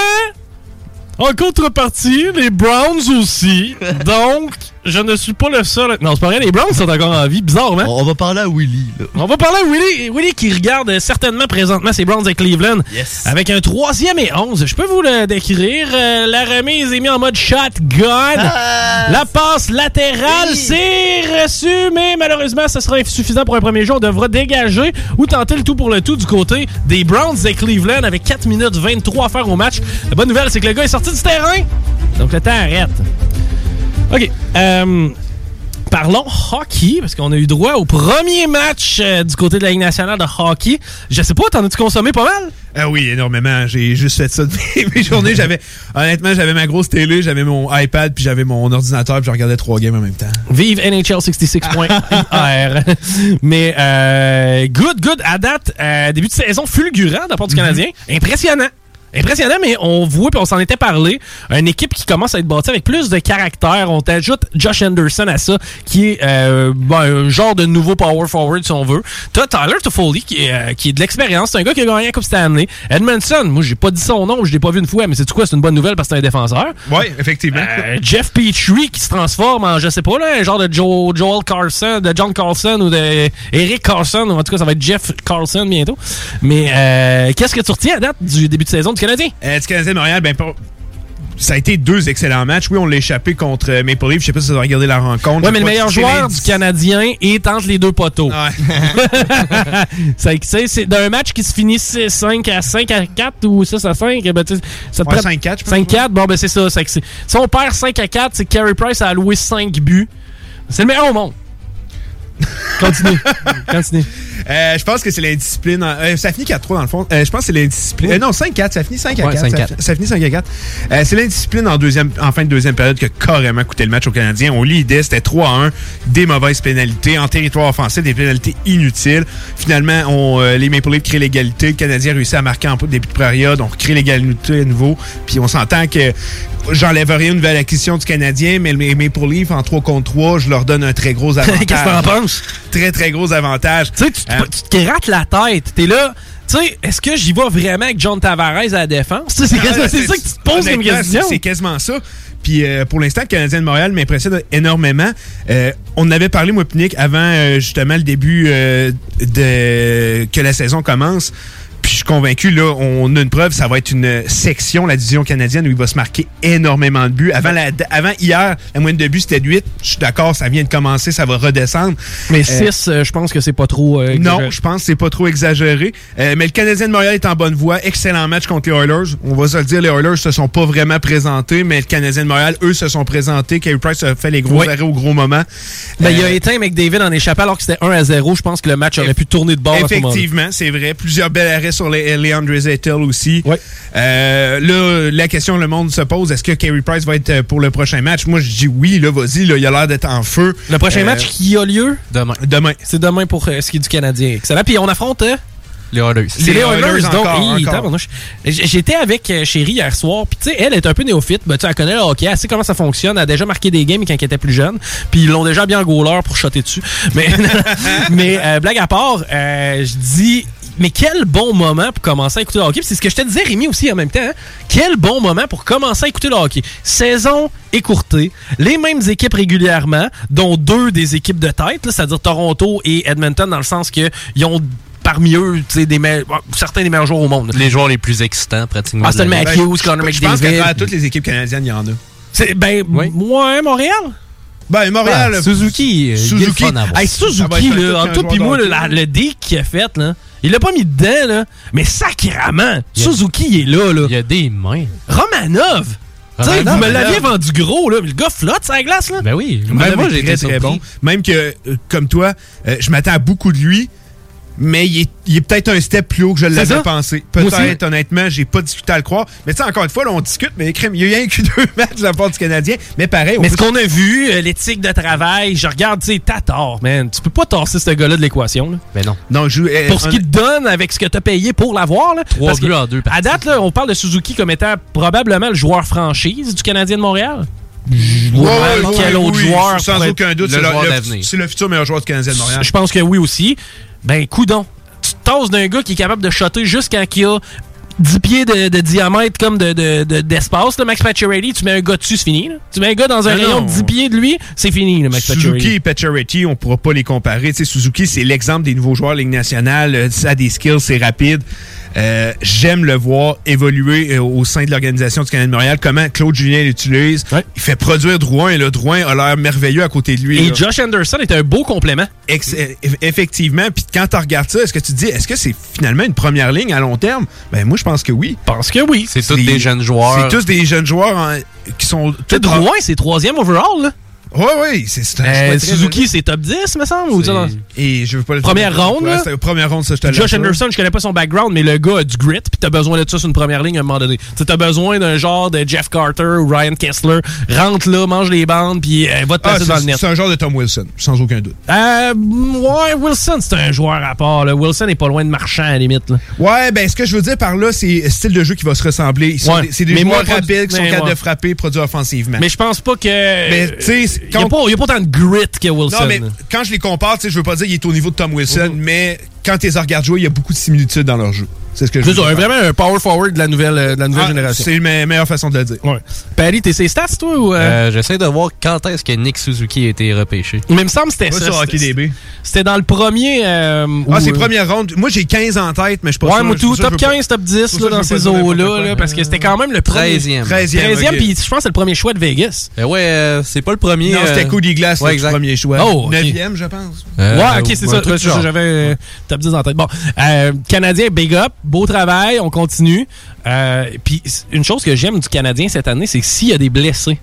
en contrepartie, les Browns aussi. Donc, je ne suis pas le seul. Non, c'est pas vrai, les Browns sont encore en vie, bizarrement. On va parler à Willy. On va parler à Willy. Willy qui regarde euh, certainement présentement ses Browns de Cleveland. Yes. Avec un troisième et onze. Je peux vous le décrire. Euh, la remise est mise en mode shotgun. La passe latérale, c'est reçu, mais malheureusement, ce sera insuffisant pour un premier jour. On devra dégager ou tenter le tout pour le tout du côté des Browns de Cleveland avec 4 minutes 23 à faire au match. La bonne nouvelle, c'est que le gars est sorti du terrain. Donc le temps arrête. OK. Euh, parlons hockey, parce qu'on a eu droit au premier match euh, du côté de la Ligue nationale de hockey. Je sais pas, t'en as-tu consommé pas mal? Ah oui, énormément. J'ai juste fait ça de mes, journées. J'avais, honnêtement, j'avais ma grosse télé, j'avais mon iPad, puis j'avais mon ordinateur, puis je regardais trois games en même temps. Vive NHL 66.ir. Mais euh, good, good. À date, euh, début de saison fulgurant de la part du Canadien. Impressionnant. Impressionnant, mais on voit, puis on s'en était parlé, une équipe qui commence à être bâtie avec plus de caractère. On t'ajoute Josh Anderson à ça, qui est euh, bon, un genre de nouveau power forward, si on veut. T'as Tyler Toffoli, qui est, euh, qui est de l'expérience. C'est un gars qui a gagné la Coupe Stanley. Edmondson, moi, j'ai pas dit son nom, je l'ai pas vu une fois, mais c'est quoi? C'est une bonne nouvelle parce que c'est un défenseur. Oui, effectivement. Euh, Jeff Petrie qui se transforme en, je sais pas, là, un genre de Joe, Joel Carlson, de John Carlson ou de Eric Carlson. ou En tout cas, ça va être Jeff Carlson bientôt. Mais euh, qu'est-ce que tu retiens à date du début de saison du Canadien? Euh, du Canadien de Montréal, ben, ça a été deux excellents matchs. Oui, on l'a échappé contre euh, Maple Leaf. Je sais pas si vous avez regardé la rencontre. Ouais, Je mais le meilleur joueur du Canadien est entre les deux poteaux. Sais, c'est d'un match qui se finit 5 à 5 à 4 ou 6 à 5. Ben, tu sais, ça te Ouais, prend- 5-4, je pense. 5-4, bon, ben c'est ça. c'est que c'est- si on perd 5 à 4, c'est que Carey Price a alloué 5 buts. C'est le meilleur au monde. Continue. Continue. Euh, je pense que c'est l'indiscipline. en- euh, ça finit 4-3 dans le fond. Euh, je pense que c'est l'indiscipline. euh, non, 5-4. Ça finit 5 à Ouais, 4. 5 à ça, 4. ça finit 5 à 4. Euh, c'est l'indiscipline en, deuxième, en fin de deuxième période qui a carrément coûté le match aux Canadiens. On lidait, c'était 3 à 1. Des mauvaises pénalités en territoire offensif, des pénalités inutiles. Finalement, on, les Maple Leafs créent l'égalité. Le Canadien réussit à marquer en début de période. On recrée l'égalité à nouveau. Puis on s'entend que j'enlève rien une nouvelle acquisition du Canadien, mais les Maple Leafs en 3 contre 3, je leur donne un très gros avantage. Qu'est-ce que t'en penses? Très, très gros avantage. Tu sais, tu te- tu te grattes la tête. T'es là. Tu sais, est-ce que j'y vais vraiment avec John Tavares à la défense? Tu sais, C'est Ah, c'est ça que tu te poses comme question. c'est- quasiment ça. Puis euh, pour l'instant, le Canadien de Montréal m'impressionne énormément. Euh, on avait parlé, moi, Nick, avant euh, justement le début euh, de que la saison commence. Puis je suis convaincu, là, on a une preuve, ça va être une section, la division canadienne, où il va se marquer énormément de buts. Avant, la, avant hier, la moyenne de buts, c'était de 8. Je suis d'accord, ça vient de commencer, ça va redescendre. Mais Euh, 6, je pense que c'est pas trop. euh, non, je pense que c'est pas trop exagéré. Euh, mais le Canadien de Montréal est en bonne voie. Excellent match contre les Oilers. On va se le dire, les Oilers se sont pas vraiment présentés, mais le Canadien de Montréal, eux, se sont présentés. Carey Price a fait les gros Oui. arrêts au gros moment. Ben, il a Euh, éteint McDavid en échappant alors que c'était 1 à 0. Je pense que le match aurait pu tourner de bord. Effectivement, c'est vrai. Plusieurs belles arrêts sur les, Leandre Zettel aussi. Euh, là, la question que le monde se pose, est-ce que Carey Price va être euh, pour le prochain match? Moi, je dis oui, là, vas-y, là, il a l'air d'être en feu. Le prochain Euh, match qui a lieu? Demain. Demain. C'est demain pour euh, ce qui est du Canadien. Excellent. Puis on affronte. euh, Les Oilers. C'est les Oilers, donc. J'étais avec Chérie hier soir, puis tu sais, elle est un peu néophyte, ben, tu sais, elle connaît le hockey, elle sait comment ça fonctionne, elle a déjà marqué des games quand elle était plus jeune, puis ils l'ont déjà bien goaler pour shotter dessus. Mais, mais euh, blague à part, euh, je dis, mais quel bon moment pour commencer à écouter le hockey. Puis C'est ce que je te disais, Rémi, aussi en même temps. hein. Quel bon moment pour commencer à écouter le hockey. Saison écourtée, les mêmes équipes régulièrement, dont deux des équipes de tête, c'est-à-dire Toronto et Edmonton, dans le sens que ils ont parmi eux tu sais, des me- certains des meilleurs joueurs au monde. Les joueurs les plus excitants, pratiquement. Austin ligue. Matthews, Connor Ben, Je pense McDavid. qu'à toutes les équipes canadiennes, il y en a. Ben, ouais, Montréal? Ben, Montréal. Ah, Suzuki. euh, Suzuki. Suzuki, être un là, tout toi pis joueur moi, le deal qu'il a fait, là, il l'a pas mis dedans, là. Mais sacrément, Suzuki, il est là, là. Il y a des mains. Romanov. Tu sais, Romanov, vous me l'aviez vendu gros, là. Mais le gars flotte la glace, là. Ben oui. Ben, moi, j'ai très, très bon. Même que, euh, comme toi, euh, je m'attends à beaucoup de lui, mais il est, il est peut-être un step plus haut que je l'avais pensé. Peut-être, honnêtement, j'ai pas discuté à le croire. Mais tu sais, encore une fois, là, on discute, mais crème, il y a rien que deux matchs de la part du Canadien. Mais pareil, on Mais ce qu'on a vu, euh, l'éthique de travail, je regarde, tu sais, t'as tort, man. Tu peux pas tasser ce gars-là de l'équation, là. Ben non. Non, je, euh, Pour ce qu'il te donne avec ce que t'as payé pour l'avoir, là. Trois buts en deux À date, là, on parle de Suzuki comme étant probablement le joueur franchise du Canadien de Montréal. Ouais, Ouais, ouais, quel ouais, autre oui, joueur Sans aucun doute, le c'est le, joueur le- d'avenir. c'est le futur meilleur joueur du Canadien de Montréal. Je pense que oui aussi. Ben, coudon. Tu te tasses d'un gars qui est capable de shotter juste quand il a 10 pieds de, de diamètre comme de, de- de- d'espace. là, Max Pacioretty, tu mets un gars dessus, c'est fini. là. Tu mets un gars dans un rayon de 10 pieds de lui, c'est fini, le Max Suzuki Pacioretty. et Pacioretty, on pourra pas les comparer. Tu sais, Suzuki, c'est l'exemple des nouveaux joueurs de Ligue nationale. Euh, Ça a des skills, c'est rapide. Euh, J'aime le voir évoluer euh, au sein de l'organisation du Canadien de Montréal. Comment Claude Julien l'utilise. Il fait produire Drouin et le Drouin a l'air merveilleux à côté de lui. Et là. Josh Anderson est un beau complément. Ex- euh, eff- effectivement. Puis quand tu regardes ça, est-ce que tu te dis, est-ce que c'est finalement une première ligne à long terme? Ben moi, je pense que oui. Parce que oui. C'est tous des jeunes joueurs. C'est tous des jeunes joueurs en- qui sont... Sais, Drouin, c'est troisième overall, là. Oui, oui, c'est Euh, Suzuki, c'est top 10, me semble. ou ça, dans- Et je veux pas le Première ronde, Ouais, première ronde, ça, je te Josh. Anderson, je connais pas son background, mais le gars a du grit, puis t'as besoin de ça sur une première ligne à un moment donné. T'as besoin d'un genre de Jeff Carter ou Ryan Kessler. Rentre là, mange les bandes, puis euh, va te Ah, placer dans le net. c'est un genre de Tom Wilson, sans aucun doute. Euh, ouais, Wilson, c'est un joueur à part. Là. Wilson est pas loin de marchand, à la limite. Là. Ouais, ben ce que je veux dire par là, c'est style de jeu qui va se ressembler. Ouais. C'est des Mais joueurs moi, rapides qui sont capables de frapper, produire offensivement. Mais je pense pas que. Mais tu sais, c'est- il y a, a pas autant de grit que Wilson. Non, mais quand je les compare, je veux pas dire qu'il est au niveau de Tom Wilson, mais quand tu les regardes jouer, il y a beaucoup de similitudes dans leur jeu. C'est ce que je C'est veux dire. vraiment un power forward de la nouvelle, euh, de la nouvelle Ah, génération. C'est la meilleure façon de le dire. Ouais. Paris, t'es ses stats, toi ou. euh? Euh, J'essaie de voir quand est-ce que Nick Suzuki a été repêché. Mais il me semble que c'était ça. sur c'était- HockeyDB. C'était dans le premier. euh, Ah, c'est euh, première ronde. Moi, j'ai 15 en tête, mais je suis pas Ouais, sûr. tout, ça top que je veux 15, top 10 pour là, dans ces eaux-là, là, parce que c'était quand même le premier. 13e. 13e, 13e, ok. puis je pense que c'est le premier choix de Vegas. Ouais, euh, c'est pas le premier. Non, c'était Cody Glass, ouais, le premier choix. Oh, ok. 9e, je pense. Ouais, ok, c'est ouais, ça. Ouais. J'avais top 10 en tête. Bon, euh, Canadien, big up, beau travail, on continue. Euh, Puis une chose que j'aime du Canadien cette année, c'est que s'il y a des blessés,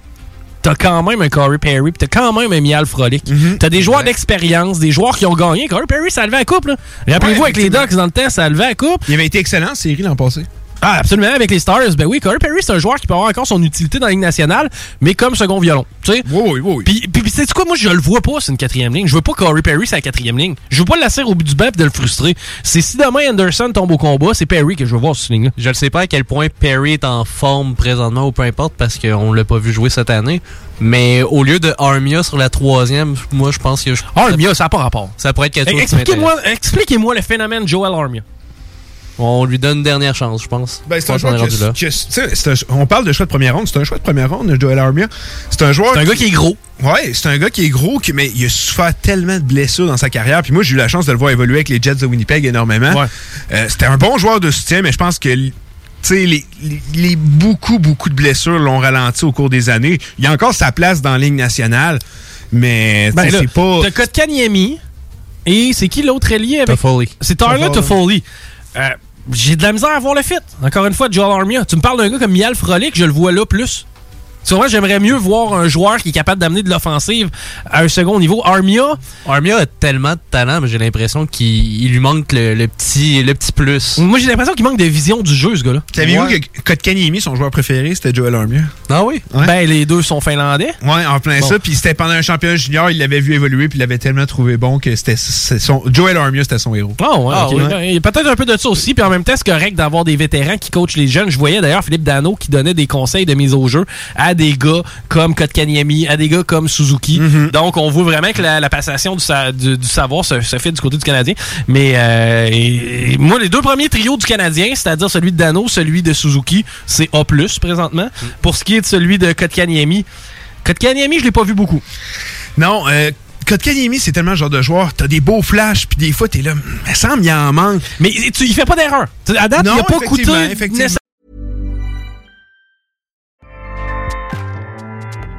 t'as quand même un Corey Perry, puis t'as quand même un Mial Frolic. Mhm. T'as des joueurs d'expérience, des joueurs qui ont gagné. Corey Perry, ça levait la coupe, là. Rappelez-vous, Ouais, avec les Ducks, dans le temps, ça levait la coupe. Il avait été excellent en série l'an passé. Ah, absolument, avec les Stars. Ben oui, Corey Perry, c'est un joueur qui peut avoir encore son utilité dans la Ligue nationale, mais comme second violon. Tu sais? Oui, oui, oui. Puis, puis, puis sais-tu quoi? Moi, je le vois pas, c'est une quatrième ligne. Je veux pas Corey Perry, c'est la quatrième ligne. Je veux pas le laisser au bout du banc et de le frustrer. C'est si demain Anderson tombe au combat, c'est Perry que je veux voir sur cette ligne-là. Je ne sais pas à quel point Perry est en forme présentement ou peu importe parce qu'on l'a pas vu jouer cette année. Mais au lieu de Armia sur la troisième, moi je pense que. je- Armia, ça n'a pas rapport. Ça pourrait être quelque chose expliquez-moi le phénomène Joel Armia. On lui donne une dernière chance, je pense. Ben, c'est un joueur on parle de choix de première ronde. C'est un choix de première ronde, Joel Armia. C'est un joueur. C'est un gars qui est gros. Ouais, c'est un gars qui est gros, qui, mais il a souffert tellement de blessures dans sa carrière. Puis moi, j'ai eu la chance de le voir évoluer avec les Jets de Winnipeg énormément. Euh, C'était un bon joueur de soutien, mais je pense que. Tu sais, les, les- les beaucoup, beaucoup de blessures l'ont ralenti au cours des années. Il a encore sa place dans la Ligue nationale, mais tu sais, Ben là, c'est pas. T'as Kotkaniemi et c'est qui l'autre allié avec Toffoli. C'est Toffoli. Toffoli. Euh, J'ai de la misère à voir le fit. Encore une fois, Joel Armia. Tu me parles d'un gars comme Mial Frolic, je le vois là plus. Souvent, j'aimerais mieux voir un joueur qui est capable d'amener de l'offensive à un second niveau. Armia, Armia a tellement de talent, mais j'ai l'impression qu'il il lui manque le, le petit, le petit plus. moi j'ai l'impression qu'il manque de vision du jeu, ce gars-là. Saviez-vous Ouais. que Kotkaniemi, son joueur préféré, c'était Joel Armia? Ah oui? Ouais. Ben, les deux sont finlandais. Ouais, en plein Bon. ça. Puis c'était pendant un championnat junior, il l'avait vu évoluer, puis il l'avait tellement trouvé bon que c'était son Joel Armia, c'était son héros. Ah ouais, Ah ok. oui. Il y a peut-être un peu de ça aussi. Puis en même temps, c'est correct d'avoir des vétérans qui coachent les jeunes. Je voyais d'ailleurs Philippe Dano qui donnait des conseils de mise au jeu à des gars comme Kotkaniemi, à des gars comme Suzuki. Mm-hmm. Donc, on voit vraiment que la, la passation du, sa- du- du savoir se, se fait du côté du Canadien. Mais euh, et- et moi, les deux premiers trios du Canadien, c'est-à-dire celui de Dano, celui de Suzuki, c'est A+, présentement. Pour ce qui est de celui de Kotkaniemi, Kotkaniemi, je l'ai pas vu beaucoup. Non, euh, Kotkaniemi, c'est tellement le genre de joueur, t'as des beaux flashs, puis des fois, t'es là, il semble, il en manque. Mais tu, il fait pas d'erreur. À date, Non, il a pas coûté